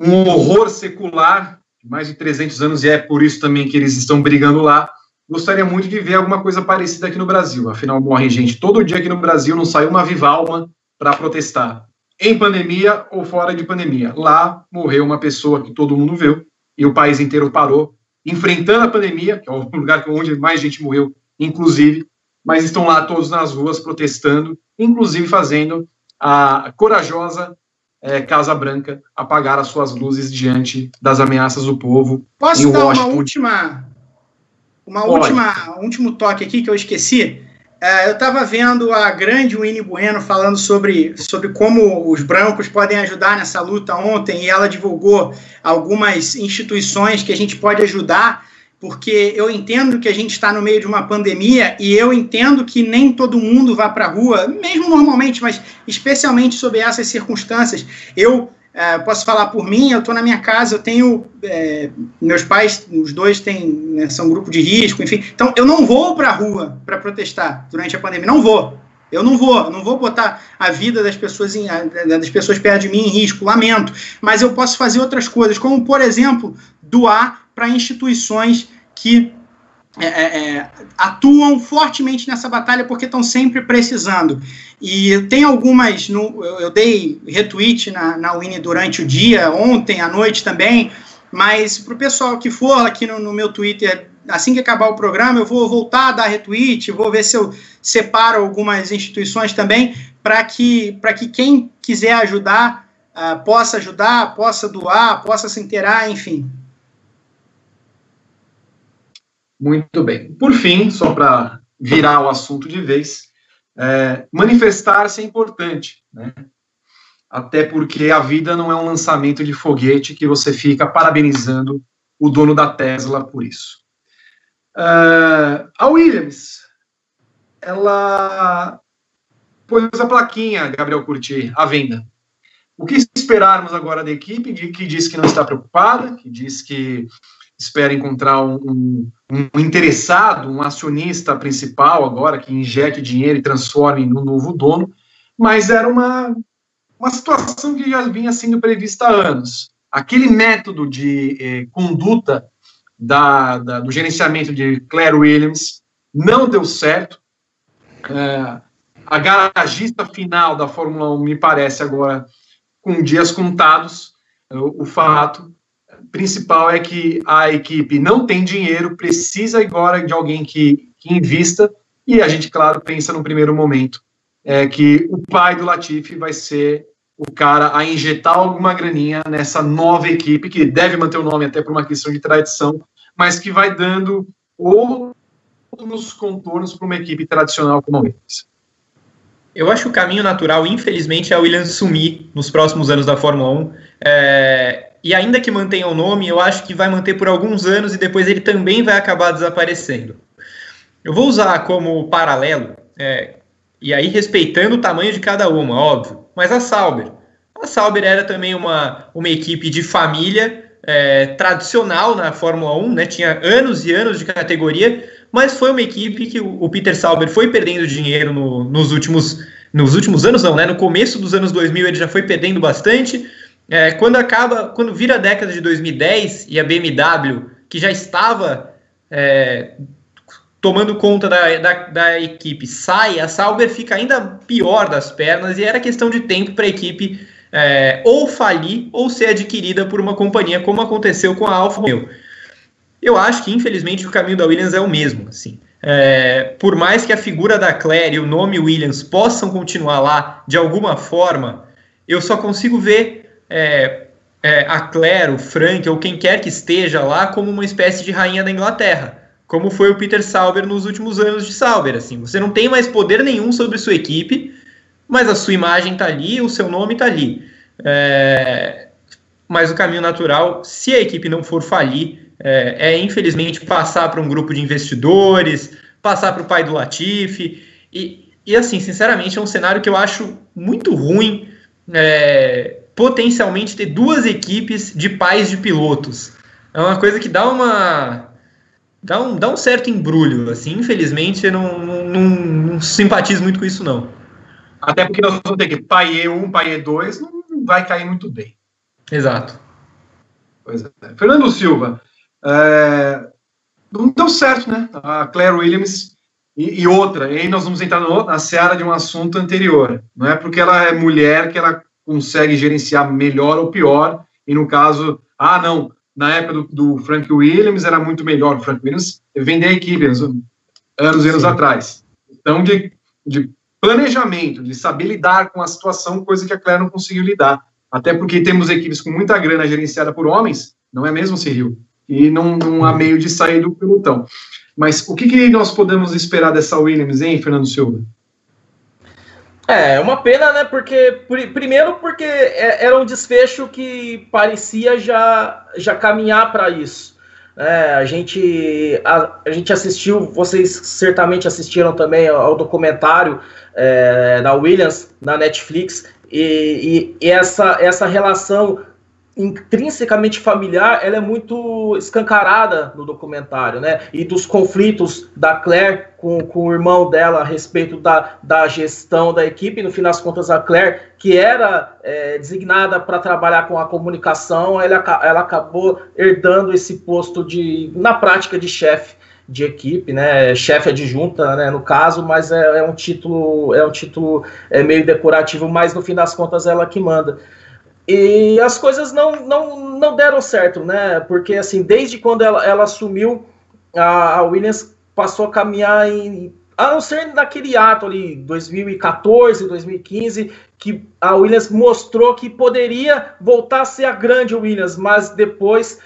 horror secular de mais de 300 anos, e é por isso também que eles estão brigando lá. Gostaria muito de ver alguma coisa parecida aqui no Brasil. Afinal, morre gente todo dia aqui no Brasil, não sai uma viva alma para protestar em pandemia ou fora de pandemia. Lá morreu uma pessoa que todo mundo viu e o país inteiro parou, enfrentando a pandemia, que é o lugar onde mais gente morreu, inclusive, mas estão lá todos nas ruas protestando, inclusive fazendo a corajosa é, Casa Branca apagar as suas luzes diante das ameaças do povo. Posso dar Washington. uma última, uma última, um último toque aqui que eu esqueci? É, eu estava vendo a grande Winnie Bueno falando sobre, sobre como os brancos podem ajudar nessa luta ontem, e ela divulgou algumas instituições que a gente pode ajudar, porque eu entendo que a gente está no meio de uma pandemia e eu entendo que nem todo mundo vá para a rua, mesmo normalmente, mas especialmente sob essas circunstâncias. Eu é, posso falar por mim, eu estou na minha casa, eu tenho. É, meus pais, os dois têm, né, são grupo de risco, enfim. Então, eu não vou para a rua para protestar durante a pandemia. Não vou. Eu não vou, não vou botar a vida das pessoas, em, das pessoas perto de mim em risco, lamento. Mas eu posso fazer outras coisas, como, por exemplo, doar para instituições que é, é, é, atuam fortemente nessa batalha porque estão sempre precisando. E tem algumas, no, eu, dei retweet na, na Winnie durante o dia, ontem à noite também, mas para o pessoal que for aqui no, no, meu Twitter, assim que acabar o programa, eu vou voltar a dar retweet, vou ver se eu separo algumas instituições também, para que, que quem quiser ajudar uh, possa ajudar, possa doar, possa se inteirar, enfim. Muito bem. Por fim, só para virar o assunto de vez, é, manifestar-se é importante, né? Até porque a vida não é um lançamento de foguete que você fica parabenizando o dono da Tesla por isso. Uh, a Williams, ela pôs a plaquinha, Gabriel Curti, à venda. o que esperarmos agora da equipe, que diz que não está preocupada, que diz que espera encontrar um, um, um, interessado, um acionista principal agora, que injete dinheiro e transforme no novo dono, mas era uma, uma situação que já vinha sendo prevista há anos. Aquele método de eh, conduta da, da, do gerenciamento de Claire Williams não deu certo. É, a garagista final da Fórmula 1 me parece agora com dias contados. O, o fato principal é que a equipe não tem dinheiro, precisa agora de alguém que, que invista, e a gente, claro, pensa no primeiro momento é que o pai do Latifi vai ser o cara a injetar alguma graninha nessa nova equipe, que deve manter o nome até por uma questão de tradição, mas que vai dando outros contornos para uma equipe tradicional como a Williams. Eu acho que o caminho natural, infelizmente, é a Williams sumir nos próximos anos da Fórmula 1. É, e ainda que mantenha o nome, eu acho que vai manter por alguns anos e depois ele também vai acabar desaparecendo. Eu vou usar como paralelo, é, e aí respeitando o tamanho de cada uma, óbvio, mas a Sauber. A Sauber era também uma, uma equipe de família é, tradicional na Fórmula 1, né? tinha anos e anos de categoria, mas foi uma equipe que o, o Peter Sauber foi perdendo dinheiro no, nos, últimos, nos últimos anos, não, né? No começo dos anos 2000 ele já foi perdendo bastante. É, quando acaba, quando vira a década de 2010 e a BMW, que já estava é, tomando conta da, da, da, equipe, sai, a Sauber fica ainda pior das pernas e era questão de tempo para a equipe é, ou falir ou ser adquirida por uma companhia, como aconteceu com a Alfa Romeo. Eu acho que, infelizmente, o caminho da Williams é o mesmo. Assim. É, por mais que a figura da Claire e o nome Williams possam continuar lá de alguma forma, eu só consigo ver é, é, a Claire, o Frank ou quem quer que esteja lá como uma espécie de rainha da Inglaterra, como foi o Peter Sauber nos últimos anos de Sauber. Assim, você não tem mais poder nenhum sobre sua equipe, mas a sua imagem está ali, o seu nome está ali. É, mas o caminho natural, se a equipe não for falir, é, é infelizmente passar para um grupo de investidores, passar para o pai do Latifi. E, e assim, sinceramente, é um cenário que eu acho muito ruim. É, potencialmente ter duas equipes de pais de pilotos. É uma coisa que dá uma dá um, dá um certo embrulho, assim, infelizmente eu não, não, não, simpatizo muito com isso, não. Até porque nós vamos ter que pai E1, pai E2, não vai cair muito bem. Exato. Pois é. Fernando Silva, é, não deu certo, né? A Claire Williams e, e outra, e aí nós vamos entrar no, na seara de um assunto anterior. Não é porque ela é mulher que ela consegue gerenciar melhor ou pior, e no caso, ah, não, na época do, do Frank Williams era muito melhor. O Frank Williams vender a equipe anos, anos e anos atrás. Então, de, de planejamento, de saber lidar com a situação, coisa que a Claire não conseguiu lidar. Até porque temos equipes com muita grana gerenciada por homens, não é mesmo, Cyril? E não, não há meio de sair do pelotão. Mas o que, que nós podemos esperar dessa Williams, hein, Fernando Silva? É, é, uma pena, né? Porque, primeiro, porque é, era um desfecho que parecia já, já caminhar para isso. É, a, gente, a, a, gente assistiu, vocês certamente assistiram também ao documentário é, da Williams na Netflix, e, e, e essa, essa relação intrinsecamente familiar, ela é muito escancarada no documentário, né? E dos conflitos da Claire com, com o irmão dela a respeito da, da gestão da equipe. No fim das contas, a Claire, que era é, designada para trabalhar com a comunicação, ela, ela acabou herdando esse posto de, na prática, de chefe de equipe, né? Chefe adjunta, né? No caso, mas é, é um título, é um título é, meio decorativo, mas no fim das contas ela que manda. E as coisas não, não, não deram certo, né? Porque, assim, desde quando ela, ela assumiu, a, a Williams passou a caminhar em. A não ser naquele ato ali, 2014, 2015, que a Williams mostrou que poderia voltar a ser a grande Williams, mas depois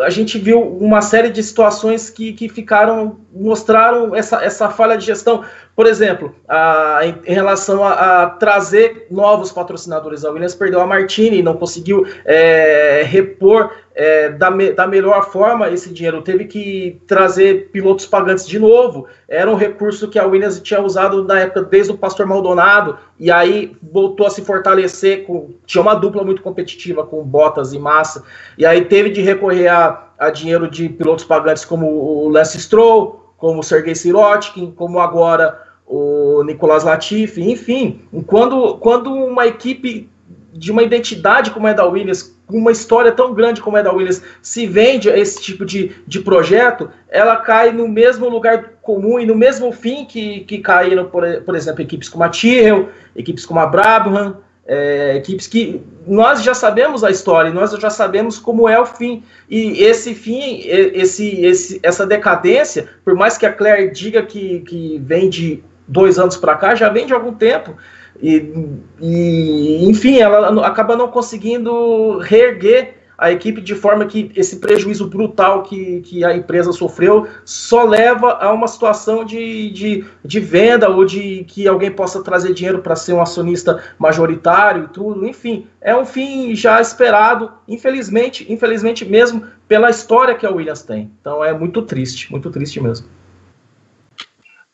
a gente viu uma série de situações que, que ficaram, mostraram essa, essa falha de gestão. Por exemplo, a, em, em, relação a, a, trazer novos patrocinadores. A Williams perdeu a Martini, não conseguiu é, repor é, da, me, da melhor forma esse dinheiro. Teve que trazer pilotos pagantes de novo. Era um recurso que a Williams tinha usado na época desde o Pastor Maldonado, e aí voltou a se fortalecer. Com, tinha uma dupla muito competitiva com Bottas e Massa, e aí teve de recorrer a, a dinheiro de pilotos pagantes como o Lance Stroll, como o Sergei Sirotkin, como agora o Nicolas Latifi, enfim. Quando, quando uma equipe de uma identidade como é da Williams, com uma história tão grande como é da Williams, se vende a esse tipo de, de projeto, ela cai no mesmo lugar comum e no mesmo fim que, que caíram, por, por exemplo, equipes como a Tyrrell, equipes como a Brabham, é, equipes que nós já sabemos a história, nós já sabemos como é o fim. E esse fim, esse, esse, essa decadência, por mais que a Claire diga que, que vem de dois anos para cá, já vem de algum tempo. E, e, enfim, ela acaba não conseguindo reerguer a equipe de forma que esse prejuízo brutal que, que a empresa sofreu só leva a uma situação de, de, de venda ou de que alguém possa trazer dinheiro para ser um acionista majoritário e tudo. Enfim, é um fim já esperado, infelizmente, infelizmente mesmo pela história que a Williams tem. Então é muito triste, muito triste mesmo.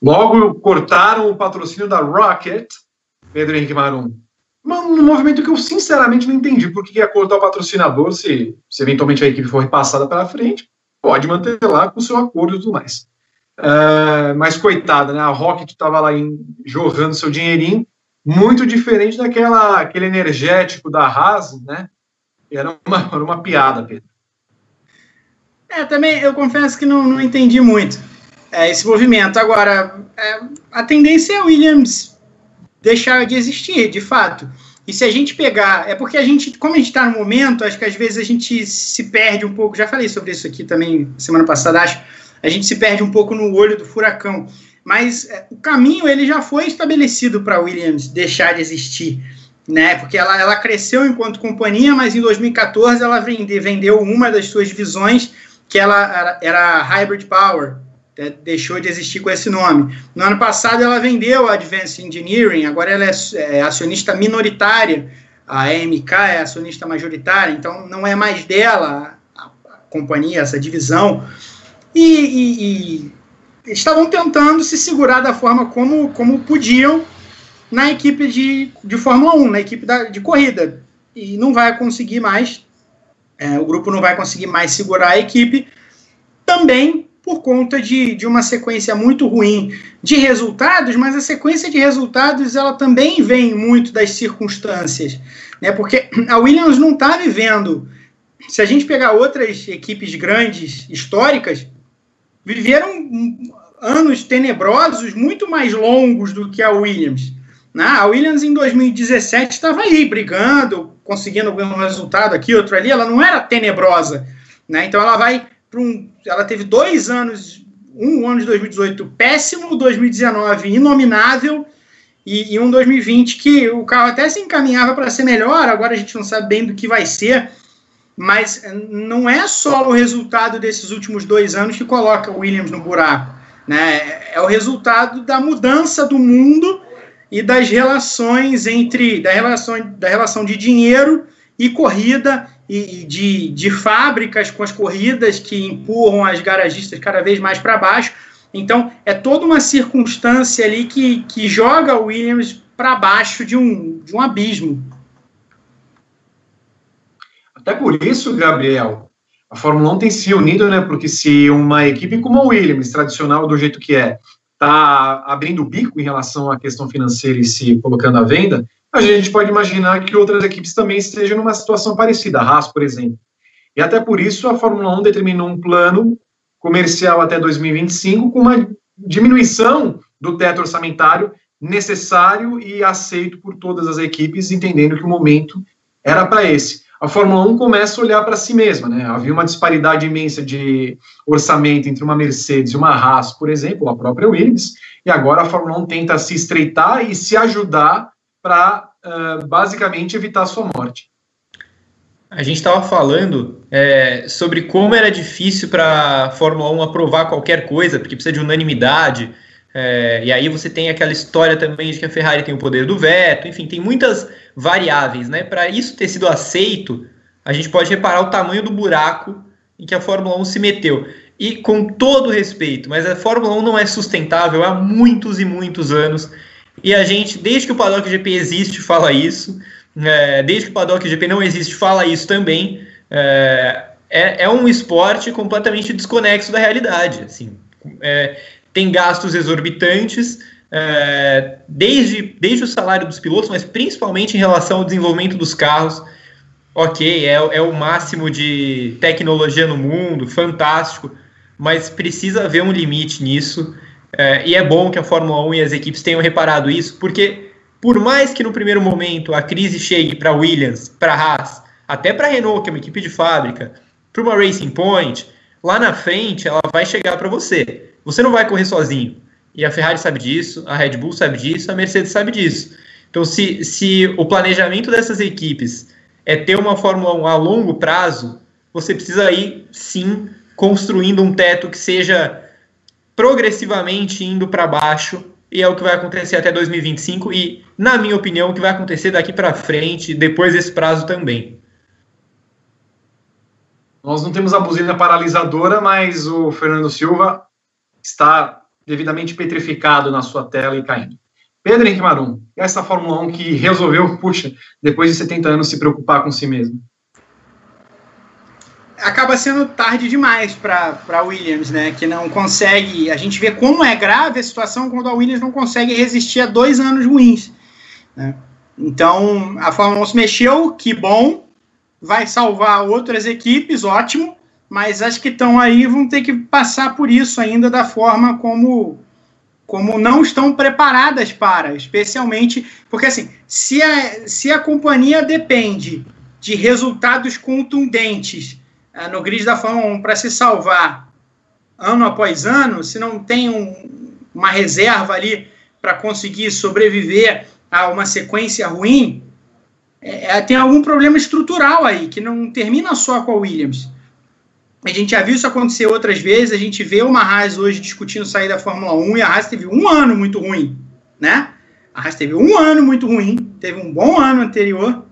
Logo cortaram o patrocínio da Rocket Pedro Henrique Marum. Um movimento que eu sinceramente não entendi por que ia cortar o patrocinador se, se eventualmente a equipe for repassada para frente, pode manter lá com o seu acordo e tudo mais. Uh, mas coitada, né? A Rocket estava lá em, jorrando seu dinheirinho, muito diferente daquela aquele energético da Haas, né? Era uma, era uma piada, Pedro. É, também eu confesso que não, não entendi muito é, esse movimento. Agora, é, a tendência é Williams deixar de existir, de fato. E se a gente pegar, é porque a gente, como a gente está no momento, acho que às vezes a gente se perde um pouco. Já falei sobre isso aqui também semana passada, acho. A gente se perde um pouco no olho do furacão. Mas é, o caminho ele já foi estabelecido para Williams deixar de existir, né? Porque ela, ela cresceu enquanto companhia, mas em 2014 ela vende, vendeu uma das suas divisões que ela era, era Hybrid Power, deixou de existir com esse nome. No ano passado, ela vendeu a Advanced Engineering, agora ela é, é acionista minoritária, a AMK é acionista majoritária, então não é mais dela a, a companhia, essa divisão. E, e, e, estavam tentando se segurar da forma como, como podiam na equipe de, de Fórmula 1, na equipe da, de corrida. E não vai conseguir mais, é, o grupo não vai conseguir mais segurar a equipe, também por conta de, de uma sequência muito ruim de resultados, mas a sequência de resultados ela também vem muito das circunstâncias, né? Porque a Williams não está vivendo. Se a gente pegar outras equipes grandes históricas, viveram anos tenebrosos muito mais longos do que a Williams. Né? A Williams em 2017 estava aí brigando, conseguindo algum resultado aqui, outro ali. Ela não era tenebrosa, né? Então ela vai um. Ela teve dois anos, um ano de 2018 péssimo, 2019 inominável e, e um 2020 que o carro até se encaminhava para ser melhor, agora a gente não sabe bem do que vai ser. Mas não é só o resultado desses últimos dois anos que coloca o Williams no buraco. Né? É o resultado da mudança do mundo e das relações entre da relação, da relação de dinheiro e corrida e de, de fábricas com as corridas que empurram as garagistas cada vez mais para baixo. Então, é toda uma circunstância ali que, que joga o Williams para baixo de um, de um abismo. Até por isso, Gabriel, a Fórmula 1 tem se unido, né? Porque se uma equipe como a Williams, tradicional do jeito que é, está abrindo o bico em relação à questão financeira e se colocando à venda, a gente pode imaginar que outras equipes também estejam numa situação parecida, a Haas, por exemplo. E até por isso a Fórmula 1 determinou um plano comercial até 2025 com uma diminuição do teto orçamentário necessário e aceito por todas as equipes, entendendo que o momento era para esse. A Fórmula 1 começa a olhar para si mesma, né? Havia uma disparidade imensa de orçamento entre uma Mercedes e uma Haas, por exemplo, a própria Williams, e agora a Fórmula 1 tenta se estreitar e se ajudar para uh, basicamente evitar a sua morte. A gente estava falando é, sobre como era difícil para a Fórmula 1 aprovar qualquer coisa, porque precisa de unanimidade. É, e aí você tem aquela história também de que a Ferrari tem o poder do veto, enfim, tem muitas variáveis, né? Para isso ter sido aceito, a gente pode reparar o tamanho do buraco em que a Fórmula 1 se meteu. E com todo respeito, mas a Fórmula 1 não é sustentável há muitos e muitos anos. E a gente, desde que o Paddock GP existe, fala isso. É, desde que o Paddock GP não existe, fala isso também. É, é, é um esporte completamente desconexo da realidade. Assim, é, tem gastos exorbitantes, é, desde, desde o salário dos pilotos, mas principalmente em relação ao desenvolvimento dos carros. Ok, é, é o máximo de tecnologia no mundo, fantástico, mas precisa haver um limite nisso. É, e é bom que a Fórmula 1 e as equipes tenham reparado isso, porque por mais que no primeiro momento a crise chegue para Williams, para Haas, até para Renault, que é uma equipe de fábrica, para uma Racing Point, lá na frente ela vai chegar para você. Você não vai correr sozinho. E a Ferrari sabe disso, a Red Bull sabe disso, a Mercedes sabe disso. Então, se, se o planejamento dessas equipes é ter uma Fórmula 1 a longo prazo, você precisa ir, sim, construindo um teto que seja progressivamente indo para baixo, e é o que vai acontecer até 2025, e, na minha opinião, o que vai acontecer daqui para frente, depois desse prazo também. Nós não temos a buzina paralisadora, mas o Fernando Silva está devidamente petrificado na sua tela e caindo. Pedro Henrique Marum, essa Fórmula 1 que resolveu, puxa, depois de 70 anos, se preocupar com si mesmo? Acaba sendo tarde demais para Williams, né? Que não consegue. A gente vê como é grave a situação quando a Williams não consegue resistir a dois anos ruins. Né? Então, a Fórmula 1 se mexeu, que bom, vai salvar outras equipes, ótimo, mas as que estão aí vão ter que passar por isso ainda da forma como como não estão preparadas para, especialmente porque assim, se a, se a companhia depende de resultados contundentes no grid da Fórmula 1 para se salvar ano após ano, se não tem um, uma reserva ali para conseguir sobreviver a uma sequência ruim, é, é, tem algum problema estrutural aí, que não termina só com a Williams. A gente já viu isso acontecer outras vezes, a gente vê uma Haas hoje discutindo sair da Fórmula 1 e a Haas teve um ano muito ruim, né? A Haas teve um ano muito ruim, teve um bom ano anterior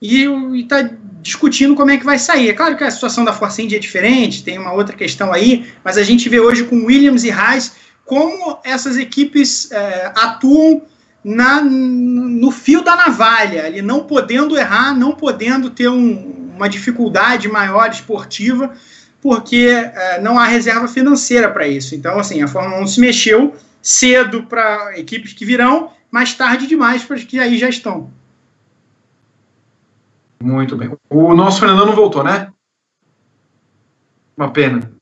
e está discutindo como é que vai sair. É claro que a situação da Force India é diferente, tem uma outra questão aí, mas a gente vê hoje com Williams e Haas como essas equipes é, atuam na, no fio da navalha, ali não podendo errar, não podendo ter um, uma dificuldade maior esportiva, porque é, não há reserva financeira para isso. Então, assim, a Fórmula 1 se mexeu cedo para equipes que virão, mais tarde demais para as que aí já estão. Muito bem. O nosso Fernando não voltou, né? Uma pena.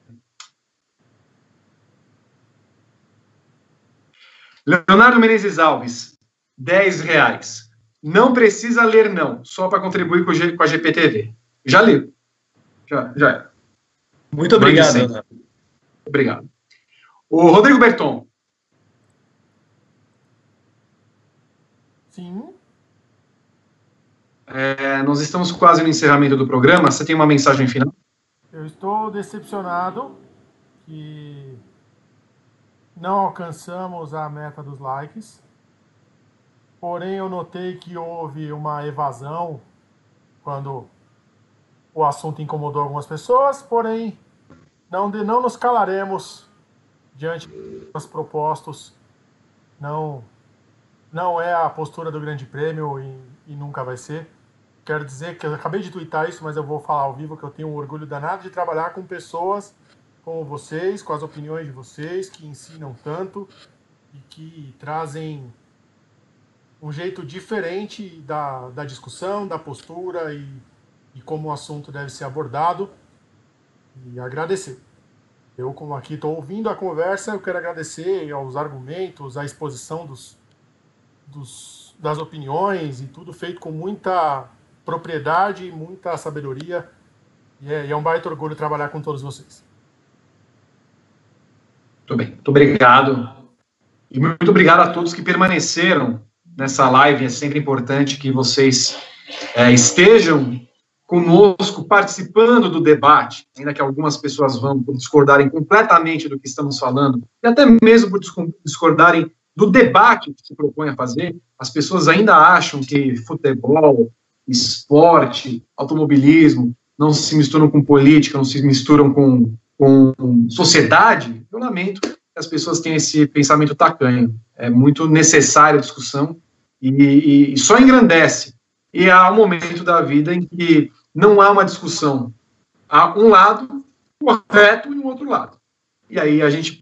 Leonardo Menezes Alves, 10 reais. Não precisa ler, não, só para contribuir com, com a GPTV. Já li. Já, já é. Muito obrigado, Leonardo. Obrigado. O Rodrigo Berton. Sim. É, nós estamos quase no encerramento do programa. Você tem uma mensagem final? Eu estou decepcionado que não alcançamos a meta dos likes. Porém, eu notei que houve uma evasão quando o assunto incomodou algumas pessoas. Porém, não, de, não nos calaremos diante dos propostos. Não, não é a postura do Grande Prêmio e, e nunca vai ser. Quero dizer que eu acabei de twittar isso, mas eu vou falar ao vivo que eu tenho um orgulho danado de trabalhar com pessoas com vocês, com as opiniões de vocês, que ensinam tanto e que trazem um jeito diferente da, da discussão, da postura e, e como o assunto deve ser abordado. E agradecer. Eu, como aqui estou ouvindo a conversa, eu quero agradecer aos argumentos, à exposição dos, dos, das opiniões e tudo feito com muita propriedade, muita sabedoria. E é, e é um baita orgulho trabalhar com todos vocês. Muito bem, muito obrigado. E muito obrigado a todos que permaneceram nessa live. É sempre importante que vocês é, estejam conosco, participando do debate, ainda que algumas pessoas vão discordarem completamente do que estamos falando, e até mesmo por discordarem do debate que se propõe a fazer, as pessoas ainda acham que futebol esporte, automobilismo, não se misturam com política, não se misturam com, com sociedade, eu lamento que as pessoas tenham esse pensamento tacanho. É muito necessária a discussão e, e, e só engrandece. E há um momento da vida em que não há uma discussão. Há um lado correto e um outro lado. E aí a gente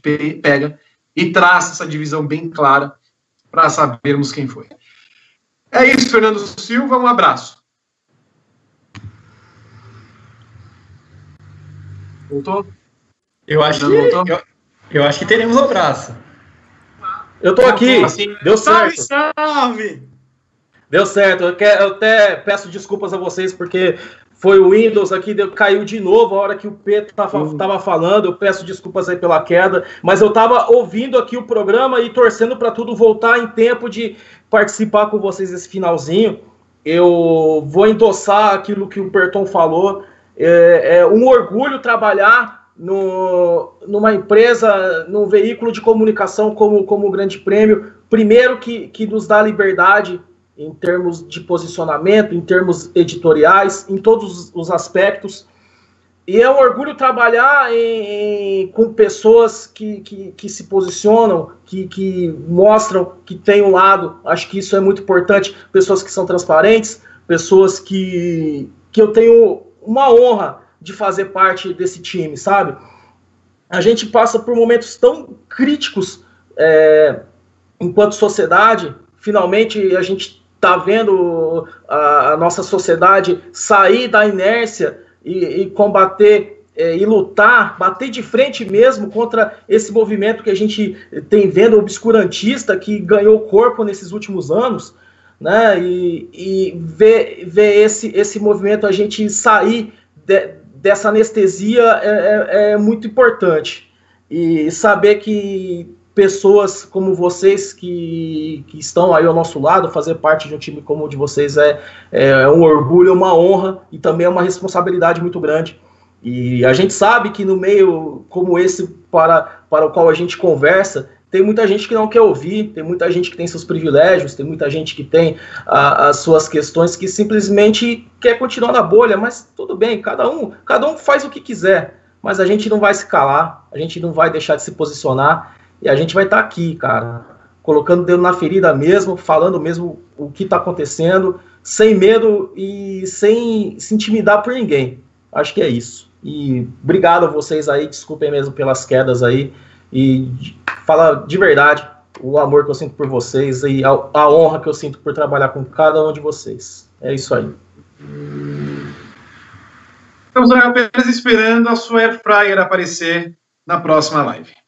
pega e traça essa divisão bem clara para sabermos quem foi. É isso, Fernando Silva, um abraço. Voltou? Eu acho, que, eu, eu, acho que teremos um abraço. Eu tô aqui, assim, deu certo. Salve, salve! Deu certo. Eu, quero, eu até peço desculpas a vocês porque foi o Windows aqui, deu, caiu de novo a hora que o Pedro estava uhum. falando. Eu peço desculpas aí pela queda, mas eu estava ouvindo aqui o programa e torcendo para tudo voltar em tempo de participar com vocês esse finalzinho. Eu vou endossar aquilo que o Berton falou. É, é um orgulho trabalhar no, numa empresa, num veículo de comunicação como, como o Grande Prêmio. Primeiro, que, que nos dá liberdade em termos de posicionamento, em termos editoriais, em todos os aspectos. E é um orgulho trabalhar em, em, com pessoas que, que, que se posicionam, que, que, mostram que tem um lado. Acho que isso é muito importante. Pessoas que são transparentes, pessoas que, que eu tenho uma honra de fazer parte desse time, sabe? A gente passa por momentos tão críticos é, enquanto sociedade. Finalmente a gente está vendo a, a, nossa sociedade sair da inércia e, e combater é, e lutar, bater de frente mesmo contra esse movimento que a gente tem vendo obscurantista que ganhou corpo nesses últimos anos, né? E, e ver, ver esse, esse movimento a gente sair de, dessa anestesia é, é, é muito importante e saber que pessoas como vocês que, que estão aí ao nosso lado, fazer parte de um time como o de vocês é, é um orgulho, é uma honra e também é uma responsabilidade muito grande. E a gente sabe que no meio como esse para, para o qual a gente conversa, tem muita gente que não quer ouvir, tem muita gente que tem seus privilégios, tem muita gente que tem a, as suas questões que simplesmente quer continuar na bolha, mas tudo bem, cada um, cada um faz o que quiser, mas a gente não vai se calar, a gente não vai deixar de se posicionar e a gente vai estar tá aqui, cara, colocando o dedo na ferida mesmo, falando mesmo o que está acontecendo, sem medo e sem se intimidar por ninguém. Acho que é isso. E obrigado a vocês aí, desculpem mesmo pelas quedas aí. E fala de verdade o amor que eu sinto por vocês e a, a honra que eu sinto por trabalhar com cada um de vocês. É isso aí. Estamos apenas esperando a sua Air Fryer aparecer na próxima live.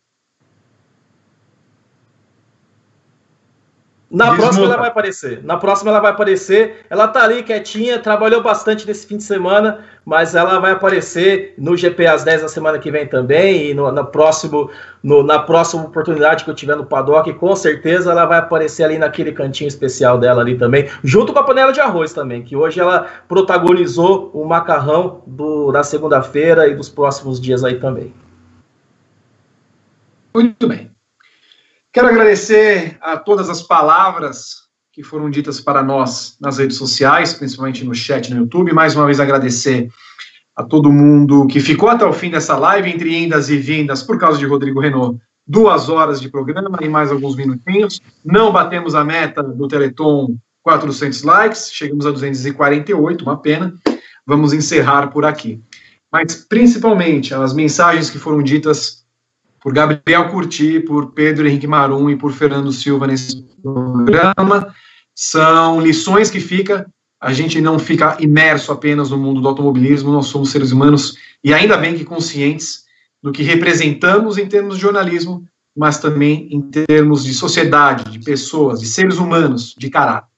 Na Desmuta. próxima ela vai aparecer. Na próxima ela vai aparecer. Ela tá ali quietinha, trabalhou bastante nesse fim de semana, mas ela vai aparecer no GP às 10 da semana que vem também. E no, no próximo, no, na próxima oportunidade que eu tiver no paddock, com certeza ela vai aparecer ali naquele cantinho especial dela ali também, junto com a panela de arroz também, que hoje ela protagonizou o macarrão do, da segunda-feira e dos próximos dias aí também. Muito bem. Quero agradecer a todas as palavras que foram ditas para nós nas redes sociais, principalmente no chat no YouTube. Mais uma vez agradecer a todo mundo que ficou até o fim dessa live, entre indas e vindas, por causa de Rodrigo Renault. Duas horas de programa e mais alguns minutinhos. Não batemos a meta do Teleton 400 likes, chegamos a 248, uma pena. Vamos encerrar por aqui. Mas, principalmente, as mensagens que foram ditas por Gabriel Curti, por Pedro Henrique Marum e por Fernando Silva nesse programa. São lições que fica, a gente não fica imerso apenas no mundo do automobilismo, nós somos seres humanos e ainda bem que conscientes do que representamos em termos de jornalismo, mas também em termos de sociedade, de pessoas, de seres humanos, de caráter.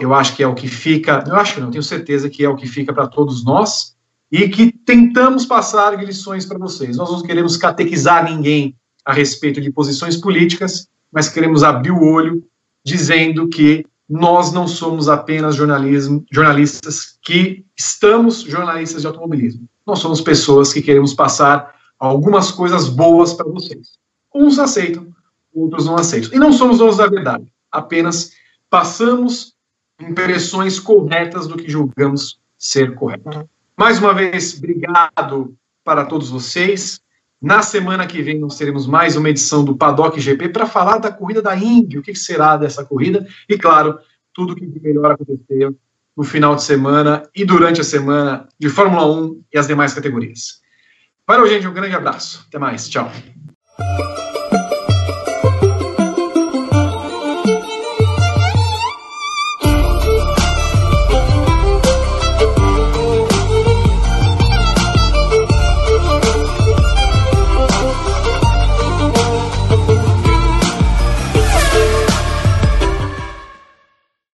Eu acho que é o que fica, eu acho que não, tenho certeza que é o que fica para todos nós, e que tentamos passar lições para vocês. Nós não queremos catequizar ninguém a respeito de posições políticas, mas queremos abrir o olho dizendo que nós não somos apenas jornalismo, jornalistas que estamos jornalistas de automobilismo. Nós somos pessoas que queremos passar algumas coisas boas para vocês. Uns aceitam, outros não aceitam. E não somos donos da verdade, apenas passamos impressões corretas do que julgamos ser correto. Mais uma vez, obrigado para todos vocês. Na semana que vem, nós teremos mais uma edição do Paddock GP para falar da corrida da Indy, o que será dessa corrida, e claro, tudo o que melhor aconteceu no final de semana e durante a semana de Fórmula 1 e as demais categorias. Valeu, gente, um grande abraço. Até mais. Tchau.